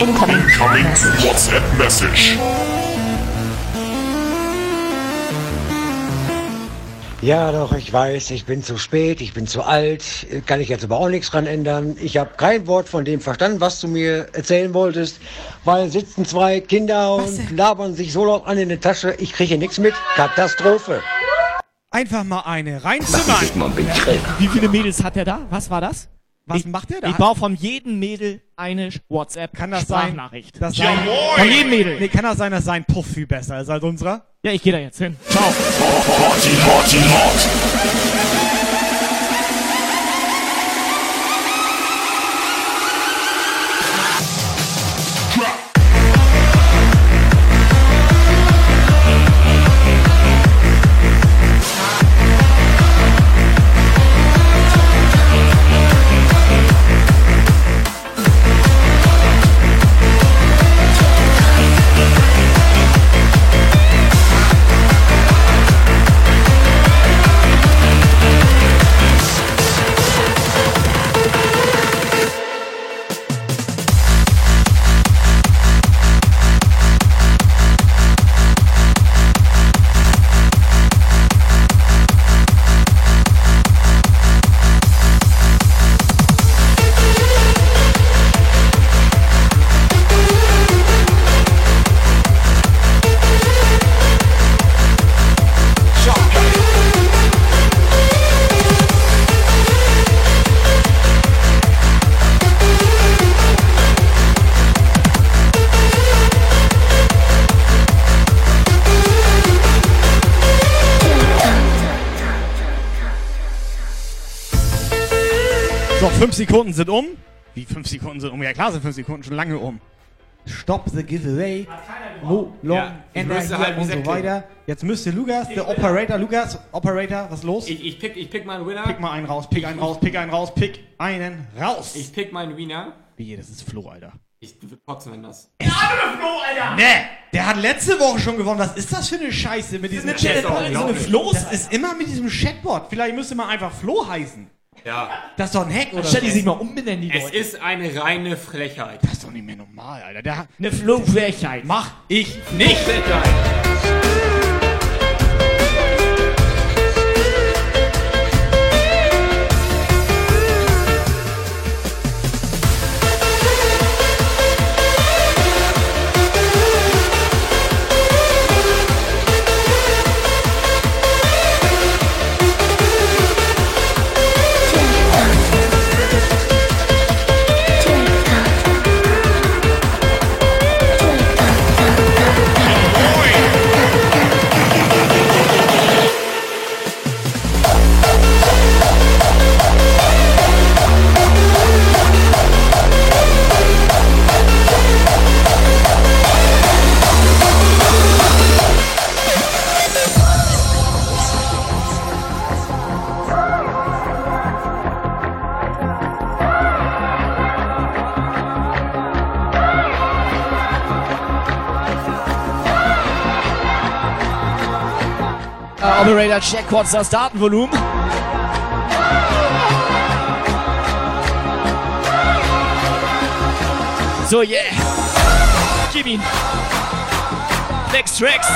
Incoming WhatsApp Message. Ja, doch, ich weiß, ich bin zu spät, ich bin zu alt, kann ich jetzt aber auch nichts dran ändern. Ich habe kein Wort von dem verstanden, was du mir erzählen wolltest, weil sitzen zwei Kinder und labern sich so laut an in der Tasche, ich kriege nichts mit. Katastrophe. Einfach mal eine reinzimmern. Wie viele Mädels hat er da? Was war das? Was ich, macht der da? Ich baue von jedem Mädel eine WhatsApp Kann das sein, Sprachnachricht. dass sein, Von jedem Mädel. Nee, kann das sein, dass sein Puff viel besser ist als unserer? Ja, ich gehe da jetzt hin. Ciao. Fünf Sekunden sind um. Wie fünf Sekunden sind um? Ja klar sind fünf Sekunden schon lange um. Stop the giveaway. No long Ja, here halt und so weiter. Jetzt müsste Lukas, der Operator, Lukas, Operator, was ist los? Ich, ich, pick, ich pick meinen Winner. Pick mal einen raus, pick einen raus, pick einen raus, pick einen raus. Ich pick meinen Winner. Wie, das ist Flo, Alter. Ich würde kotzen, wenn das. Ne, der hat letzte Woche schon gewonnen. Was ist das für eine Scheiße mit diesem Chatbot, So eine. Flo, das ist immer mit diesem Chatbot. Vielleicht müsste man einfach Flo heißen. Ja. Das ist doch ein Hack, oder? Anstatt die sich mal umbenennen, die Es Leute. ist eine reine Frechheit. Das ist doch nicht mehr normal, Alter. Der hat Eine Flo-Frechheit. Mach ich nicht. Frechheit. Check kurz das Datenvolumen. So, yeah. Gib ihn. Next Tracks.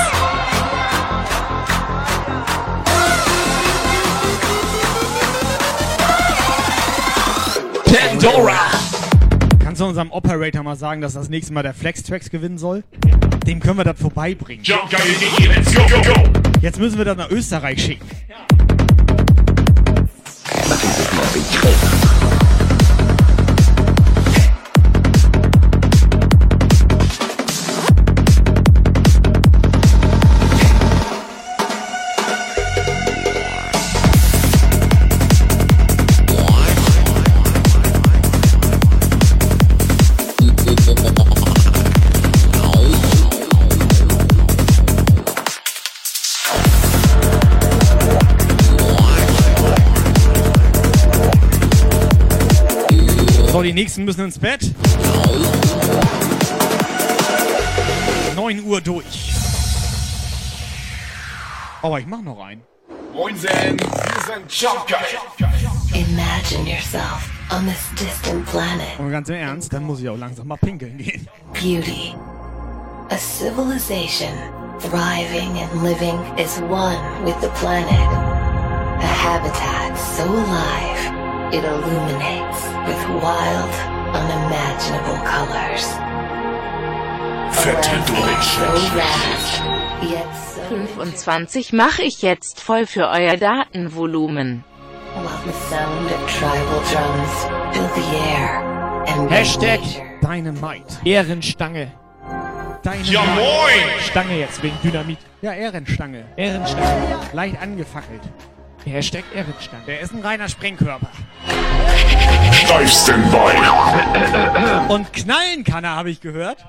Pandora. Kannst du unserem Operator mal sagen, dass das nächste Mal der Flex-Tracks gewinnen soll? Dem können wir das vorbeibringen. Jumpgeil.de, let's go, go, go! Jetzt müssen wir das nach Österreich schicken. Die nächsten müssen ins Bett. 9 Uhr durch. Aber ich mach noch einen. Moinsen, wir sind Jumpgeil. Imagine yourself on this distant planet. Und ganz im Ernst, dann muss ich auch langsam mal pinkeln gehen. Beauty. A civilization thriving and living is one with the planet. A habitat so alive it illuminates with wild, unimaginable colors. Fette So Durchschnitt. vast, yet so 25 mache ich jetzt voll für euer Datenvolumen. Hashtag Dynamite. Ehrenstange. Dynamite. Ja moin! Stange jetzt wegen Dynamit. Ja, Ehrenstange. Ehrenstange. Leicht angefackelt. Hashtag Ehrenstange. Der ist ein reiner Sprengkörper. Steif Standby. Und knallen kann er, habe ich gehört.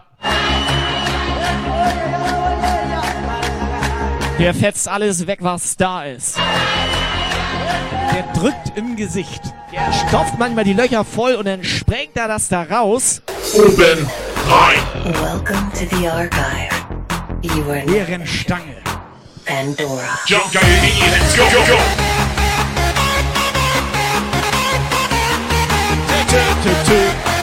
Der fetzt alles weg, was da ist. Der drückt im Gesicht. Der stopft manchmal die Löcher voll und dann sprengt er das da raus. Oben rein. Welcome to the archive. You Ehrenstange. Pandora. Jumpgeil.de, let's go, go, go! Pandora.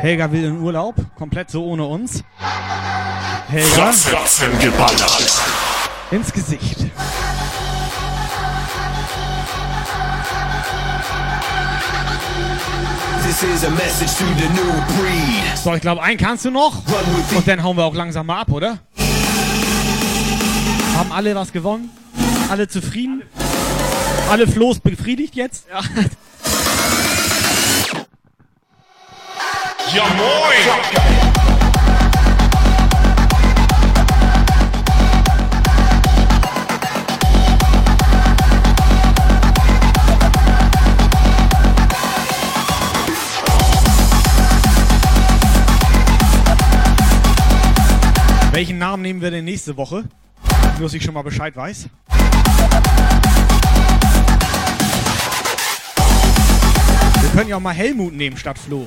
Helga will in Urlaub, komplett so ohne uns. Helga. Fratz, Fratzen geballert. Ins Gesicht. This is a message to the new breed. So, ich glaube, einen kannst du noch. Und dann hauen wir auch langsam mal ab, oder? Haben alle was gewonnen? Alle zufrieden? Alle Floß befriedigt jetzt? Ja. Ja moin! Welchen Namen nehmen wir denn nächste Woche? Nur, dass ich schon mal Bescheid weiß. Wir können ja auch mal Helmut nehmen statt Flo.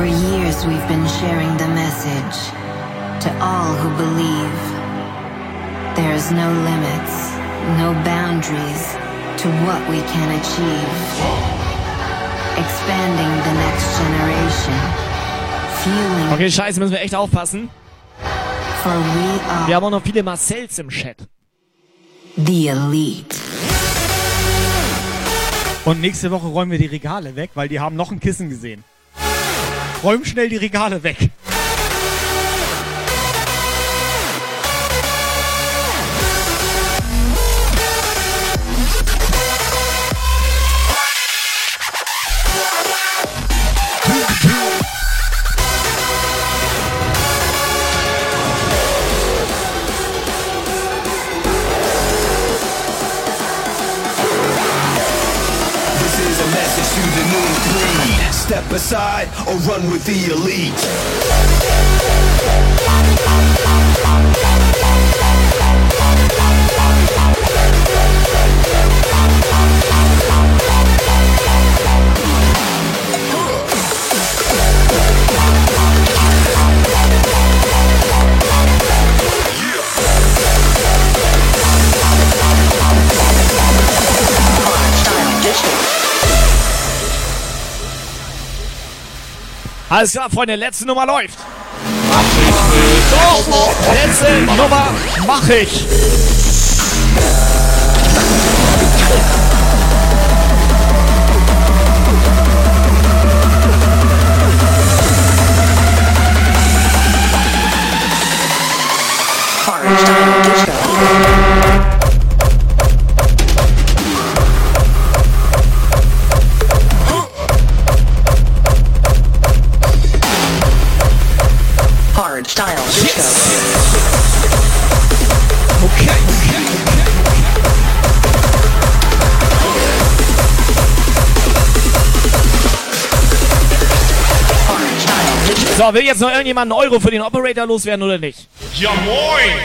For years, we've been sharing the message to all who believe. There's no limits, no boundaries to what we can achieve. Expanding the next generation, Okay, scheiße, müssen wir echt aufpassen. Wir haben auch noch viele Marcells im Chat. the elite. Und nächste Woche räumen wir die Regale weg, weil die haben noch ein Kissen gesehen. Räum schnell die Regale weg. Aside or run with the elite. Alles klar, Freunde, letzte Nummer läuft. Doch, letzte Nummer mache ich. Hard So, will jetzt noch irgendjemand einen Euro für den Operator loswerden oder nicht? Ja moin!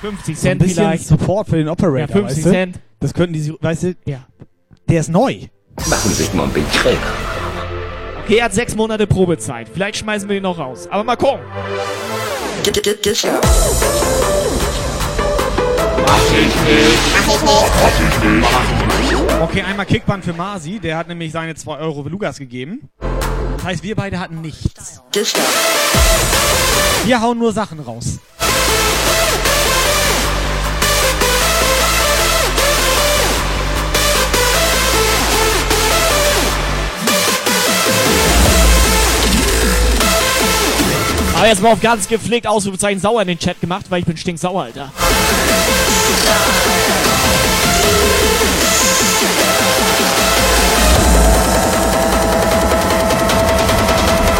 50 So ein Cent bisschen vielleicht. Support für den Operator, Ja, 50 weißt du? Cent. Das könnten die, weißt du? Ja. Der ist neu. Machen Sie sich mal ein Betrag. Okay, er hat sechs Monate Probezeit. Vielleicht schmeißen wir ihn noch raus. Aber mal gucken. Disco. Okay, einmal Kickband für Masi, der hat nämlich seine 2 Euro Lugas gegeben. Das heißt, wir beide hatten nichts. Wir hauen nur Sachen raus. Aber jetzt mal auf ganz gepflegt Ausrufezeichen sauer in den Chat gemacht, weil ich bin stinksauer, Alter.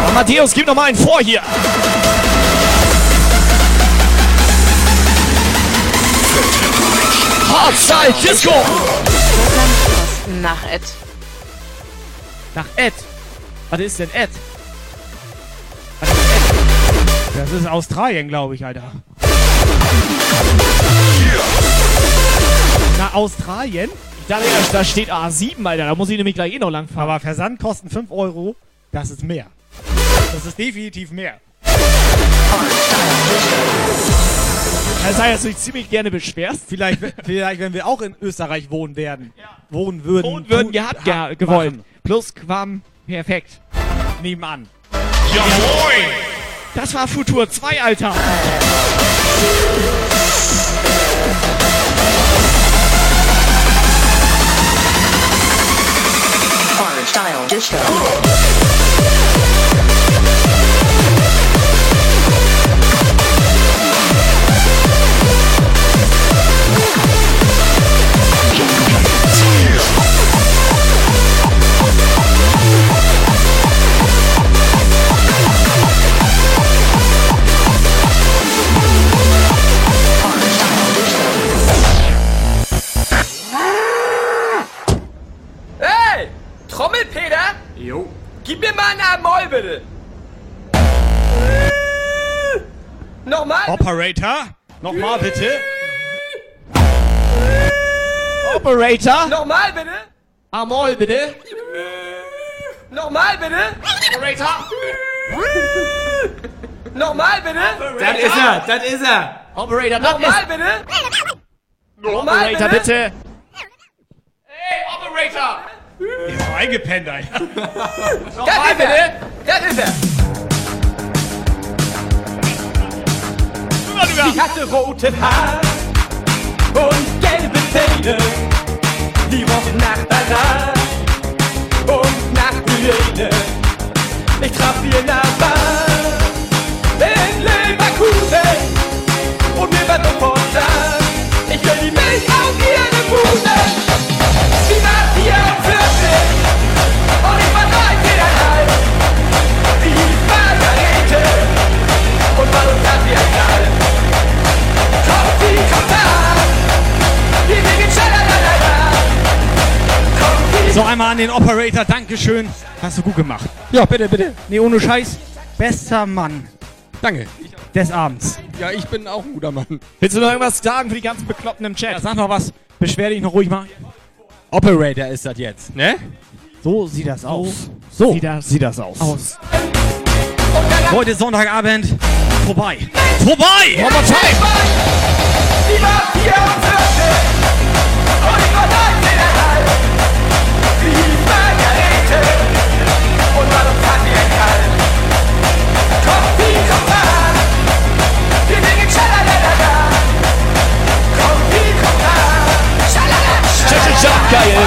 Aber Matthäus, gib noch mal einen vor hier. Hardstyle Disco! Nach Ed. Nach Ed. Was ist denn Ed? Das ist Australien, glaube ich, Alter. Nach Australien. Ich dachte, da steht A7, Alter. Da muss ich nämlich gleich eh noch lang fahren. Aber Versandkosten 5 Euro, das ist mehr. Das ist definitiv mehr. Das heißt, dass du dich ziemlich gerne beschwerst. Vielleicht, vielleicht wenn wir auch in Österreich wohnen werden. Wohnen würden. Und würden gehabt, ha- ge gewollt. Plus Quam, perfekt. Nebenan. Jawohl! Das war Futur 2, Alter. Style disco. Trommelpeter? Jo. Gib mir mal einen Moll, bitte! Nochmal? Operator, nochmal bitte. Operator. Nochmal, bitte! Amol, bitte. Nochmal, bitte! Operator. Nochmal, bitte! Das ist er, das ist er. Operator, das Nochmal, ist... bitte! Nochmal, Operator, bitte! bitte. Hey, Operator! Doch eingepennt, Alter. Das ist er! Das ist er! Ich hatte rote Haare und gelbe Zähne. Die rochen nach Banane und nach Hyäne. Ich traf sie in der Bahn in Leverkusen und mir war sofort klar, ich will die Milch auf ihre Bude. An den Operator, Dankeschön. Hast du gut gemacht. Ja, bitte, bitte. Nee, ohne Scheiß. Bester Mann Danke. des Abends. Ja, ich bin auch ein guter Mann. Willst du noch irgendwas sagen für die ganzen Bekloppten im Chat? Ja, sag noch was. Beschwer dich noch ruhig mal. Operator ist das jetzt, ne? So sieht das aus. So Sieht das sieht das aus. aus. Heute Sonntagabend. Vorbei. Vorbei! One more time. Geil.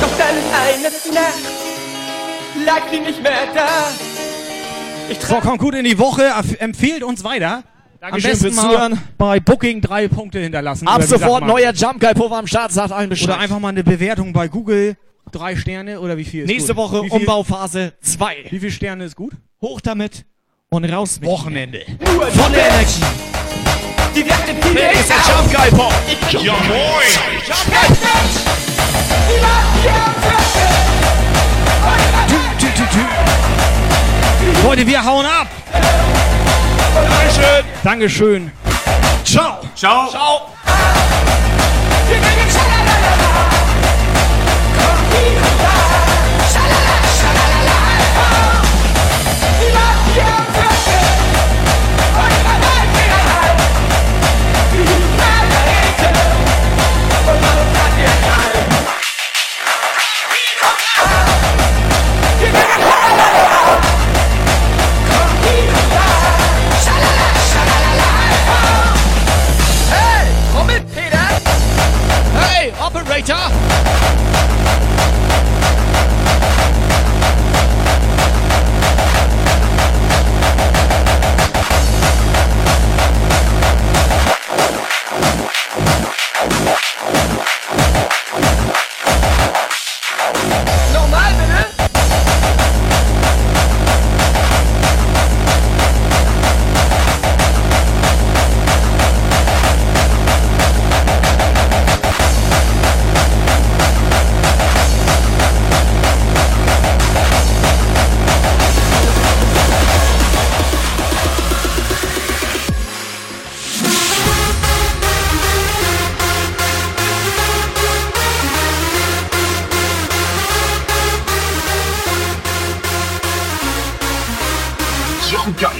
Doch dann eines Nacht lag sie nicht mehr da. Ich So, kommt gut in die Woche. Empfehlt uns weiter. Dankeschön Am besten fürs mal Zuhören. bei Booking drei Punkte hinterlassen. Ab sofort neuer Jump Guy Pulver am Start, sagt allen Bescheid. Oder einfach mal eine Bewertung bei Google. Drei Sterne oder wie viel ist Nächste gut? Woche viel, Umbauphase 2. Wie viele Sterne ist gut? Hoch damit und raus mit. Wochenende. nur Von der Energie. Die Werte, die Wer ist der Jump Guy Pop? Ja moin! Sie war 44 und ich war Tü, tü, tü. Leute, wir hauen ab. Dankeschön. Dankeschön. Ciao. Ciao. Ciao.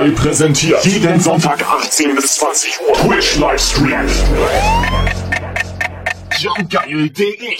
Partei präsentiert. Jeden Sonntag 18 bis 20 Uhr. Twitch Livestream. Jumpgeil.de